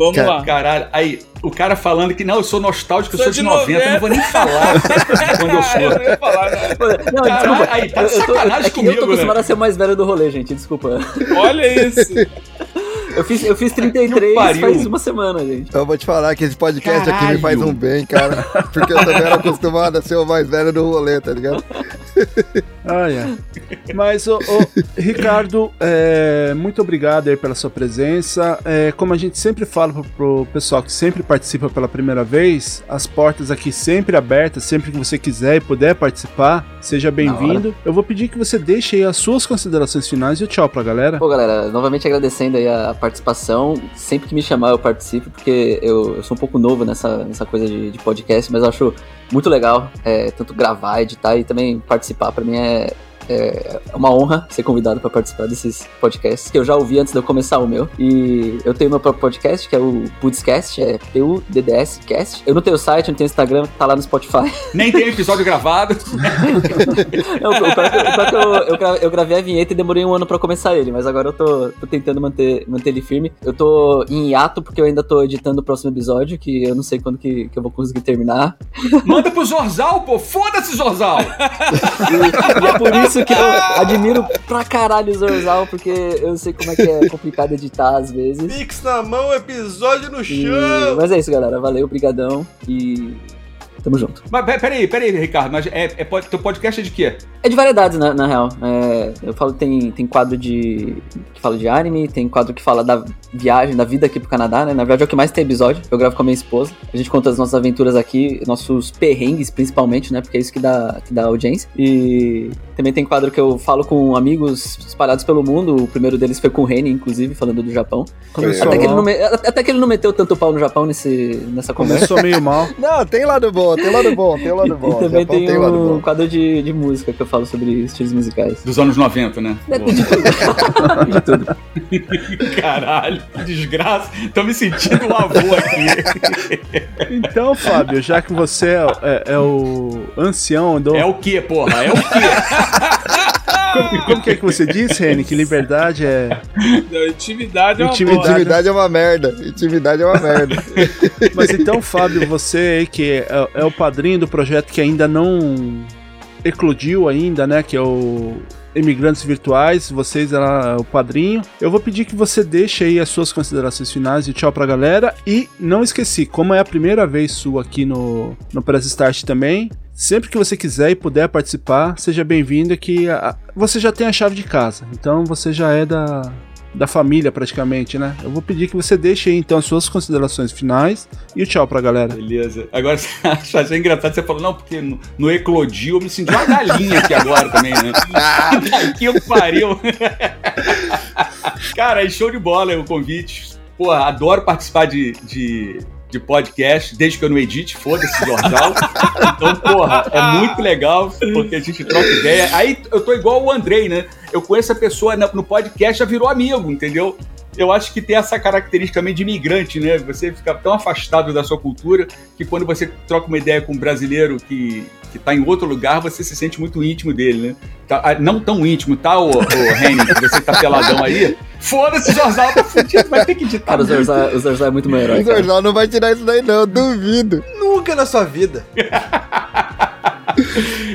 Vamos Cara, lá. Caralho, aí, o cara falando que não, eu sou nostálgico, eu Sou sou de de 90, eu não vou nem falar quando eu eu sou. não ia falar, né? Pô, Não, Caralho, desculpa. aí, tá de eu, eu tô, sacanagem é que eu tô comigo, acostumado né? a ser o mais velho do rolê, gente. Desculpa. Olha isso. Eu fiz, eu fiz 33 pariu. faz uma semana, gente. Eu vou te falar que esse podcast aqui Caralho. me faz um bem, cara. Porque eu também era acostumado a ser o mais velho do rolê, tá ligado? Ah, é. Mas, ô, ô, Ricardo, é, muito obrigado aí pela sua presença. É, como a gente sempre fala pro, pro pessoal que sempre participa pela primeira vez, as portas aqui sempre abertas, sempre que você quiser e puder participar, seja bem-vindo. Eu vou pedir que você deixe aí as suas considerações finais e o tchau pra galera. Pô, galera, novamente agradecendo aí a participação. Sempre que me chamar eu participo, porque eu, eu sou um pouco novo nessa, nessa coisa de, de podcast, mas acho muito legal, é, tanto gravar, editar e também participar. Pra mim é, é uma honra ser convidado para participar desses podcasts que eu já ouvi antes de eu começar o meu. E eu tenho meu próprio podcast, que é o Pudscast, é P-U-D-D-S Cast. Eu não tenho site, não tenho Instagram, tá lá no Spotify. Nem tem episódio gravado. Não, o pior que- eu, eu, eu gravei a vinheta e demorei um ano pra começar ele, mas agora eu tô, tô tentando manter, manter ele firme. Eu tô em hiato porque eu ainda tô editando o próximo episódio, que eu não sei quando que, que eu vou conseguir terminar. Manda pro Zorzal, pô. Foda-se, Zorzal. E, e é por isso que eu admiro pra caralho o Zorzal, porque eu sei como é que é complicado editar às vezes. Pix na mão, episódio no E- chão. mas é isso, galera. Valeu, brigadão e tamo junto. Mas pe- peraí, peraí, Ricardo. Mas é, é, teu podcast é de quê? É de variedades, na, na real. É, eu falo, tem, tem quadro de. que fala de anime, tem quadro que fala da viagem, da vida aqui pro Canadá, né? Na verdade é o que mais tem episódio. Eu gravo com a minha esposa. A gente conta as nossas aventuras aqui, nossos perrengues, principalmente, né? Porque é isso que dá, que dá audiência. E também tem quadro que eu falo com amigos espalhados pelo mundo. O primeiro deles foi com o Reni, inclusive, falando do Japão. Começou Até que, ele mal. não me- até que ele não meteu tanto pau no Japão nesse, nessa conversa. Começou meio mal. Não, tem lado bom, tem lado bom, tem lado bom. E também Japão tem lado um bom. quadro de, de música que eu falo sobre estilos musicais. Dos anos 90, né? De tudo. de tudo. Caralho, que desgraça. Tô me sentindo um avô aqui. Então, Fábio, já que você é, é- é o ancião do. É o quê, porra? É o quê? Como, como que é que você disse, Reni? Que liberdade é. Não, intimidade é uma Intimidade. bosta. Intimidade é uma merda. Intimidade é uma merda. Mas então, Fábio, você aí que é, é o padrinho do projeto que ainda não eclodiu ainda, né? Que é o Imigrantes Virtuais, vocês é o padrinho. Eu vou pedir que você deixe aí as suas considerações finais e tchau pra galera. E não esqueci, como é a primeira vez sua aqui no, no Press Start também, sempre que você quiser e puder participar, seja bem-vindo que a- você já tem a chave de casa. Então você já é da, da família praticamente, né? Eu vou pedir que você deixe aí então as suas considerações finais e o tchau pra galera. Beleza. Agora, você achei engraçado, você falou, não, porque no, no Eclodiu eu me senti uma galinha aqui agora também, né? Aqui eu pariu. Cara, é show de bola o convite. Pô, adoro participar de, de, de podcast, desde que eu não edite, foda-se, Zorzal. Então, porra, é muito legal, porque a gente troca ideia. Aí eu tô igual o Andrei, né? Eu conheço a pessoa no podcast, já virou amigo, entendeu? Eu acho que tem essa característica também de imigrante, né? Você fica tão afastado da sua cultura que quando você troca uma ideia com um brasileiro que, que tá em outro lugar, você se sente muito íntimo dele, né? Tá- ah, não tão íntimo, tá, ô, ô Henry, que você tá peladão aí? Foda-se, Jorzal, tá fudido, vai ter que editar. Cara, o. Zorzal, o Zorzal é muito meu herói. O. Zorzal não vai tirar isso daí, não, eu duvido. Nunca na sua vida.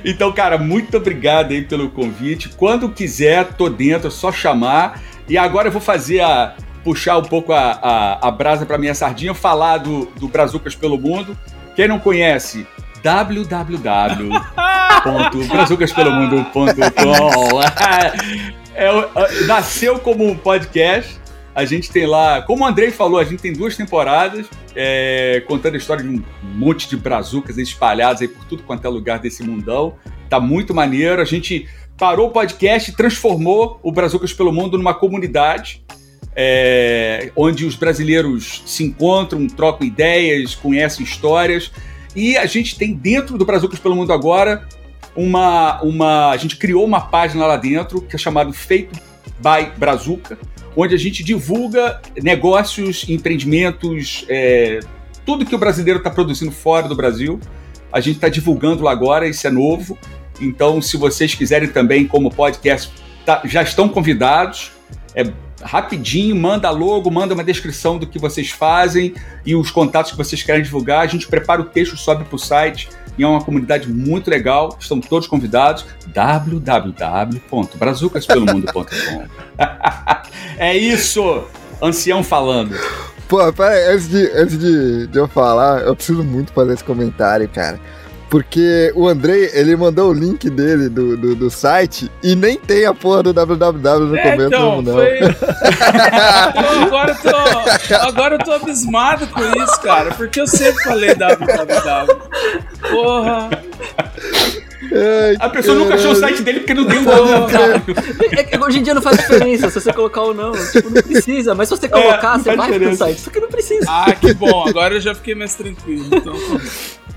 Então, cara, muito obrigado aí pelo convite. Quando quiser, tô dentro, é só chamar. E agora eu vou fazer a, puxar um pouco a, a, a brasa para minha sardinha, falar do, do Brazucas pelo Mundo. Quem não conhece, www.brazucaspelomundo.com é, Nasceu como um podcast. A gente tem lá, como o Andrei falou, a gente tem duas temporadas é, contando a história de um monte de brazucas espalhadas aí por tudo quanto é lugar desse mundão. Tá muito maneiro. A gente parou o podcast e transformou o Brazucas pelo Mundo numa comunidade é, onde os brasileiros se encontram, trocam ideias, conhecem histórias. E a gente tem dentro do Brazucas pelo Mundo agora uma, uma. A gente criou uma página lá dentro que é chamado Feito by Brazuca, onde a gente divulga negócios, empreendimentos, é, tudo que o brasileiro está produzindo fora do Brasil. A gente está divulgando lá agora, isso é novo. Então, se vocês quiserem também, como podcast, tá, já estão convidados. É rapidinho, manda logo, manda uma descrição do que vocês fazem e os contatos que vocês querem divulgar. A gente prepara o texto, sobe para o site e é uma comunidade muito legal. Estão todos convidados. www.brazucaspelomundo.com É isso! Ancião falando. Pô, peraí, antes, de, antes de, de eu falar, eu preciso muito fazer esse comentário, cara. Porque o Andrei, ele mandou o link dele do, do, do site e nem tem a porra do www no É, começo, então, não. foi... Então, agora, eu tô, agora eu tô abismado com isso, cara. Porque eu sempre falei www. Porra. Ai, A pessoa nunca achou o site dele porque não tem um www. É hoje em dia não faz diferença se você colocar ou não. Tipo, não precisa. Mas se você colocar, não você faz vai pro diferença. site. Só que não precisa. Ah, que bom. Agora eu já fiquei mais tranquilo. Então, tá.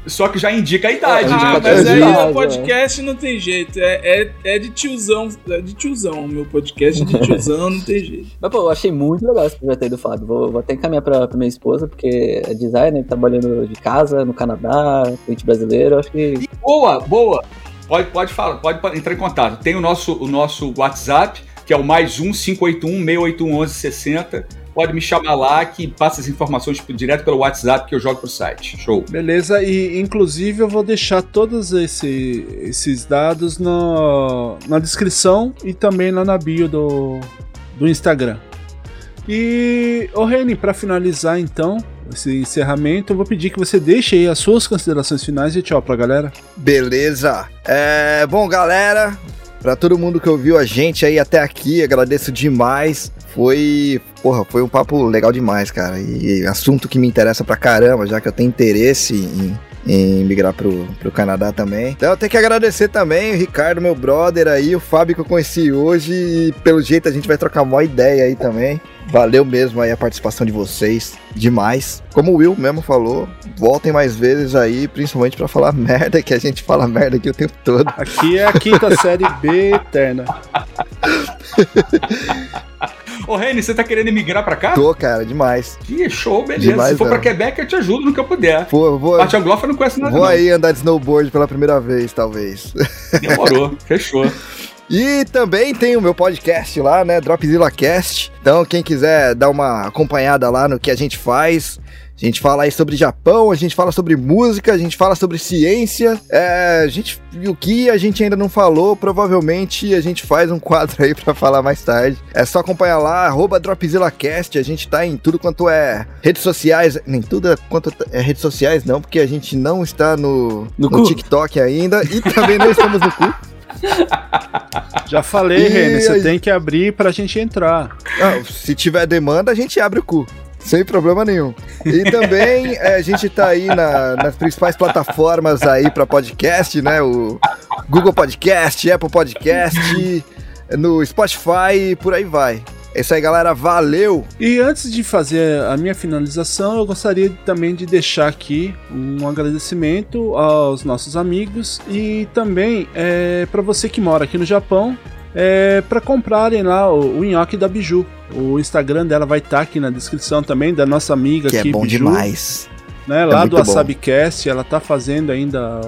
Só que já indica a idade, ah, né? mas aí idade, o podcast não tem jeito. É, é, é de tiozão. É de tiozão. O meu podcast é de tiozão, não tem jeito. Mas, pô, eu achei muito legal esse projeto aí do Fábio. Vou, vou até encaminhar pra, pra minha esposa, porque é designer, trabalhando de casa, no Canadá, cliente brasileiro. eu Acho que. Boa, boa. Pode, pode falar, pode entrar em contato. Tem o nosso, o nosso WhatsApp, que é o mais um 581 681 1160. Pode me chamar lá que passa as informações tipo, direto pelo WhatsApp que eu jogo pro site. Show. Beleza, e inclusive eu vou deixar todos esse- esses dados no- na descrição e também lá na bio do, do Instagram. E, ô Reni, para finalizar então esse encerramento, eu vou pedir que você deixe aí as suas considerações finais e tchau pra galera. Beleza. É, bom, galera, pra todo mundo que ouviu a gente aí até aqui, agradeço demais. Foi, porra, foi um papo legal demais, cara. E assunto que me interessa pra caramba, já que eu tenho interesse em, em migrar pro, pro Canadá também. Então eu tenho que agradecer também o Ricardo, meu brother aí, o Fábio que eu conheci hoje. E pelo jeito a gente vai trocar uma ideia aí também. Valeu mesmo aí a participação de vocês, demais. Como o Will mesmo falou, voltem mais vezes aí, principalmente pra falar merda, que a gente fala merda aqui o tempo todo. Aqui é a quinta série B eterna. Ô, Reni, você tá querendo migrar pra cá? Tô, cara, demais. Que show, beleza. Demais, Se for pra velho. Quebec, eu te ajudo no que eu puder. Pô, vou, Parte anglofa não conhece nada, vou não. aí andar de snowboard pela primeira vez, talvez. Demorou, fechou. E também tem o meu podcast lá, né? Dropzilla Cast. Então, quem quiser dar uma acompanhada lá no que a gente faz. A gente fala aí sobre Japão, a gente fala sobre música, a gente fala sobre ciência. É, a gente, o que a gente ainda não falou, provavelmente a gente faz um quadro aí pra falar mais tarde. É só acompanhar lá, arroba DropzillaCast. A gente tá em tudo quanto é redes sociais. Nem tudo quanto é redes sociais, não, porque a gente não está no, No no. TikTok ainda. E também não estamos no cu. Já falei, E Reni, você tem que abrir pra gente entrar. Não, se tiver demanda, a gente abre o cu. Sem problema nenhum. E também é, a gente tá aí na- nas principais plataformas aí para podcast, né? O Google Podcast, Apple Podcast, no Spotify e por aí vai. É isso aí, galera. Valeu! E antes de fazer a minha finalização, eu gostaria também de deixar aqui um agradecimento aos nossos amigos e também é, para você que mora aqui no Japão, é, para comprarem lá o, o nhoque da Biju. O Instagram dela vai estar aqui na descrição também, da nossa amiga Que é aqui, bom Biju, demais. né, lá muito do bom. WasabiCast, ela tá fazendo ainda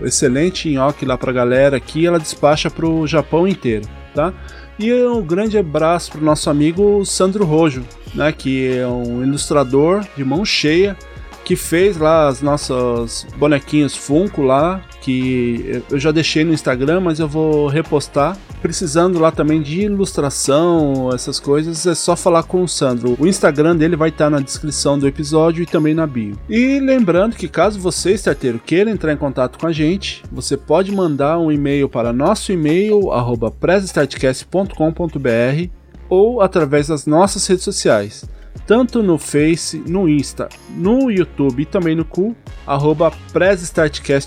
o excelente nhoque lá pra galera aqui, ela despacha pro Japão inteiro, tá? E um grande abraço pro nosso amigo Sandro Rojo, né, que é um ilustrador de mão cheia, que fez lá as nossas bonequinhos Funko lá, que eu já deixei no Instagram, mas eu vou repostar precisando lá também de ilustração, essas coisas, é só falar com o Sandro. O Instagram dele vai estar na descrição do episódio e também na bio. E lembrando que caso você, starteiro, queira entrar em contato com a gente, você pode mandar um e-mail para nosso e-mail, arroba ou através das nossas redes sociais tanto no Face, no Insta, no YouTube e também no Cu, arroba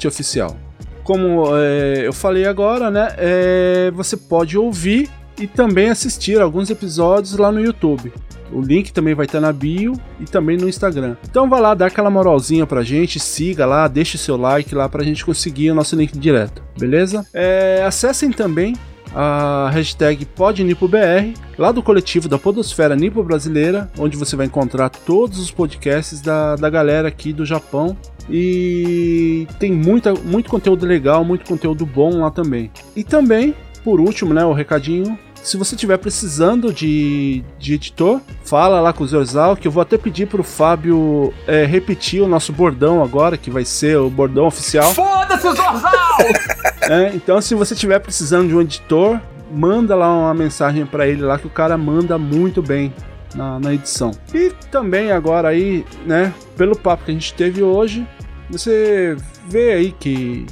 Oficial. Como é, eu falei agora, né, é, você pode ouvir e também assistir alguns episódios lá no YouTube. O link também vai estar na bio e também no Instagram. Então vá lá, dá aquela moralzinha pra gente, siga lá, deixe seu like lá pra gente conseguir o nosso link direto, beleza? É, acessem também a hashtag PodNipoBR, lá do coletivo da Podosfera Nipo Brasileira, onde você vai encontrar todos os podcasts da, da galera aqui do Japão. E tem muita, muito conteúdo legal, muito conteúdo bom lá também. E também, por último, né, o recadinho se você estiver precisando de, de editor, fala lá com o Zorzal, que eu vou até pedir pro Fábio é, repetir o nosso bordão agora, que vai ser o bordão oficial. Foda-se, Zorzal! é, então, se você estiver precisando de um editor, manda lá uma mensagem para ele lá, que o cara manda muito bem. Na, na edição. E também agora aí, né, pelo papo que a gente teve hoje, você vê aí que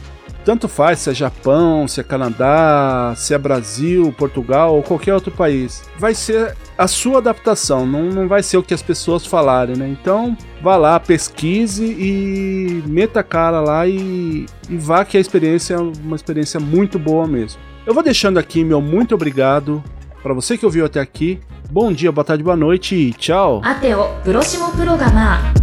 tanto faz se é Japão, se é Canadá, se é Brasil, Portugal ou qualquer outro país. Vai ser a sua adaptação, não, não vai ser o que as pessoas falarem, né? Então, vá lá, pesquise e meta a cara lá e, e vá que a experiência é uma experiência muito boa mesmo. Eu vou deixando aqui meu muito obrigado para você que ouviu até aqui. Bom dia, boa tarde, boa noite e tchau. Até o próximo programa.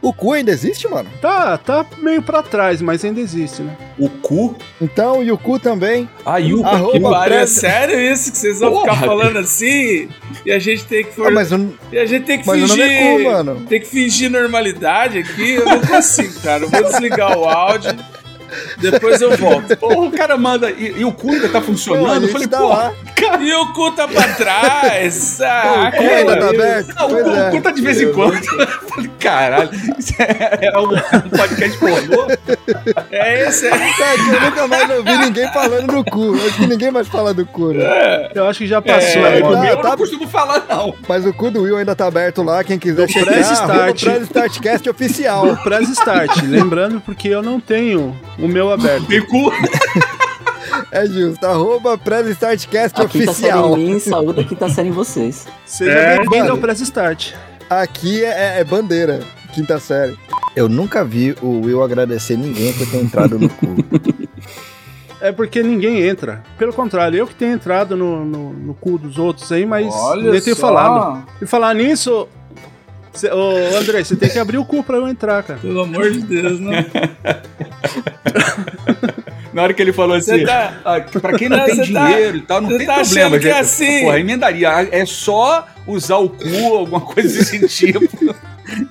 o cu ainda existe, mano? Tá, tá meio pra trás, mas ainda existe, né? O cu? Então, e o cu também? Ah, e o cu? Que é sério isso que vocês vão Porra. ficar falando assim? E a gente tem que for... ah, mas eu... E a gente tem que mas fingir... É cu, mano. Tem que fingir normalidade aqui. Eu não consigo, cara. Eu vou desligar o áudio. Depois eu volto. Porra, o cara manda. E, e o cu ainda tá funcionando? eu falei, tá porra. Cara... E o cu tá pra trás. Ah, o cu ainda tá aberto? Não, o, cu, é. o cu tá de vez em quando. Eu falei, caralho, isso é, é um, um podcast pornô? É esse, é. é que eu nunca mais ouvi ninguém falando do cu. Acho que ninguém mais fala do cu, né? É. Eu acho que já passou. É, eu tá, não costumo falar, não. Mas o cu do Will ainda tá aberto lá. Quem quiser do checar, Press Start. Press Startcast oficial. Do Press Start. Lembrando, porque eu não tenho o meu aberto. Tem cu. É justo. Arroba Press Startcast a oficial. Quinta série em mim, saúde a quinta série em vocês. Seja é, bem-vindo ao Press Start. Aqui é, é, bandeira, quinta série. Eu nunca vi o Will agradecer ninguém por ter entrado no cu. É porque ninguém entra. Pelo contrário, eu que tenho entrado no, no, no cu dos outros aí, mas Olha nem tenho falado. E falar nisso, Cê, ô, André, você tem que abrir o cu pra eu entrar, cara. Pelo amor de Deus, né? Na hora que ele falou assim, tá... ah, pra quem não, não tem tá- dinheiro tá... e tal, não tem tá problema. Que é assim... Porra, emendaria. É só usar o cu, alguma coisa desse tipo,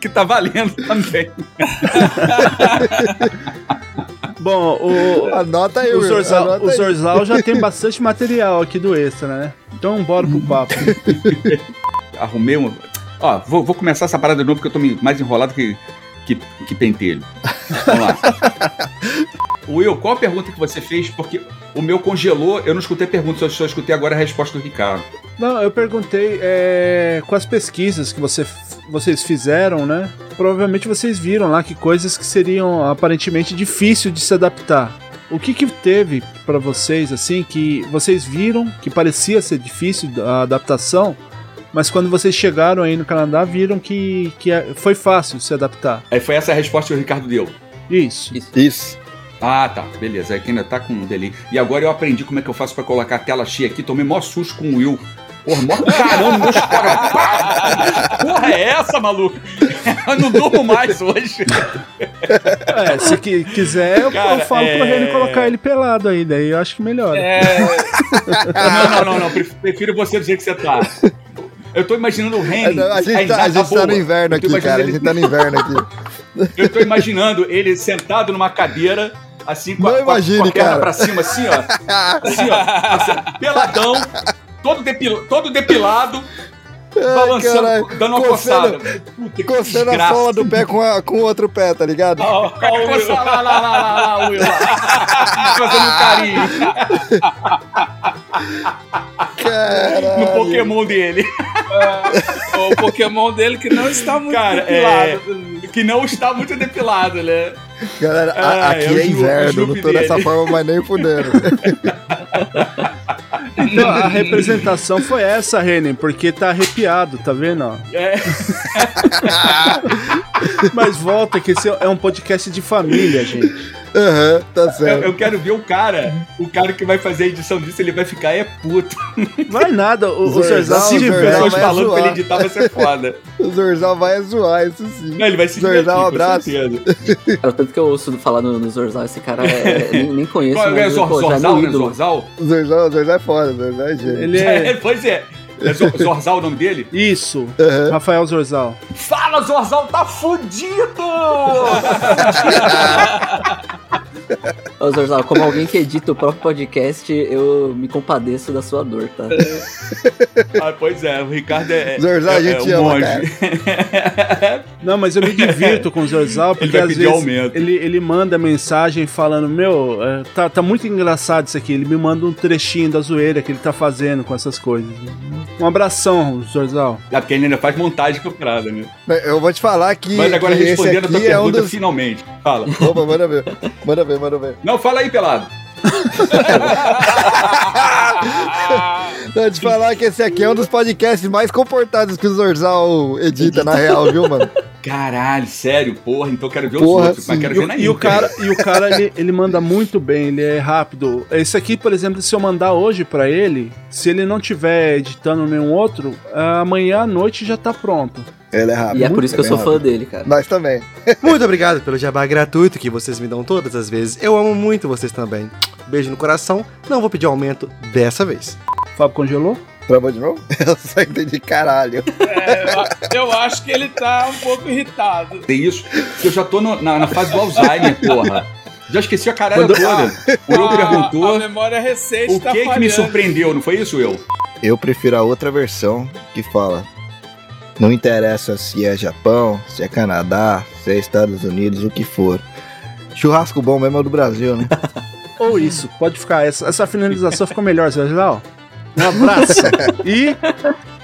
que tá valendo também. Bom, o, anota aí, o Zorzal, anota o Zorzal já tem bastante material aqui do extra, né? Então bora pro papo. Arrumei uma. Ó, vou, vou começar essa parada de novo porque eu tô mais enrolado que, que, que pentelho. Vamos lá. Will, qual a pergunta que você fez? Porque o meu congelou, eu não escutei a pergunta, eu só escutei agora a resposta do Ricardo. Não, eu perguntei é, com as pesquisas que você, vocês fizeram, né? Provavelmente vocês viram lá que coisas que seriam aparentemente difíceis de se adaptar. O que, que teve para vocês, assim, que vocês viram que parecia ser difícil a adaptação, mas quando vocês chegaram aí no Canadá, viram que, que é, foi fácil se adaptar? Aí foi essa a resposta que o Ricardo deu. Isso. Isso. Isso. Ah, tá. Beleza. É que ainda tá com um delay. E agora eu aprendi como é que eu faço para colocar a tela cheia aqui. Tomei maior susto com o Will. Porra, mó caramba, meus! Porra, é essa, maluco? Eu não durmo mais hoje. É, se qui- quiser, eu, Cara, eu falo pro é- Reni colocar ele pelado aí, daí eu acho que melhora. É, Não, não, não, não. pref- Prefiro você do jeito que você tá. Eu tô imaginando o Henry. A gente, tá, a gente tá no inverno aqui, cara. A ele- gente tá no inverno aqui. Eu tô imaginando ele sentado numa cadeira, assim, com, a, Não a- imagine, com a perna cara. pra cima, assim, ó. Assim, ó. assim, peladão, todo, depil, todo depilado, balançando, caralho. dando uma Coçando- coçada. Puta, Coçando a sola do pé com, a- com o outro pé, tá ligado? ó, ó, o Will. Lá, lá, lá, lá, lá, Will. Fazendo um carinho Caralho. no Pokémon dele. o Pokémon dele que não está muito Cara, depilado. Que não está muito depilado, né? Galera, a- Ah, aqui é é inverno, não tô dessa dele. forma, mas nem fudendo. Então, a representação foi essa, Reni, porque tá arrepiado, tá vendo? É. Mas volta que esse é um podcast de família, gente. Aham, tá Eu, certo. eu quero ver o cara, o cara que vai fazer a edição disso, ele vai ficar é puto. Vai nada, o, o Zorzal, Zorzal se Zorzal Pessoas falando pra ele editar vai ser foda. O Zorzal vai zoar, isso sim. Não, ele vai se Zorzal, divertir, um com abraço. Cara, tanto que eu ouço falar no, no Zorzal, esse cara é, nem, nem conheço, Qual é pô, é Zorzal, né? Zorzal? O Zorzal, o Zorzal é foda, Zorzal é gênio. Ele é. pois é. É Zor- Zorzal o nome dele? Isso, Aham. Rafael Zorzal. Fala, Zorzal, tá fudido! Ô, Zorzal, como alguém que edita o próprio podcast, eu me compadeço da sua dor, tá? ah, pois é, o Ricardo é. Zorzal, é, a gente é um ama. Não, mas eu me divirto com o Zorzal, porque às vezes aumento. ele, ele manda mensagem falando: Meu, é, tá, tá muito engraçado isso aqui. Ele me manda um trechinho da zoeira que ele tá fazendo com essas coisas. Um abração, Zorzal. É porque ele ainda faz montagem com a parada, né? Eu vou te falar que, Mas agora que esse respondendo a tua é um pergunta, dos... finalmente. Fala. Opa, manda ver. Manda ver, manda ver. Não, fala aí, pelado. Eu vou te falar que esse aqui é um dos podcasts mais comportados que o Zorzal edita, na real, viu, mano? Caralho, sério, porra, então eu quero ver Porra, os outros, mas sim. quero E ver o, na e o cara, e o cara ele, ele manda muito bem, ele é rápido. Esse aqui, por exemplo, se eu mandar hoje pra ele, se ele não tiver editando nenhum outro, amanhã à noite já tá pronto. Ele é rápido. E é por isso que eu sou fã rápido. dele, cara. Nós também. Muito obrigado pelo jabá gratuito que vocês me dão todas as vezes. Eu amo muito vocês também. Beijo no coração. Não vou pedir aumento dessa vez. Fábio congelou? Travou de novo? Eu só entendi caralho. É, eu, eu acho que ele tá um pouco irritado. Tem isso, porque eu já tô no- na, na fase do Alzheimer, porra. Já esqueci a caralho Quando- toda. O eu A- A perguntou memória recente o tá que que me surpreendeu, não foi isso, eu? Eu prefiro a outra versão que fala. Não interessa se é Japão, se é Canadá, se é Estados Unidos, o que for. Churrasco bom mesmo é o do Brasil, né? Ou isso, pode ficar. Essa, essa finalização ficou melhor, Zorzal. Um abraço. e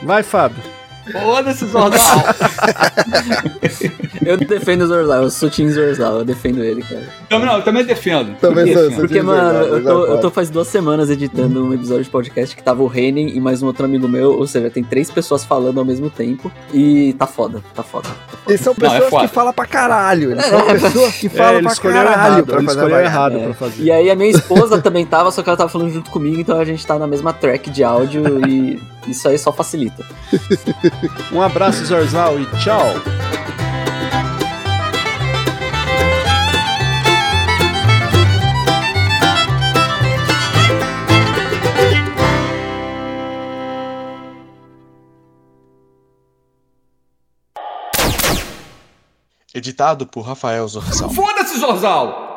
vai, Fábio. Foda-se, Zorzal. Eu defendo o Zorzal, eu sou Team Zorzal, eu defendo ele, cara. Também, não, eu também defendo. Também sou, Defendo. sou Porque, mano, verdade, eu tô, é eu tô faz duas semanas editando um episódio de podcast que tava o Renan e mais um outro amigo meu, ou seja, tem três pessoas falando ao mesmo tempo e tá foda, tá foda. Tá foda. E são Não, é pessoas foda. que falam pra caralho. Eles são pessoas que É, falam ele pra caralho errado, pra fazer escolheu errado É. pra fazer. E aí a minha esposa também tava, só que ela tava falando junto comigo, então a gente tá na mesma track de áudio e isso aí só facilita. Um abraço, Zorzal, e tchau. Editado por Rafael Zorzal. Foda-se, Zorzal.